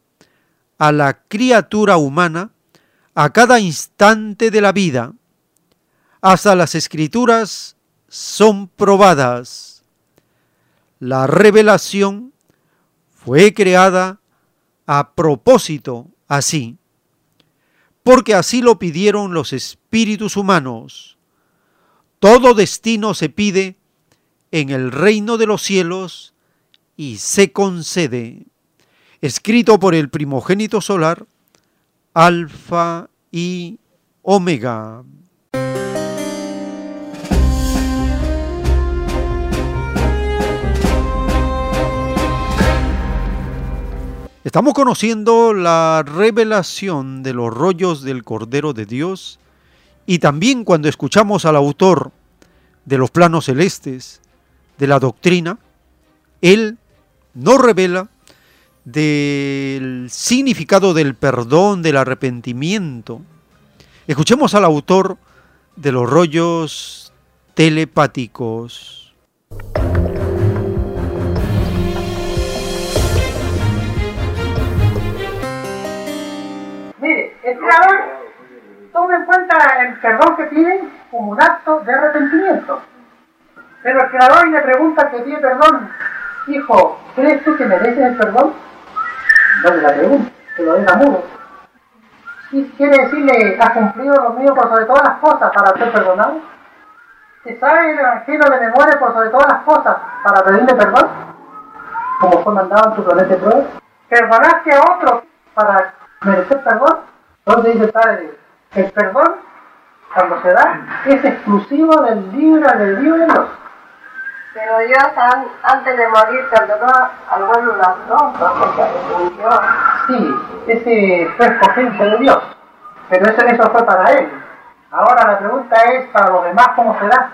[SPEAKER 2] a la criatura humana a cada instante de la vida. Hasta las escrituras son probadas. la revelación fue creada a propósito así, porque así lo pidieron los espíritus humanos. Todo destino se pide en el reino de los cielos y se concede. Escrito por el primogénito solar, Alfa y Omega. Estamos conociendo la revelación de los rollos del Cordero de Dios y también cuando escuchamos al autor de los planos celestes, de la doctrina, él nos revela del significado del perdón, del arrepentimiento. Escuchemos al autor de los rollos telepáticos.
[SPEAKER 3] Mire, el toma en cuenta el perdón que piden como un acto de arrepentimiento. Pero el creador le pregunta que pide perdón, hijo, ¿crees tú que mereces el perdón? No le la pregunta, que lo deja mudo. Quiere decirle, ¿has cumplido lo mío por sobre todas las cosas para ser perdonado? ¿Se sabe el Evangelio de memoria por sobre todas las cosas para pedirle perdón? Como fue mandado en tu planeta de prueba. ¿Perdonaste a otro para merecer perdón? Entonces dice el Padre, el perdón, cuando se da, es exclusivo del libre albedrío de Dios.
[SPEAKER 25] Pero Dios an- antes de morir perdonó al pueblo las dos porque se arrepintió.
[SPEAKER 3] Sí, ese fue escogencia de Dios, pero eso, eso fue para él. Ahora la pregunta es para los demás cómo será.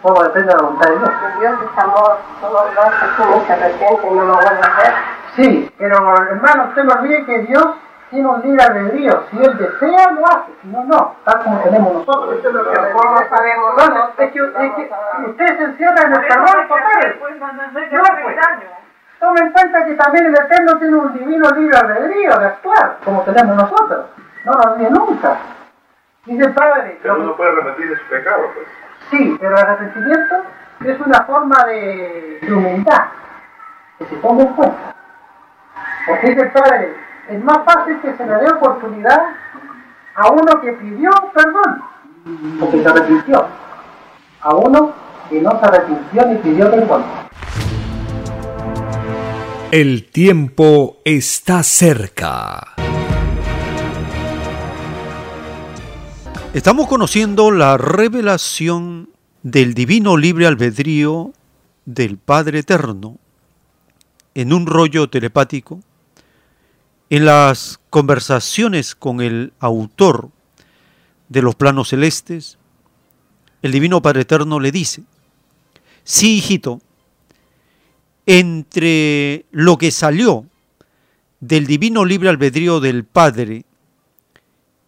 [SPEAKER 3] Todo depende de la voluntad de Dios.
[SPEAKER 25] Dios es amor, todo lo hace como se arrepiente y no lo vuelve a hacer.
[SPEAKER 3] Sí, pero hermano, usted no olvide que Dios tiene un libre albedrío. Si Él desea, lo hace. Si no, no. Tal como tenemos nosotros. Eso es lo que
[SPEAKER 25] ¿Cómo sabemos
[SPEAKER 3] Entonces, es que, es que si usted se encierra en el perdón total. No, pues. Tome en cuenta que también el Eterno tiene un divino libre albedrío de actuar, como tenemos nosotros. No lo olvide nunca. Dice el Padre.
[SPEAKER 26] Pero uno puede repetir de su pecado, pues.
[SPEAKER 3] Sí, pero el arrepentimiento es una forma de, de humildad que se toma en cuenta. Porque dice el Padre, es más fácil que se le dé oportunidad a uno que pidió perdón, porque se arrepintió, a uno que no se arrepintió ni pidió perdón.
[SPEAKER 1] El tiempo está cerca.
[SPEAKER 2] Estamos conociendo la revelación del divino libre albedrío del Padre Eterno en un rollo telepático, en las conversaciones con el autor de los planos celestes, el divino Padre Eterno le dice, sí, hijito, entre lo que salió del divino libre albedrío del Padre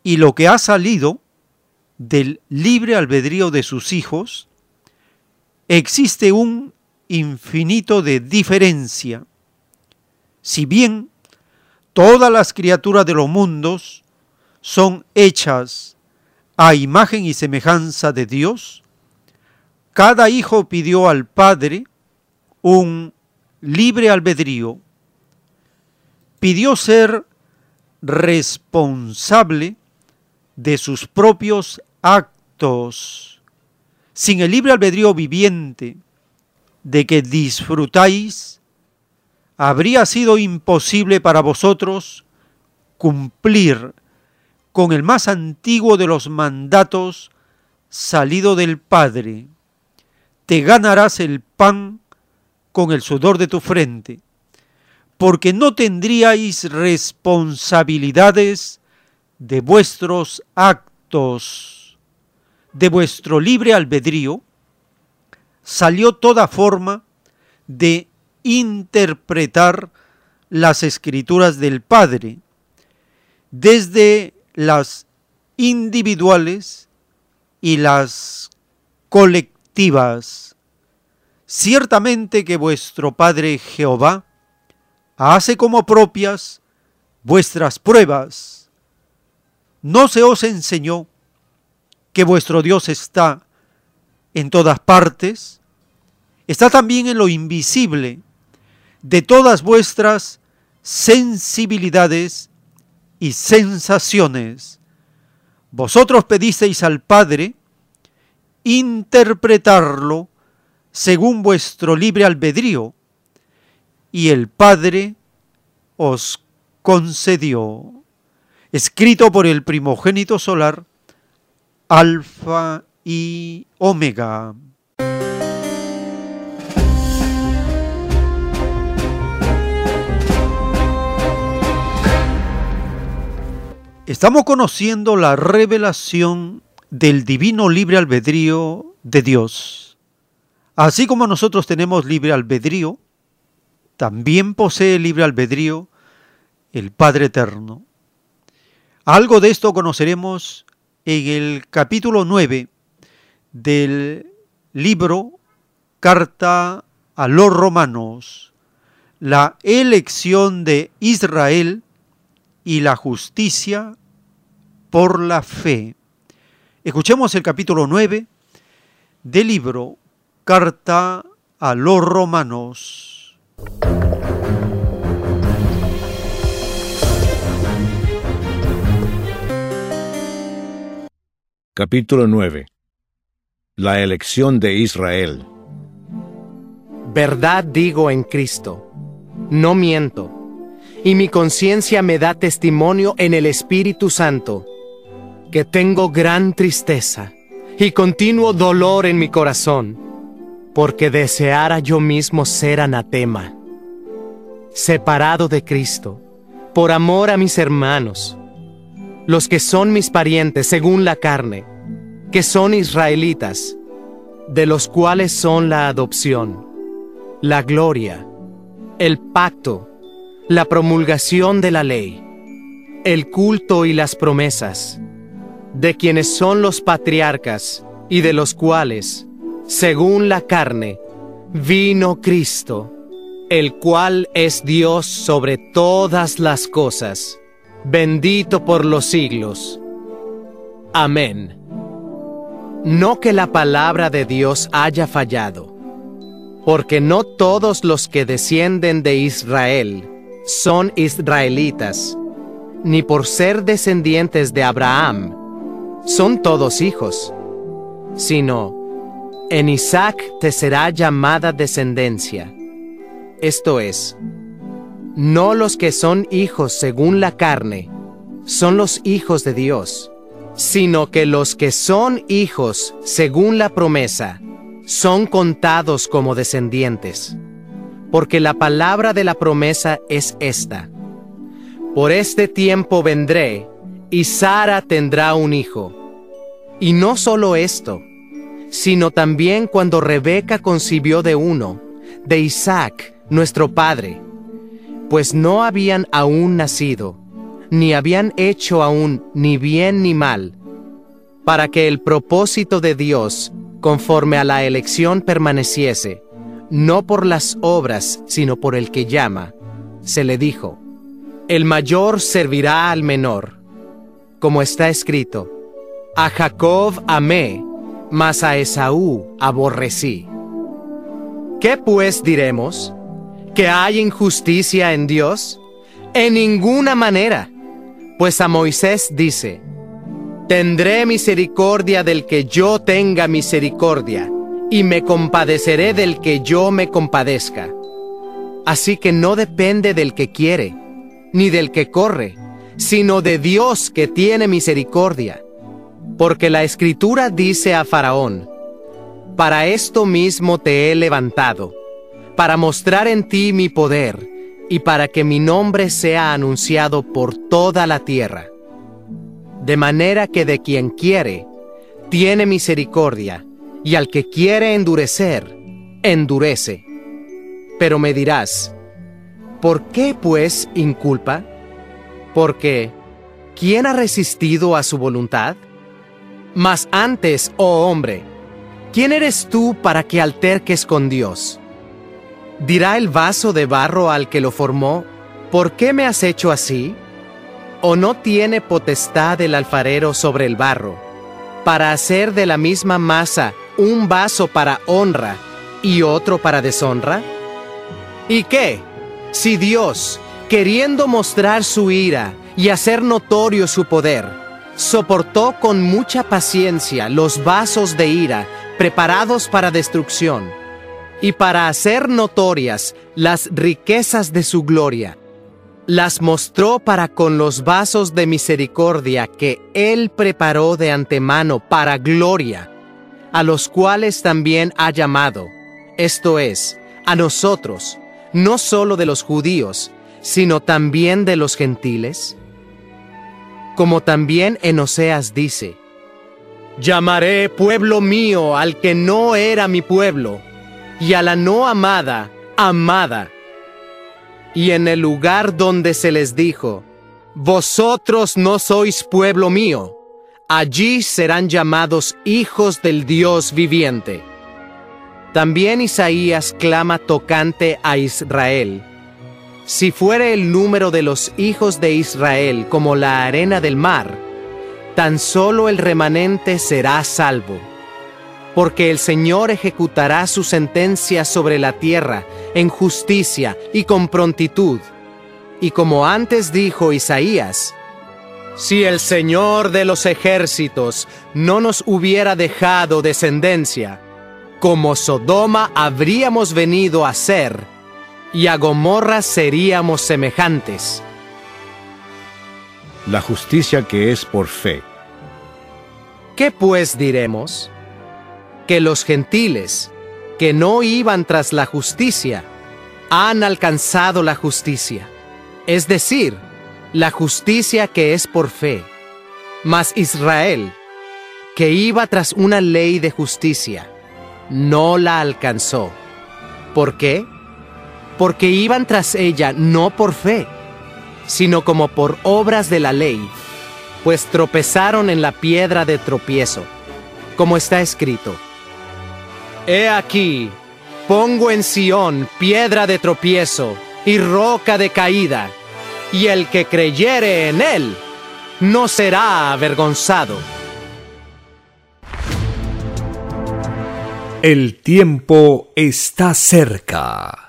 [SPEAKER 2] y lo que ha salido del libre albedrío de sus hijos, existe un infinito de diferencia. Si bien todas las criaturas de los mundos son hechas a imagen y semejanza de Dios, cada hijo pidió al Padre un libre albedrío, pidió ser responsable de sus propios actos. Sin el libre albedrío viviente de que disfrutáis, habría sido imposible para vosotros cumplir con el más antiguo de los mandatos salido del Padre. Te ganarás el pan con el sudor de tu frente, porque no tendríais responsabilidades de vuestros actos, de vuestro libre albedrío, salió toda forma de interpretar las escrituras del Padre, desde las individuales y las colectivas. Ciertamente que vuestro Padre Jehová hace como propias vuestras pruebas. ¿No se os enseñó que vuestro Dios está en todas partes está también en lo invisible de todas vuestras sensibilidades y sensaciones. Vosotros pedisteis al Padre interpretarlo según vuestro libre albedrío, y el Padre os concedió, escrito por el primogénito solar, Alfa y Omega. Estamos conociendo la revelación del divino libre albedrío de Dios. Así como nosotros tenemos libre albedrío, también posee libre albedrío el Padre Eterno. Algo de esto conoceremos en el capítulo 9 del libro Carta a los Romanos, la elección de Israel y la justicia por la fe. Escuchemos el capítulo 9 del libro Carta a los Romanos.
[SPEAKER 27] Capítulo 9 La elección de Israel
[SPEAKER 6] Verdad digo en Cristo, no miento, y mi conciencia me da testimonio en el Espíritu Santo, que tengo gran tristeza y continuo dolor en mi corazón, porque deseara yo mismo ser anatema, separado de Cristo, por amor a mis hermanos, los que son mis parientes según la carne, que son israelitas, de los cuales son la adopción, la gloria, el pacto, la promulgación de la ley, el culto y las promesas, de quienes son los patriarcas y de los cuales, según la carne, vino Cristo, el cual es Dios sobre todas las cosas, bendito por los siglos. Amén. No que la palabra de Dios haya fallado, porque no todos los que descienden de Israel son israelitas, ni por ser descendientes de Abraham, son todos hijos, sino en Isaac te será llamada descendencia. Esto es, no los que son hijos según la carne, son los hijos de Dios, sino que los que son hijos según la promesa, son contados como descendientes. Porque la palabra de la promesa es esta. Por este tiempo vendré, y Sara tendrá un hijo. Y no solo esto, sino también cuando Rebeca concibió de uno, de Isaac, nuestro padre, pues no habían aún nacido, ni habían hecho aún ni bien ni mal, para que el propósito de Dios, conforme a la elección, permaneciese, no por las obras, sino por el que llama. Se le dijo, el mayor servirá al menor, como está escrito, a Jacob amé, mas a Esaú aborrecí. ¿Qué pues diremos? ¿Que hay injusticia en Dios? En ninguna manera, pues a Moisés dice, Tendré misericordia del que yo tenga misericordia, y me compadeceré del que yo me compadezca. Así que no depende del que quiere, ni del que corre, sino de Dios que tiene misericordia. Porque la escritura dice a Faraón, Para esto mismo te he levantado, para mostrar en ti mi poder, y para que mi nombre sea anunciado por toda la tierra. De manera que de quien quiere, tiene misericordia, y al que quiere endurecer, endurece. Pero me dirás, ¿por qué pues inculpa? Porque, ¿quién ha resistido a su voluntad? Mas antes, oh hombre, ¿quién eres tú para que alterques con Dios? ¿Dirá el vaso de barro al que lo formó, ¿por qué me has hecho así? ¿O no tiene potestad el alfarero sobre el barro, para hacer de la misma masa un vaso para honra y otro para deshonra? ¿Y qué? Si Dios, queriendo mostrar su ira y hacer notorio su poder, soportó con mucha paciencia los vasos de ira preparados para destrucción, y para hacer notorias las riquezas de su gloria, las mostró para con los vasos de misericordia que Él preparó de antemano para gloria, a los cuales también ha llamado, esto es, a nosotros, no solo de los judíos, sino también de los gentiles? Como también en Oseas dice, Llamaré pueblo mío al que no era mi pueblo, y a la no amada, amada. Y en el lugar donde se les dijo, Vosotros no sois pueblo mío, allí serán llamados hijos del Dios viviente. También Isaías clama tocante a Israel. Si fuere el número de los hijos de Israel como la arena del mar, tan solo el remanente será salvo. Porque el Señor ejecutará su sentencia sobre la tierra en justicia y con prontitud. Y como antes dijo Isaías, si el Señor de los ejércitos no nos hubiera dejado descendencia, como Sodoma habríamos venido a ser, y a Gomorra seríamos semejantes.
[SPEAKER 27] La justicia que es por fe.
[SPEAKER 6] ¿Qué pues diremos? Que los gentiles, que no iban tras la justicia, han alcanzado la justicia, es decir, la justicia que es por fe. Mas Israel, que iba tras una ley de justicia, no la alcanzó. ¿Por qué? Porque iban tras ella no por fe, sino como por obras de la ley, pues tropezaron en la piedra de tropiezo, como está escrito. He aquí, pongo en Sión piedra de tropiezo y roca de caída, y el que creyere en él no será avergonzado.
[SPEAKER 1] El tiempo está cerca.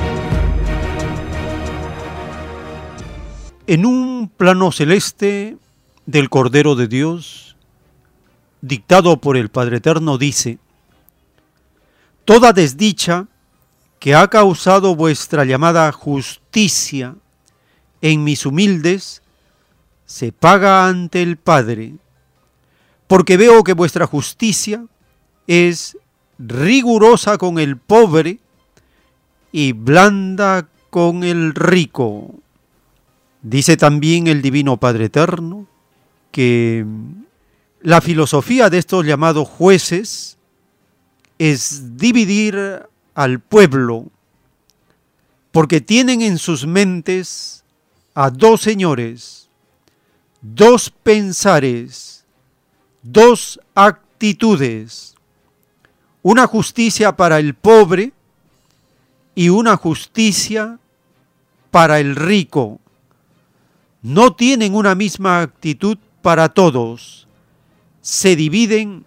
[SPEAKER 2] En un plano celeste del Cordero de Dios, dictado por el Padre Eterno, dice, Toda desdicha que ha causado vuestra llamada justicia en mis humildes, se paga ante el Padre, porque veo que vuestra justicia es rigurosa con el pobre y blanda con el rico. Dice también el Divino Padre Eterno que la filosofía de estos llamados jueces es dividir al pueblo porque tienen en sus mentes a dos señores, dos pensares, dos actitudes una justicia para el pobre y una justicia para el rico. No tienen una misma actitud para todos. Se dividen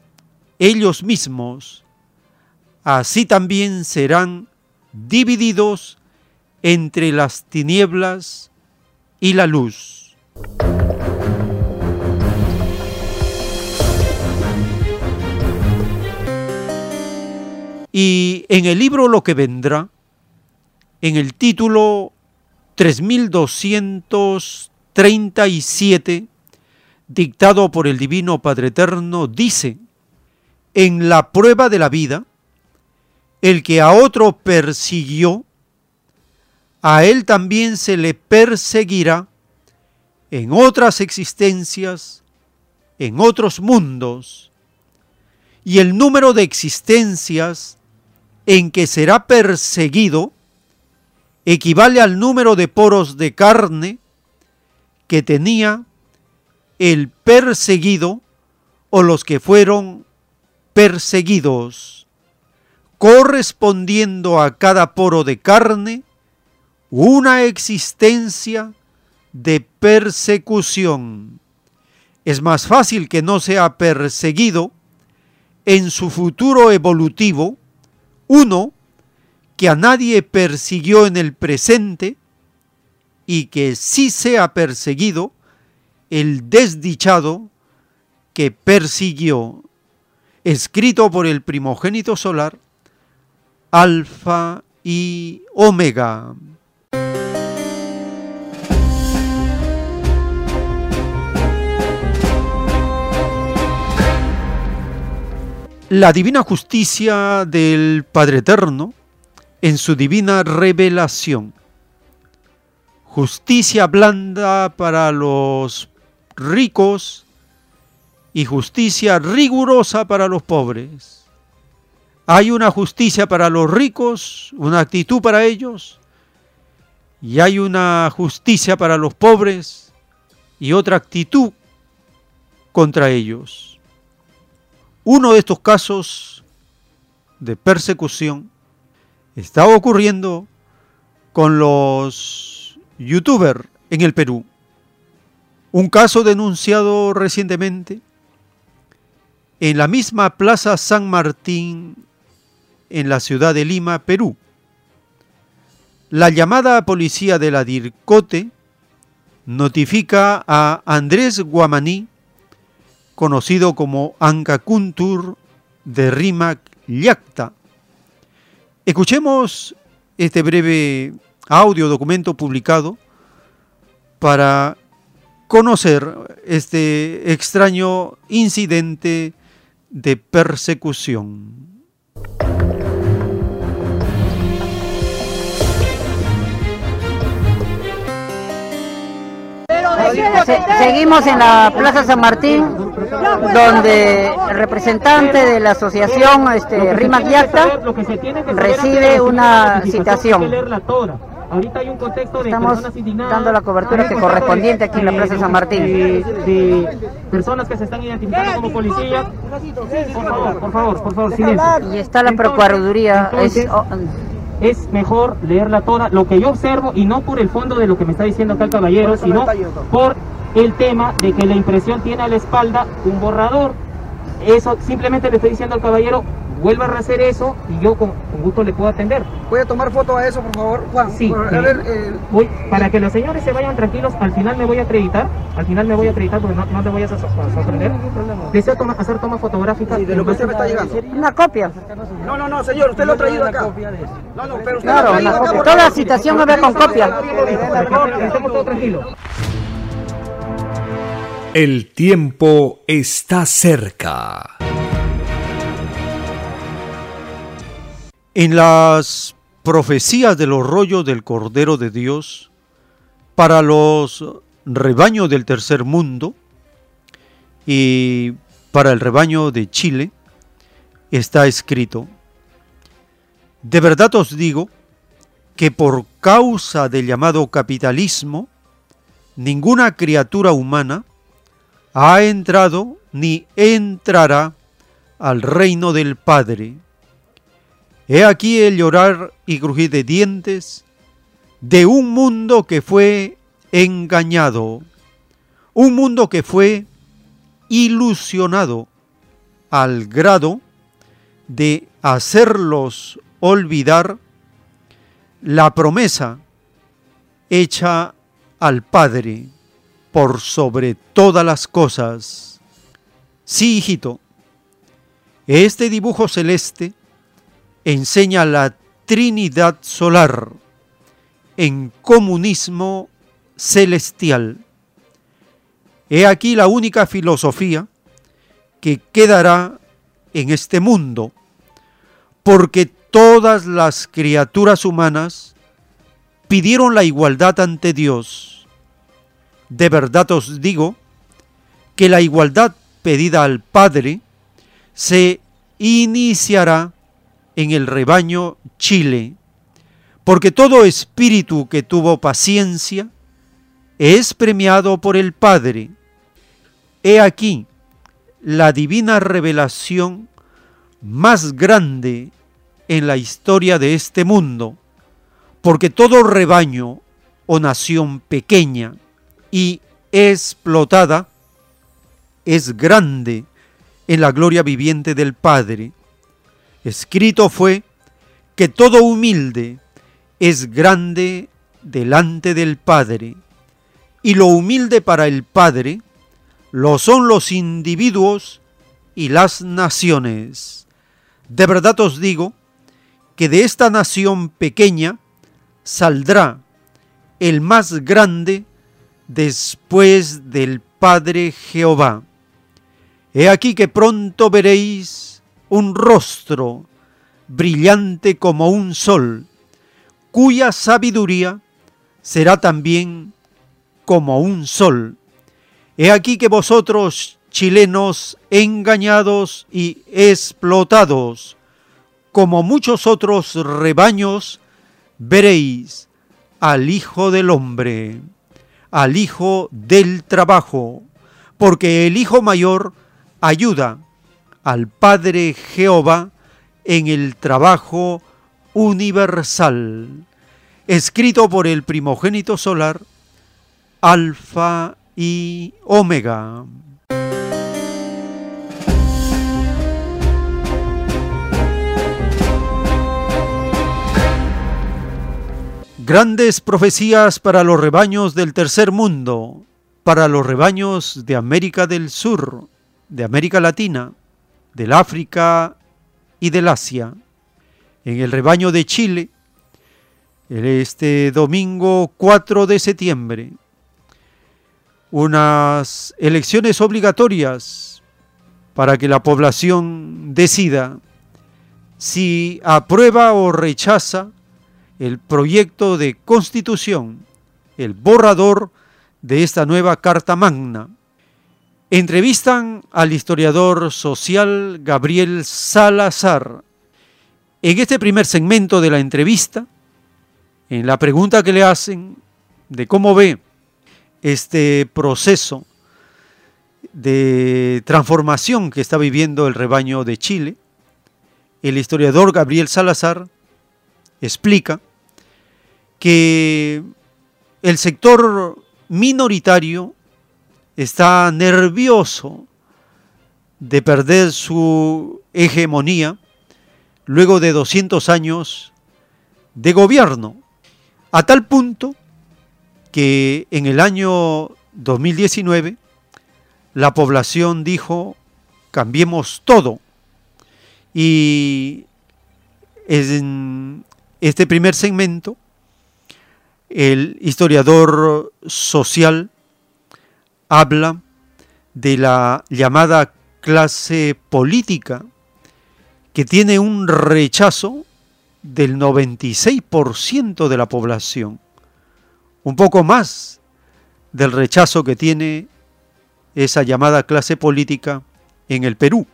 [SPEAKER 2] ellos mismos. Así también serán divididos entre las tinieblas y la luz. Y en el libro Lo que vendrá, en el título 3237, dictado por el Divino Padre Eterno, dice, en la prueba de la vida, el que a otro persiguió, a él también se le perseguirá en otras existencias, en otros mundos, y el número de existencias en que será perseguido equivale al número de poros de carne que tenía el perseguido o los que fueron perseguidos, correspondiendo a cada poro de carne una existencia de persecución. Es más fácil que no sea perseguido en su futuro evolutivo uno que a nadie persiguió en el presente y que sí sea perseguido el desdichado que persiguió, escrito por el primogénito solar, Alfa y Omega. La divina justicia del Padre Eterno en su divina revelación. Justicia blanda para los ricos y justicia rigurosa para los pobres. Hay una justicia para los ricos, una actitud para ellos, y hay una justicia para los pobres y otra actitud contra ellos. Uno de estos casos de persecución está ocurriendo con los youtubers en el Perú. Un caso denunciado recientemente en la misma Plaza San Martín en la ciudad de Lima, Perú. La llamada policía de la DIRCOTE notifica a Andrés Guamaní, conocido como Ancakuntur de Rimac Yacta. Escuchemos este breve audio documento publicado para conocer este extraño incidente de persecución.
[SPEAKER 28] Seguimos en la Plaza San Martín, donde el representante de la asociación este, Rimac Yacta recibe una citación.
[SPEAKER 29] Ahorita hay un contexto de
[SPEAKER 28] Estamos
[SPEAKER 29] personas indignadas,
[SPEAKER 28] dando la cobertura que correspondiente aquí en la Plaza San Martín.
[SPEAKER 29] De, de personas que se están identificando como policías. Por favor, por favor, por favor, silencio.
[SPEAKER 28] Y está la Procuraduría. es- oh,
[SPEAKER 29] es mejor leerla toda, lo que yo observo, y no por el fondo de lo que me está diciendo acá el caballero, sino por el tema de que la impresión tiene a la espalda un borrador. Eso simplemente le estoy diciendo al caballero, vuelva a hacer eso y yo con, con gusto le puedo atender.
[SPEAKER 30] ¿Puede tomar foto a eso, por favor, Juan?
[SPEAKER 29] Sí,
[SPEAKER 30] Por-
[SPEAKER 29] eh,
[SPEAKER 30] a ver, eh,
[SPEAKER 29] voy- para que los señores se vayan tranquilos, al final me voy a acreditar, al final me voy a acreditar porque no, no te voy a so- so- sorprender. Deseo toma- hacer toma fotográfica.
[SPEAKER 30] de lo que usted me está llegando.
[SPEAKER 28] Una copia.
[SPEAKER 30] No, no, no, señor, usted lo ha traído acá. No, no, pero usted lo ha
[SPEAKER 28] Claro,
[SPEAKER 30] traído
[SPEAKER 28] una
[SPEAKER 30] acá.
[SPEAKER 28] copia.
[SPEAKER 30] por
[SPEAKER 28] Toda
[SPEAKER 30] favor.
[SPEAKER 28] citación va a ver con copia.
[SPEAKER 29] Estamos todos tranquilos.
[SPEAKER 1] El tiempo está cerca.
[SPEAKER 2] En las profecías de los rollos del Cordero de Dios para los rebaños del tercer mundo y para el rebaño de Chile está escrito, de verdad os digo que por causa del llamado capitalismo, ninguna criatura humana ha entrado ni entrará al reino del Padre. He aquí el llorar y crujir de dientes de un mundo que fue engañado, un mundo que fue ilusionado al grado de hacerlos olvidar la promesa hecha al Padre por sobre todas las cosas. Sí, hijito, este dibujo celeste enseña la Trinidad solar en comunismo celestial. He aquí la única filosofía que quedará en este mundo, porque todas las criaturas humanas pidieron la igualdad ante Dios. De verdad os digo que la igualdad pedida al Padre se iniciará en el rebaño Chile, porque todo espíritu que tuvo paciencia es premiado por el Padre. He aquí la divina revelación más grande en la historia de este mundo, porque todo rebaño o nación pequeña y explotada es grande en la gloria viviente del Padre. Escrito fue porque todo humilde es grande delante del Padre, y lo humilde para el Padre lo son los individuos y las naciones. De verdad os digo que de esta nación pequeña saldrá el más grande después del Padre Jehová. He aquí que pronto veréis un rostro brillante como un sol, cuya sabiduría será también como un sol. He aquí que vosotros, chilenos, engañados y explotados, como muchos otros rebaños, veréis al Hijo del Hombre, al Hijo del Trabajo, porque el Hijo Mayor ayuda al Padre Jehová en el trabajo universal, escrito por el primogénito solar, Alfa y Omega. Grandes profecías para los rebaños del tercer mundo, para los rebaños de América del Sur, de América Latina, del África y del Asia. En el rebaño de Chile, este domingo 4 de septiembre, unas elecciones obligatorias para que la población decida si aprueba o rechaza el proyecto de constitución, el borrador de esta nueva Carta Magna. Entrevistan al historiador social Gabriel Salazar. En este primer segmento de la entrevista, en la pregunta que le hacen de cómo ve este proceso de transformación que está viviendo el rebaño de Chile, el historiador Gabriel Salazar explica que el sector minoritario está nervioso de perder su hegemonía luego de 200 años de gobierno, a tal punto que en el año 2019 la población dijo, cambiemos todo. Y en este primer segmento el historiador social habla de la llamada clase política que tiene un rechazo del 96% de la población, un poco más del rechazo que tiene esa llamada clase política en el Perú.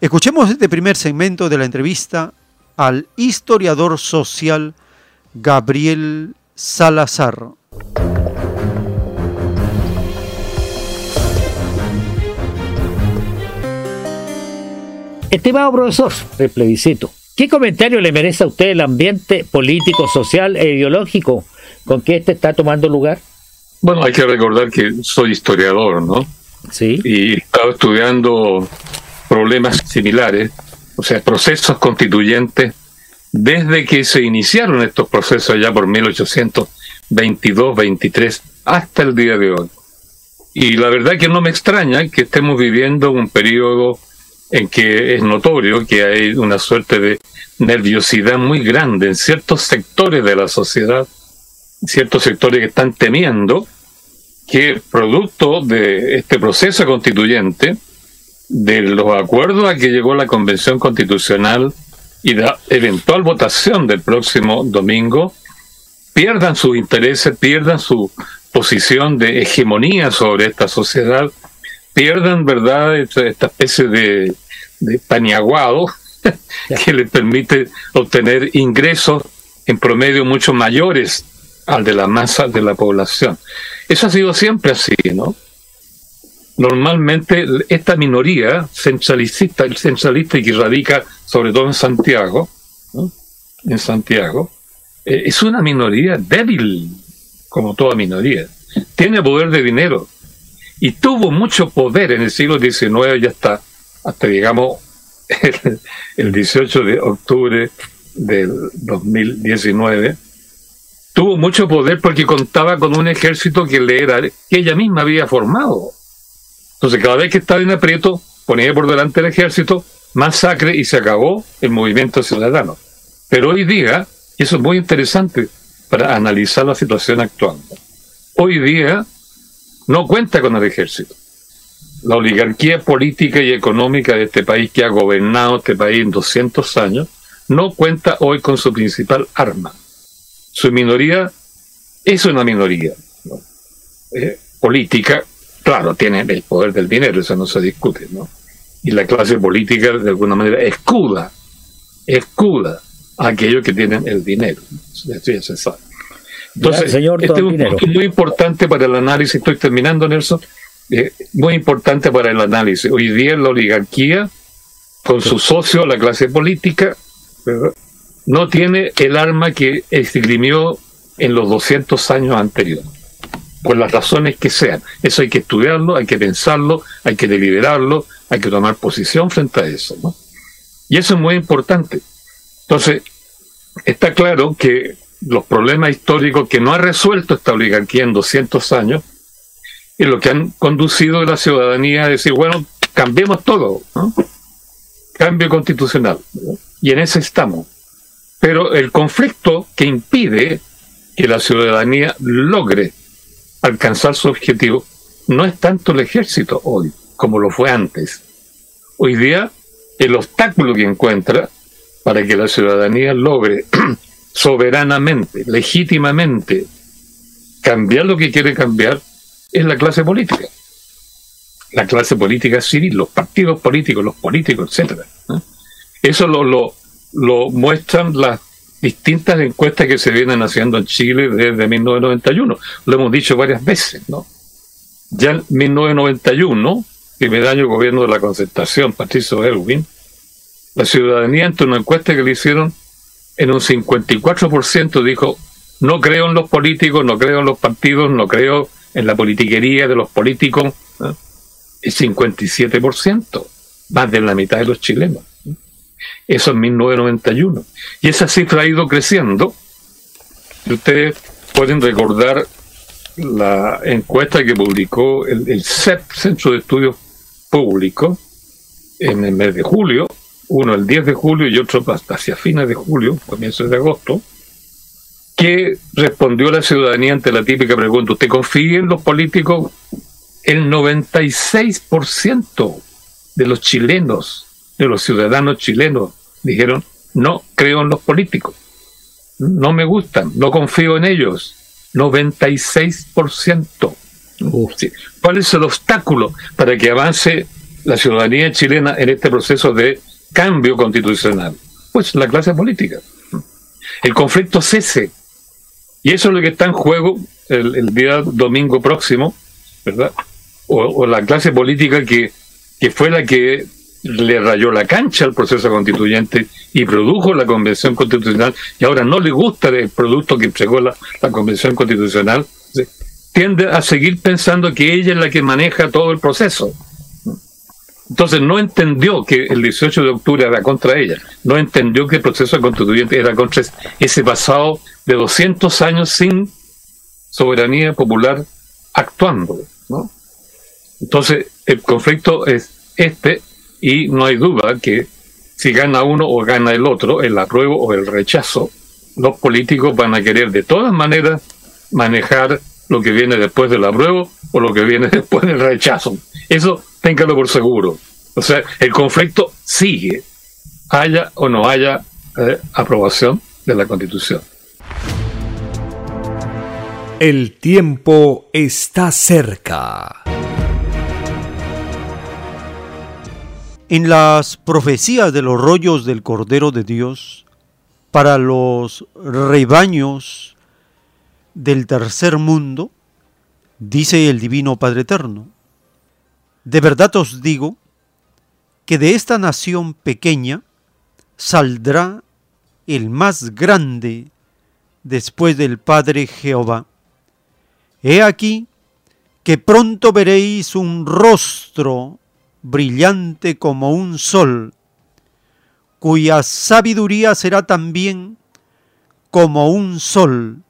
[SPEAKER 2] Escuchemos este primer segmento de la entrevista al historiador social Gabriel Salazar.
[SPEAKER 31] Estimado profesor del plebiscito, ¿qué comentario le merece a usted el ambiente político, social e ideológico con que este está tomando lugar?
[SPEAKER 32] Bueno, hay que recordar que soy historiador, ¿no?
[SPEAKER 31] Sí.
[SPEAKER 32] Y he estado estudiando problemas similares, o sea, procesos constituyentes desde que se iniciaron estos procesos ya por 1822-23 hasta el día de hoy. Y la verdad que no me extraña que estemos viviendo un periodo en que es notorio que hay una suerte de nerviosidad muy grande en ciertos sectores de la sociedad, ciertos sectores que están temiendo que producto de este proceso constituyente, de los acuerdos a que llegó la Convención Constitucional y la eventual votación del próximo domingo pierdan sus intereses, pierdan su posición de hegemonía sobre esta sociedad, pierdan, ¿verdad?, esta, especie de, de paniaguado [laughs] que les permite obtener ingresos en promedio mucho mayores al de la masa de la población. Eso ha sido siempre así, ¿no? normalmente esta minoría centralista, centralista y que radica sobre todo en Santiago, en Santiago, eh, es una minoría débil, como toda minoría. Tiene poder de dinero y tuvo mucho poder en el siglo XIX, ya está, hasta digamos el, el 18 de octubre del 2019, tuvo mucho poder porque contaba con un ejército que le era, que ella misma había formado. Entonces, cada vez que estaba en aprieto, ponía por delante el ejército, masacre y se acabó el movimiento ciudadano. Pero hoy día, y eso es muy interesante para analizar la situación actual, hoy día no cuenta con el ejército. La oligarquía política y económica de este país que ha gobernado este país en 200 años no cuenta hoy con su principal arma, su minoría es una minoría eh, política, claro, tiene el poder del dinero, eso no se discute, ¿no? Y la clase política, de alguna manera, escuda, escuda a aquellos que tienen el dinero. Eso ya se sabe. Entonces, señor este es un punto muy importante para el análisis, estoy terminando, Nelson, eh, muy importante para el análisis. Hoy día la oligarquía, con su socio, la clase política, no tiene el arma que esgrimió en los 200 años anteriores, por las razones que sean. Eso hay que estudiarlo, hay que pensarlo, hay que deliberarlo, hay que tomar posición frente a eso. ¿no? Y eso es muy importante. Entonces, está claro que los problemas históricos que no ha resuelto esta oligarquía en 200 años es lo que han conducido a la ciudadanía a decir, bueno, cambiemos todo, cambio constitucional. Y en eso estamos. Pero el conflicto que impide que la ciudadanía logre alcanzar su objetivo no es tanto el ejército hoy como lo fue antes. Hoy día el obstáculo que encuentra para que la ciudadanía logre [clears throat] soberanamente, legítimamente, cambiar lo que quiere cambiar es la clase política. La clase política civil, los partidos políticos, los políticos, etc. Eso lo, lo, lo muestran las distintas encuestas que se vienen haciendo en Chile desde 1991. Lo hemos dicho varias veces, ¿no? Ya en 1991, primer año gobierno de la concertación, Patricio Elwin, la ciudadanía ante una encuesta que le hicieron en un 54% dijo, no creo en los políticos, no creo en los partidos, no creo en la politiquería de los políticos. El 57%, más de la mitad de los chilenos. Eso en 1991. Y esa cifra ha ido creciendo. ustedes pueden recordar la encuesta que publicó el, CEP, Centro de Estudios Públicos, en el mes de julio, uno el 10 de julio y otro hasta hacia fines de julio, comienzos de agosto, que respondió la ciudadanía ante la típica pregunta, ¿usted confía en los políticos? El 96% de los chilenos de los ciudadanos chilenos dijeron, no creo en los políticos, no me gustan, no confío en ellos. 96%. ¿Cuál es el obstáculo para que avance la ciudadanía chilena en este proceso de cambio constitucional? Pues la clase política. El conflicto cese. Y eso es lo que está en juego el, día domingo próximo, ¿verdad? O, la clase política que, que fue la que le rayó la cancha al proceso constituyente y produjo la convención constitucional y ahora no le gusta el producto que entregó la, convención constitucional, tiende a seguir pensando que ella es la que maneja todo el proceso. Entonces no entendió que el 18 de octubre era contra ella, no entendió que el proceso constituyente era contra ese pasado de 200 años sin soberanía popular actuando. ¿no? Entonces el conflicto es este y no hay duda que si gana uno o gana el otro, el apruebo o el rechazo, los políticos van a querer de todas maneras manejar lo que viene después del apruebo o lo que viene [laughs] después del rechazo. Eso téngalo por seguro. O sea, el conflicto sigue, haya o no haya eh, aprobación de la Constitución.
[SPEAKER 1] El tiempo está cerca.
[SPEAKER 2] En las profecías de los rollos del Cordero de Dios, para los rebaños del tercer mundo, dice el Divino Padre Eterno, de verdad os digo que de esta nación pequeña saldrá el más grande después del Padre Jehová. He aquí que pronto veréis un rostro brillante como un sol, cuya sabiduría será también como un sol.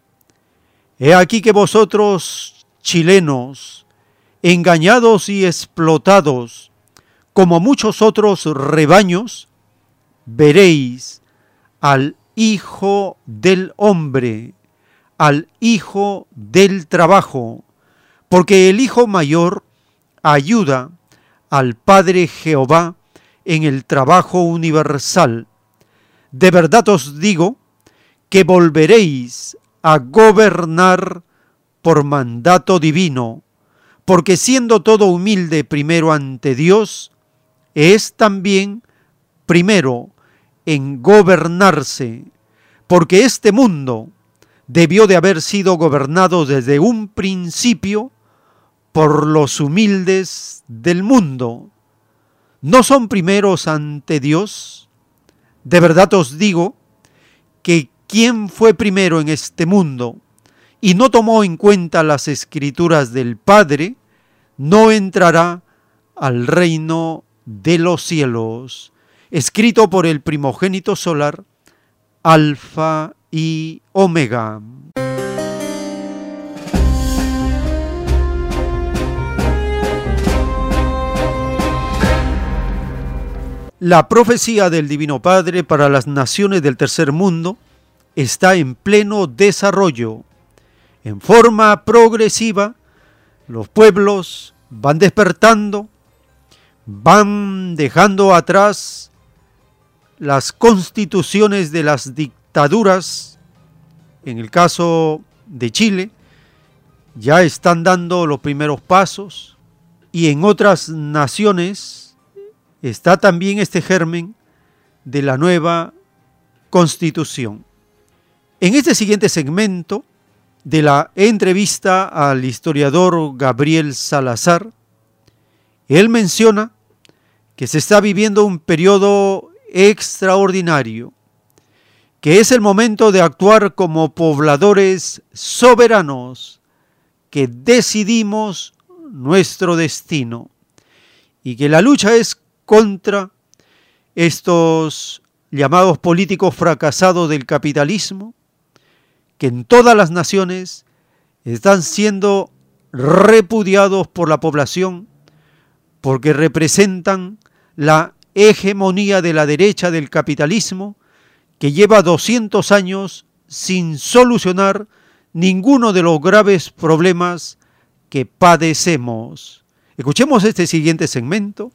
[SPEAKER 2] He aquí que vosotros, chilenos, engañados y explotados, como muchos otros rebaños, veréis al Hijo del Hombre, al Hijo del Trabajo, porque el Hijo Mayor ayuda al Padre Jehová en el trabajo universal. De verdad os digo que volveréis a gobernar por mandato divino, porque siendo todo humilde primero ante Dios, es también primero en gobernarse, porque este mundo debió de haber sido gobernado desde un principio por los humildes del mundo. ¿No son primeros ante Dios? De verdad os digo que quien fue primero en este mundo y no tomó en cuenta las escrituras del Padre, no entrará al reino de los cielos, escrito por el primogénito solar, Alfa y Omega. La profecía del Divino Padre para las naciones del tercer mundo está en pleno desarrollo. En forma progresiva, los pueblos van despertando, van dejando atrás las constituciones de las dictaduras, en el caso de Chile, ya están dando los primeros pasos y en otras naciones está también este germen de la nueva constitución. En este siguiente segmento de la entrevista al historiador Gabriel Salazar, él menciona que se está viviendo un periodo extraordinario, que es el momento de actuar como pobladores soberanos que decidimos nuestro destino y que la lucha es contra estos llamados políticos fracasados del capitalismo, que en todas las naciones están siendo repudiados por la población porque representan la hegemonía de la derecha del capitalismo que lleva 200 años sin solucionar ninguno de los graves problemas que padecemos. Escuchemos este siguiente segmento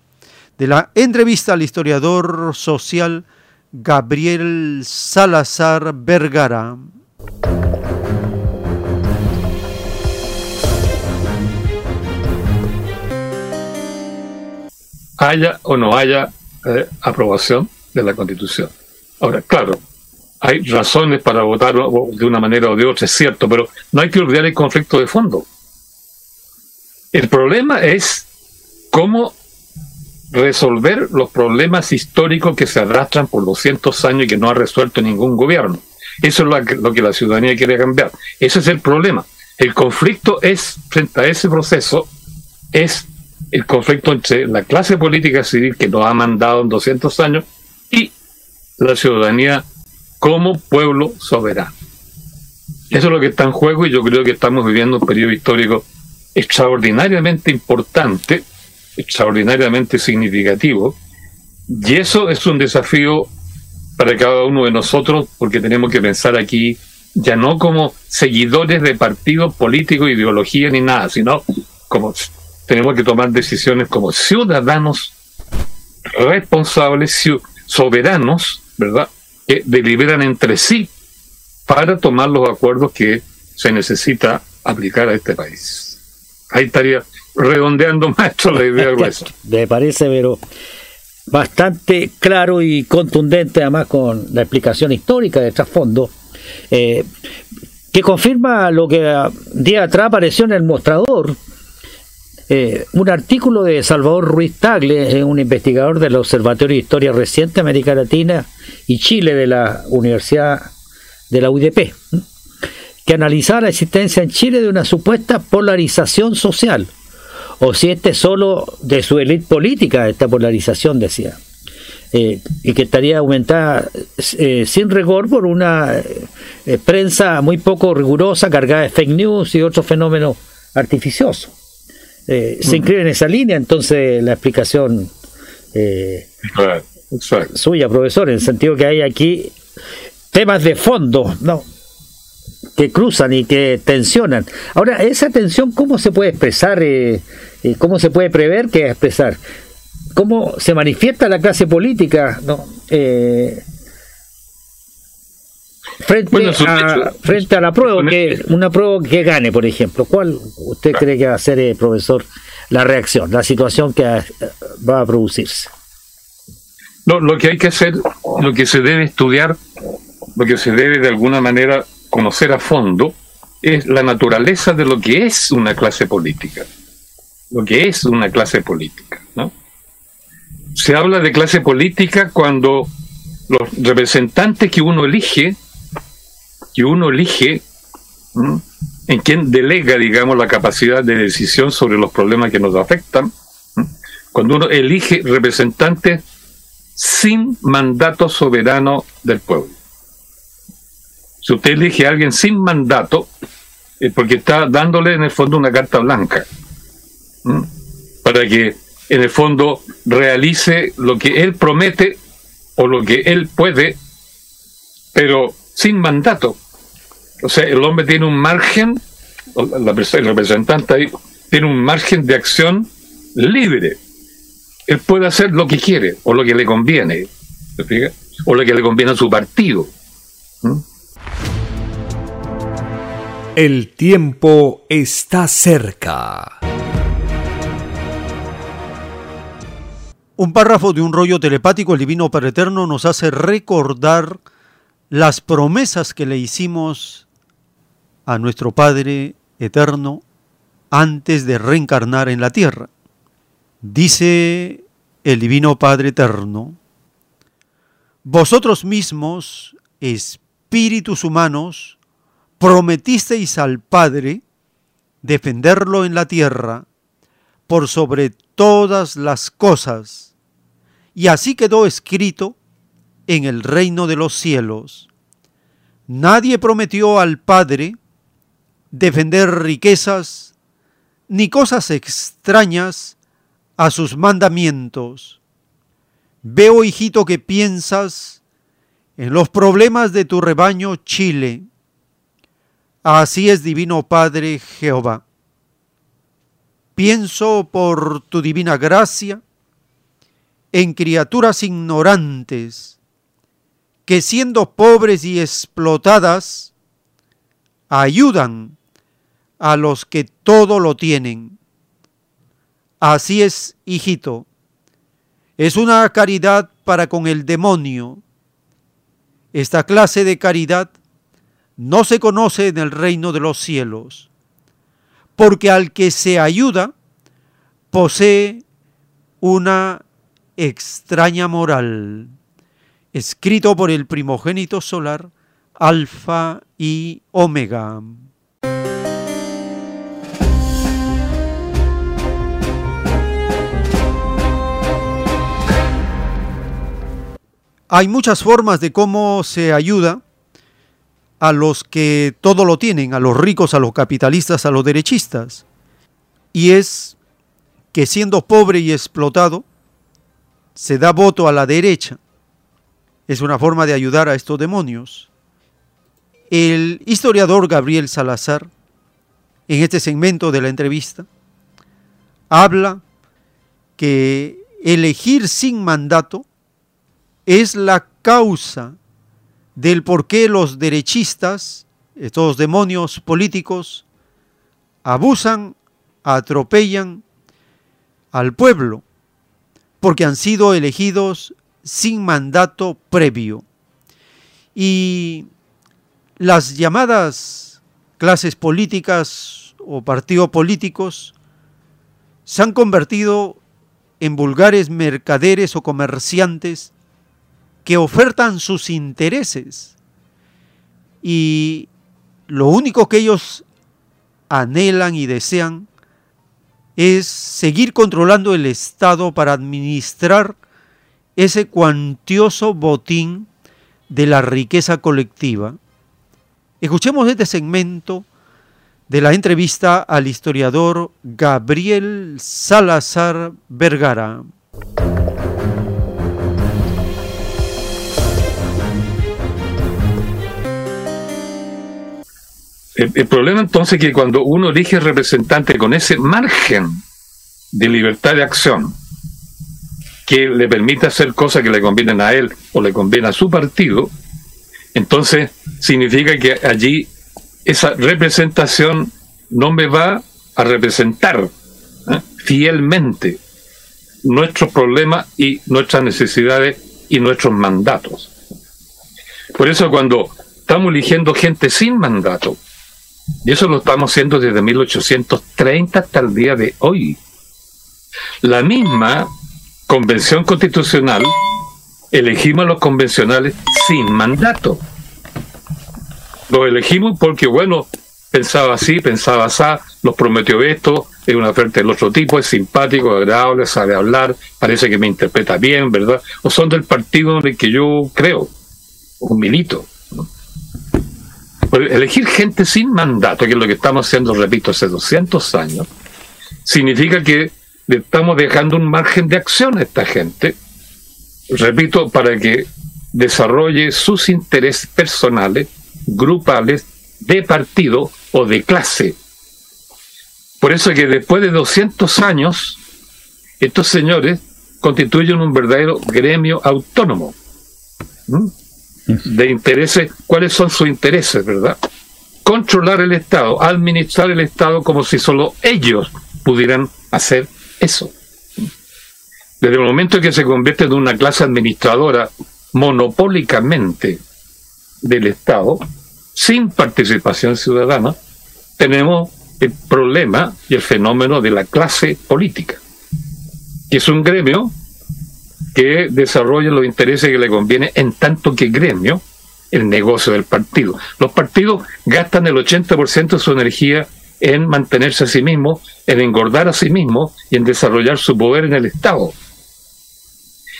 [SPEAKER 2] de la entrevista al historiador social Gabriel Salazar Vergara.
[SPEAKER 32] Haya o no haya eh, aprobación de la Constitución. Ahora, claro, hay razones para votar de una manera o de otra, es cierto, pero no hay que olvidar el conflicto de fondo. El problema es cómo resolver los problemas históricos que se arrastran por 200 años y que no ha resuelto ningún gobierno. Eso es lo que, la ciudadanía quiere cambiar. Ese es el problema. El conflicto es, frente a ese proceso, es el conflicto entre la clase política civil que nos ha mandado en 200 años y la ciudadanía como pueblo soberano. Eso es lo que está en juego y yo creo que estamos viviendo un periodo histórico extraordinariamente importante, extraordinariamente significativo, y eso es un desafío para cada uno de nosotros porque tenemos que pensar aquí ya no como seguidores de partidos políticos, ideología ni nada, sino como tenemos que tomar decisiones como ciudadanos responsables, soberanos, ¿verdad? Que deliberan entre sí para tomar los acuerdos que se necesita aplicar a este país. Ahí estaría redondeando, [laughs] maestro, la idea gruesa. [laughs]
[SPEAKER 31] Me parece, pero bastante claro y contundente, además con la explicación histórica de trasfondo, eh, que confirma lo que día atrás apareció en el mostrador, eh, un artículo de Salvador Ruiz Tagle, un investigador del Observatorio de Historia Reciente América Latina y Chile de la Universidad de la UDP, que analizaba la existencia en Chile de una supuesta polarización social, o si este solo de su élite política, esta polarización, decía. eh, y que estaría aumentada eh, sin rigor por una eh, prensa muy poco rigurosa, cargada de fake news y otros fenómenos artificiosos. se inscribe en esa línea, entonces la explicación suya, profesor, en el sentido que hay aquí temas de fondo, ¿no? que cruzan y que tensionan. Ahora, esa tensión, ¿cómo se puede expresar? ¿Cómo se puede prever que expresar? cómo se manifiesta la clase política ¿no? Eh, frente, a, frente a la prueba, que una prueba que gane, por ejemplo. ¿Cuál usted cree que va a ser, eh, profesor, la reacción, la situación que eh, va a producirse?
[SPEAKER 32] No, lo que hay que hacer, lo que se debe estudiar, lo que se debe de alguna manera conocer a fondo, es la naturaleza de lo que es una clase política. Lo que es una clase política, ¿no? se habla de clase política cuando los representantes que uno elige, que uno elige, en quien delega, digamos, la capacidad de decisión sobre los problemas que nos afectan, cuando uno elige representantes sin mandato soberano del pueblo. Si usted elige a alguien sin mandato, es porque está dándole en el fondo una carta blanca, para que en el fondo realice lo que él promete o lo que él puede, pero sin mandato. O sea, el hombre tiene un margen, la el representante ahí, tiene un margen de acción libre. Él puede hacer lo que quiere o lo que le conviene, o lo que le conviene a su partido.
[SPEAKER 1] El tiempo está cerca.
[SPEAKER 2] Un párrafo de un rollo telepático, el Divino Padre Eterno, nos hace recordar las promesas que le hicimos a nuestro Padre Eterno antes de reencarnar en la tierra. Dice el Divino Padre Eterno, vosotros mismos, espíritus humanos, prometisteis al Padre defenderlo en la tierra por sobre todas las cosas y así quedó escrito en el reino de los cielos. Nadie prometió al Padre defender riquezas ni cosas extrañas a sus mandamientos. Veo, hijito, que piensas en los problemas de tu rebaño Chile. Así es, Divino Padre Jehová. Pienso por tu divina gracia en criaturas ignorantes que siendo pobres y explotadas, ayudan a los que todo lo tienen. Así es, hijito. Es una caridad para con el demonio. Esta clase de caridad no se conoce en el reino de los cielos, porque al que se ayuda posee una extraña moral, escrito por el primogénito solar, Alfa y Omega. Hay muchas formas de cómo se ayuda a los que todo lo tienen, a los ricos, a los capitalistas, a los derechistas. Y es que siendo pobre y explotado, se da voto a la derecha. Es una forma de ayudar a estos demonios. El historiador Gabriel Salazar, en este segmento de la entrevista, habla que elegir sin mandato es la causa del por qué los derechistas, estos demonios políticos, abusan, atropellan al pueblo porque han sido elegidos sin mandato previo. Y las llamadas clases políticas o partidos políticos se han convertido en vulgares mercaderes o comerciantes que ofertan sus intereses y lo único que ellos anhelan y desean es seguir controlando el Estado para administrar ese cuantioso botín de la riqueza colectiva. Escuchemos este segmento de la entrevista al historiador Gabriel Salazar Vergara.
[SPEAKER 32] El, problema entonces es que cuando uno elige representante con ese margen de libertad de acción, que le permite hacer cosas que le convienen a él o le conviene a su partido, entonces significa que allí esa representación no me va a representar ¿eh? fielmente nuestros problemas y nuestras necesidades y nuestros mandatos. Por eso cuando estamos eligiendo gente sin mandato, y eso lo estamos haciendo desde 1830 hasta el día de hoy. La misma convención constitucional elegimos a los convencionales sin mandato. Los elegimos porque, bueno, pensaba así, pensaba así, nos prometió esto, es una oferta del otro tipo, es simpático, agradable, sabe hablar, parece que me interpreta bien, ¿verdad? O son del partido en el que yo creo, un milito. Elegir gente sin mandato, que es lo que estamos haciendo, repito, hace 200 años, significa que estamos dejando un margen de acción a esta gente, repito, para que desarrolle sus intereses personales, grupales, de partido o de clase. Por eso que después de 200 años, estos señores constituyen un verdadero gremio autónomo de intereses, cuáles son sus intereses, ¿verdad? Controlar el Estado, administrar el Estado como si solo ellos pudieran hacer eso. Desde el momento en que se convierte en una clase administradora monopólicamente del Estado, sin participación ciudadana, tenemos el problema y el fenómeno de la clase política, que es un gremio que desarrolle los intereses que le conviene en tanto que gremio el negocio del partido. Los partidos gastan el 80% de su energía en mantenerse a sí mismos, en engordar a sí mismos y en desarrollar su poder en el Estado.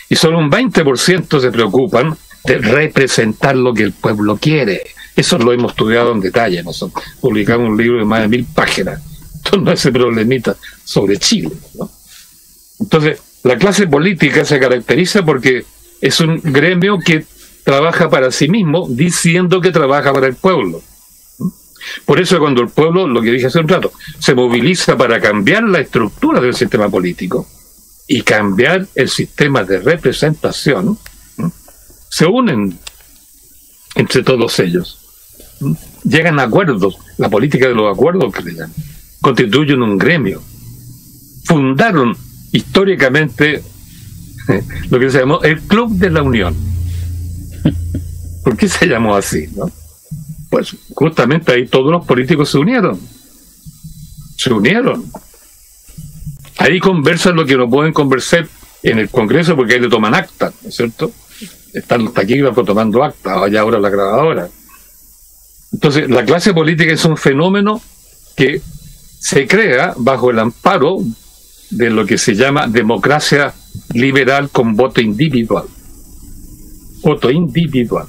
[SPEAKER 32] Y solo un 20% se preocupan de representar lo que el pueblo quiere. Eso lo hemos estudiado en detalle. Nosotros publicamos un libro de más de mil páginas. Todo ese problemita sobre Chile. Entonces, la clase política se caracteriza porque es un gremio que trabaja para sí mismo diciendo que trabaja para el pueblo. Por eso cuando el pueblo, lo que dije hace un rato, se moviliza para cambiar la estructura del sistema político y cambiar el sistema de representación, se unen entre todos ellos. Llegan a acuerdos, la política de los acuerdos que le constituyen un gremio, fundaron históricamente lo que se llamó el Club de la Unión. ¿Por qué se llamó así? Pues justamente ahí todos los políticos se unieron. Se unieron. Ahí conversan lo que no pueden conversar en el Congreso porque ahí le toman acta, ¿no es cierto? Están los taquígrafos tomando acta, vaya ahora la grabadora. Entonces, la clase política es un fenómeno que se crea bajo el amparo de lo que se llama democracia liberal con voto individual. Voto individual.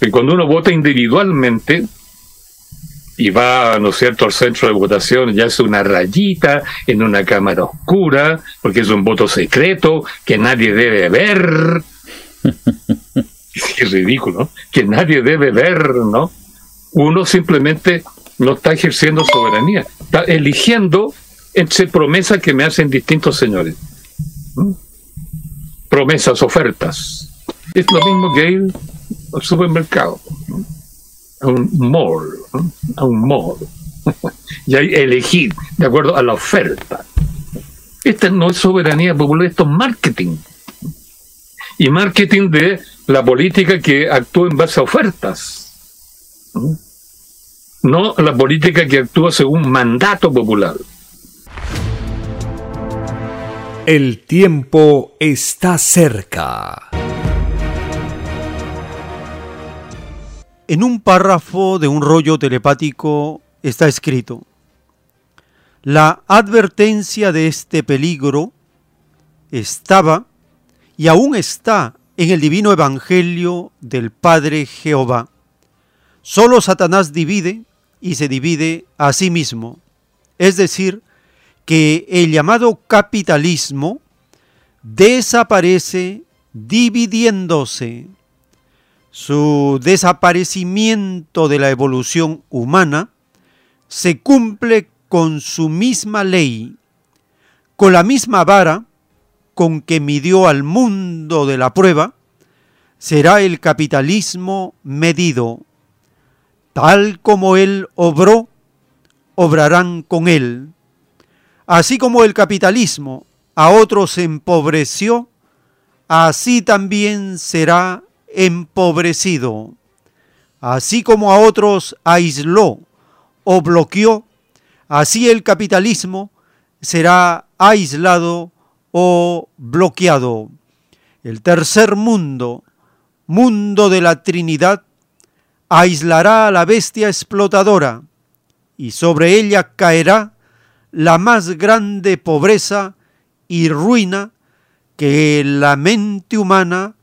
[SPEAKER 32] Y cuando uno vota individualmente y va, ¿no es cierto?, al centro de votación, ya es una rayita en una cámara oscura, porque es un voto secreto que nadie debe ver. [laughs] es ridículo, que nadie debe ver, ¿no? Uno simplemente no está ejerciendo soberanía, está eligiendo entre promesas que me hacen distintos señores. Promesas, ofertas. Es lo mismo que ir al supermercado, a un mall, a un mall. [laughs] y hay elegir de acuerdo a la oferta. Esta no es soberanía popular, esto es marketing. Y marketing de la política que actúa en base a ofertas. No la política que actúa según mandato popular.
[SPEAKER 1] El tiempo está cerca.
[SPEAKER 2] En un párrafo de un rollo telepático está escrito, la advertencia de este peligro estaba y aún está en el divino evangelio del Padre Jehová. Solo Satanás divide y se divide a sí mismo. Es decir, que el llamado capitalismo desaparece dividiéndose. Su desaparecimiento de la evolución humana se cumple con su misma ley, con la misma vara con que midió al mundo de la prueba, será el capitalismo medido. Tal como él obró, obrarán con él. Así como el capitalismo a otros empobreció, así también será empobrecido. Así como a otros aisló o bloqueó, así el capitalismo será aislado o bloqueado. El tercer mundo, mundo de la Trinidad, aislará a la bestia explotadora y sobre ella caerá la más grande pobreza y ruina que la mente humana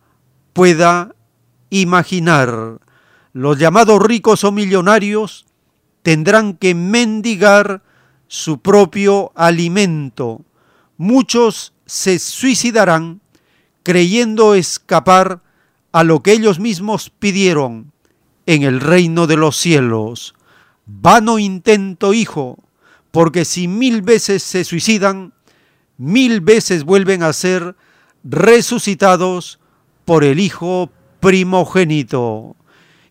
[SPEAKER 2] pueda imaginar. Los llamados ricos o millonarios tendrán que mendigar su propio alimento. Muchos se suicidarán creyendo escapar a lo que ellos mismos pidieron en el reino de los cielos. Vano intento, hijo, porque si mil veces se suicidan, mil veces vuelven a ser resucitados por el Hijo primogénito,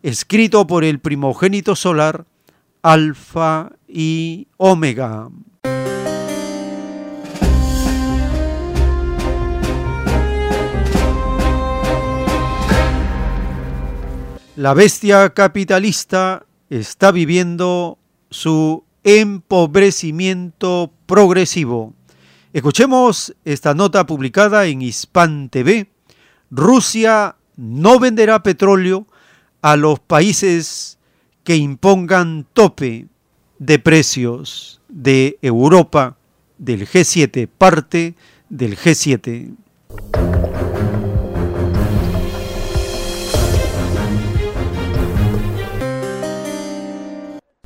[SPEAKER 2] escrito por el primogénito solar, Alfa y Omega. La bestia capitalista está viviendo su empobrecimiento progresivo. Escuchemos esta nota publicada en Hispan TV. Rusia no venderá petróleo a los países que impongan tope de precios de Europa, del G7, parte del G7.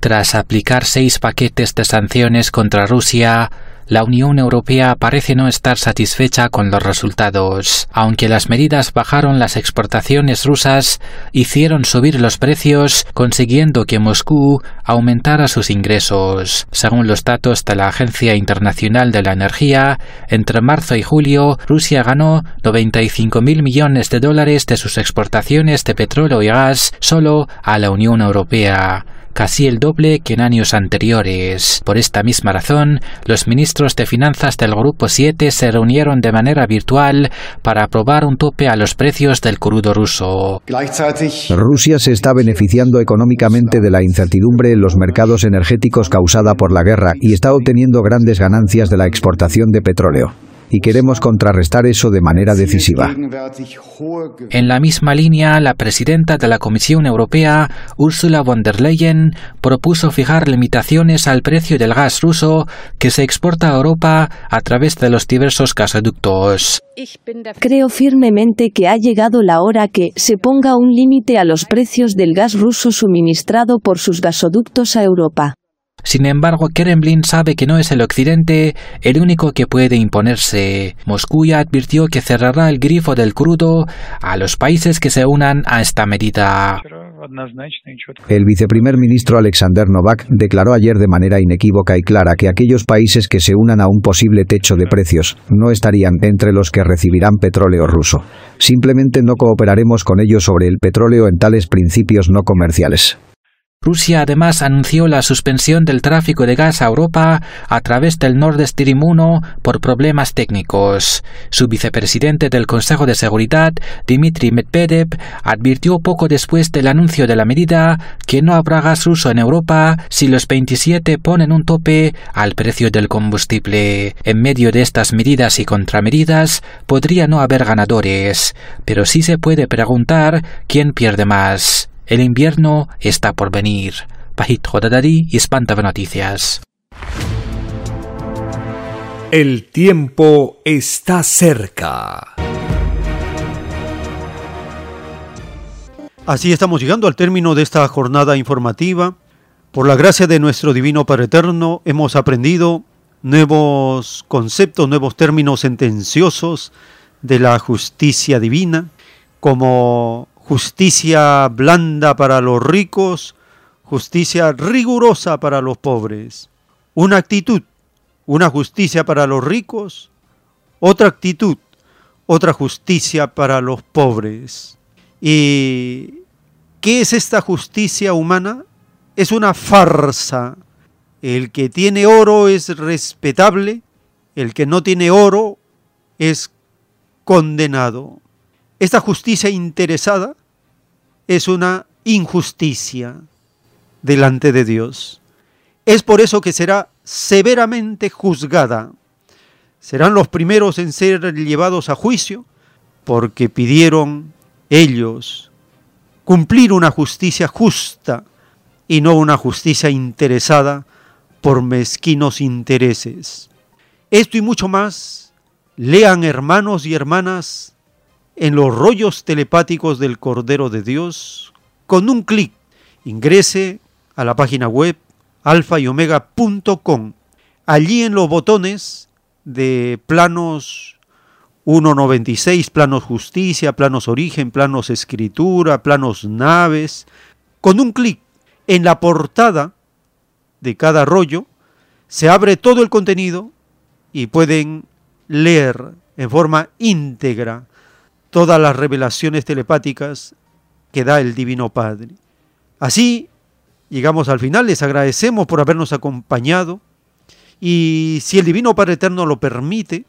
[SPEAKER 33] Tras aplicar seis paquetes de sanciones contra Rusia, la Unión Europea parece no estar satisfecha con los resultados. Aunque las medidas bajaron las exportaciones rusas, hicieron subir los precios, consiguiendo que Moscú aumentara sus ingresos. Según los datos de la Agencia Internacional de la Energía, entre marzo y julio, Rusia ganó 95 mil millones de dólares de sus exportaciones de petróleo y gas solo a la Unión Europea casi el doble que en años anteriores. Por esta misma razón, los ministros de finanzas del Grupo 7 se reunieron de manera virtual para aprobar un tope a los precios del crudo ruso.
[SPEAKER 34] Rusia se está beneficiando económicamente de la incertidumbre en los mercados energéticos causada por la guerra y está obteniendo grandes ganancias de la exportación de petróleo y queremos contrarrestar eso de manera decisiva.
[SPEAKER 33] En la misma línea, la presidenta de la Comisión Europea, Ursula von der Leyen, propuso fijar limitaciones al precio del gas ruso que se exporta a Europa a través de los diversos gasoductos.
[SPEAKER 35] Creo firmemente que ha llegado la hora que se ponga un límite a los precios del gas ruso suministrado por sus gasoductos a Europa.
[SPEAKER 33] Sin embargo, Kremlin sabe que no es el Occidente el único que puede imponerse. Moscú ya advirtió que cerrará el grifo del crudo a los países que se unan a esta medida.
[SPEAKER 34] El viceprimer ministro Alexander Novak declaró ayer de manera inequívoca y clara que aquellos países que se unan a un posible techo de precios no estarían entre los que recibirán petróleo ruso. Simplemente no cooperaremos con ellos sobre el petróleo en tales principios no comerciales.
[SPEAKER 33] Rusia además anunció la suspensión del tráfico de gas a Europa a través del Nord Stream 1 por problemas técnicos. Su vicepresidente del Consejo de Seguridad, Dmitry Medvedev, advirtió poco después del anuncio de la medida que no habrá gas ruso en Europa si los 27 ponen un tope al precio del combustible. En medio de estas medidas y contramedidas podría no haber ganadores, pero sí se puede preguntar quién pierde más. El invierno está por venir. Pajit Jodadari y Espantaba Noticias.
[SPEAKER 1] El tiempo está cerca.
[SPEAKER 2] Así estamos llegando al término de esta jornada informativa. Por la gracia de nuestro Divino Padre Eterno hemos aprendido nuevos conceptos, nuevos términos sentenciosos de la justicia divina, como justicia blanda para los ricos, justicia rigurosa para los pobres. Una actitud, una justicia para los ricos, otra actitud, otra justicia para los pobres. ¿Y qué es esta justicia humana? Es una farsa. El que tiene oro es respetable, el que no tiene oro es condenado. Esta justicia interesada es una injusticia delante de Dios. Es por eso que será severamente juzgada. Serán los primeros en ser llevados a juicio porque pidieron ellos cumplir una justicia justa y no una justicia interesada por mezquinos intereses. Esto y mucho más, lean hermanos y hermanas en los rollos telepáticos del Cordero de Dios con un clic. Ingrese a la página web alfa y omega.com. Allí en los botones de planos 1.96, planos justicia, planos origen, planos escritura, planos naves, con un clic en la portada de cada rollo, se abre todo el contenido y pueden leer en forma íntegra todas las revelaciones telepáticas que da el Divino Padre. Así llegamos al final, les agradecemos por habernos acompañado y si el Divino Padre Eterno lo permite,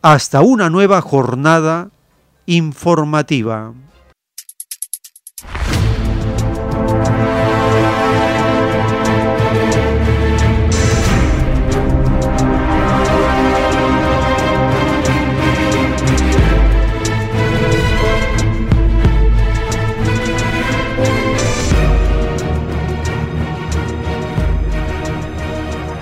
[SPEAKER 2] hasta una nueva jornada informativa.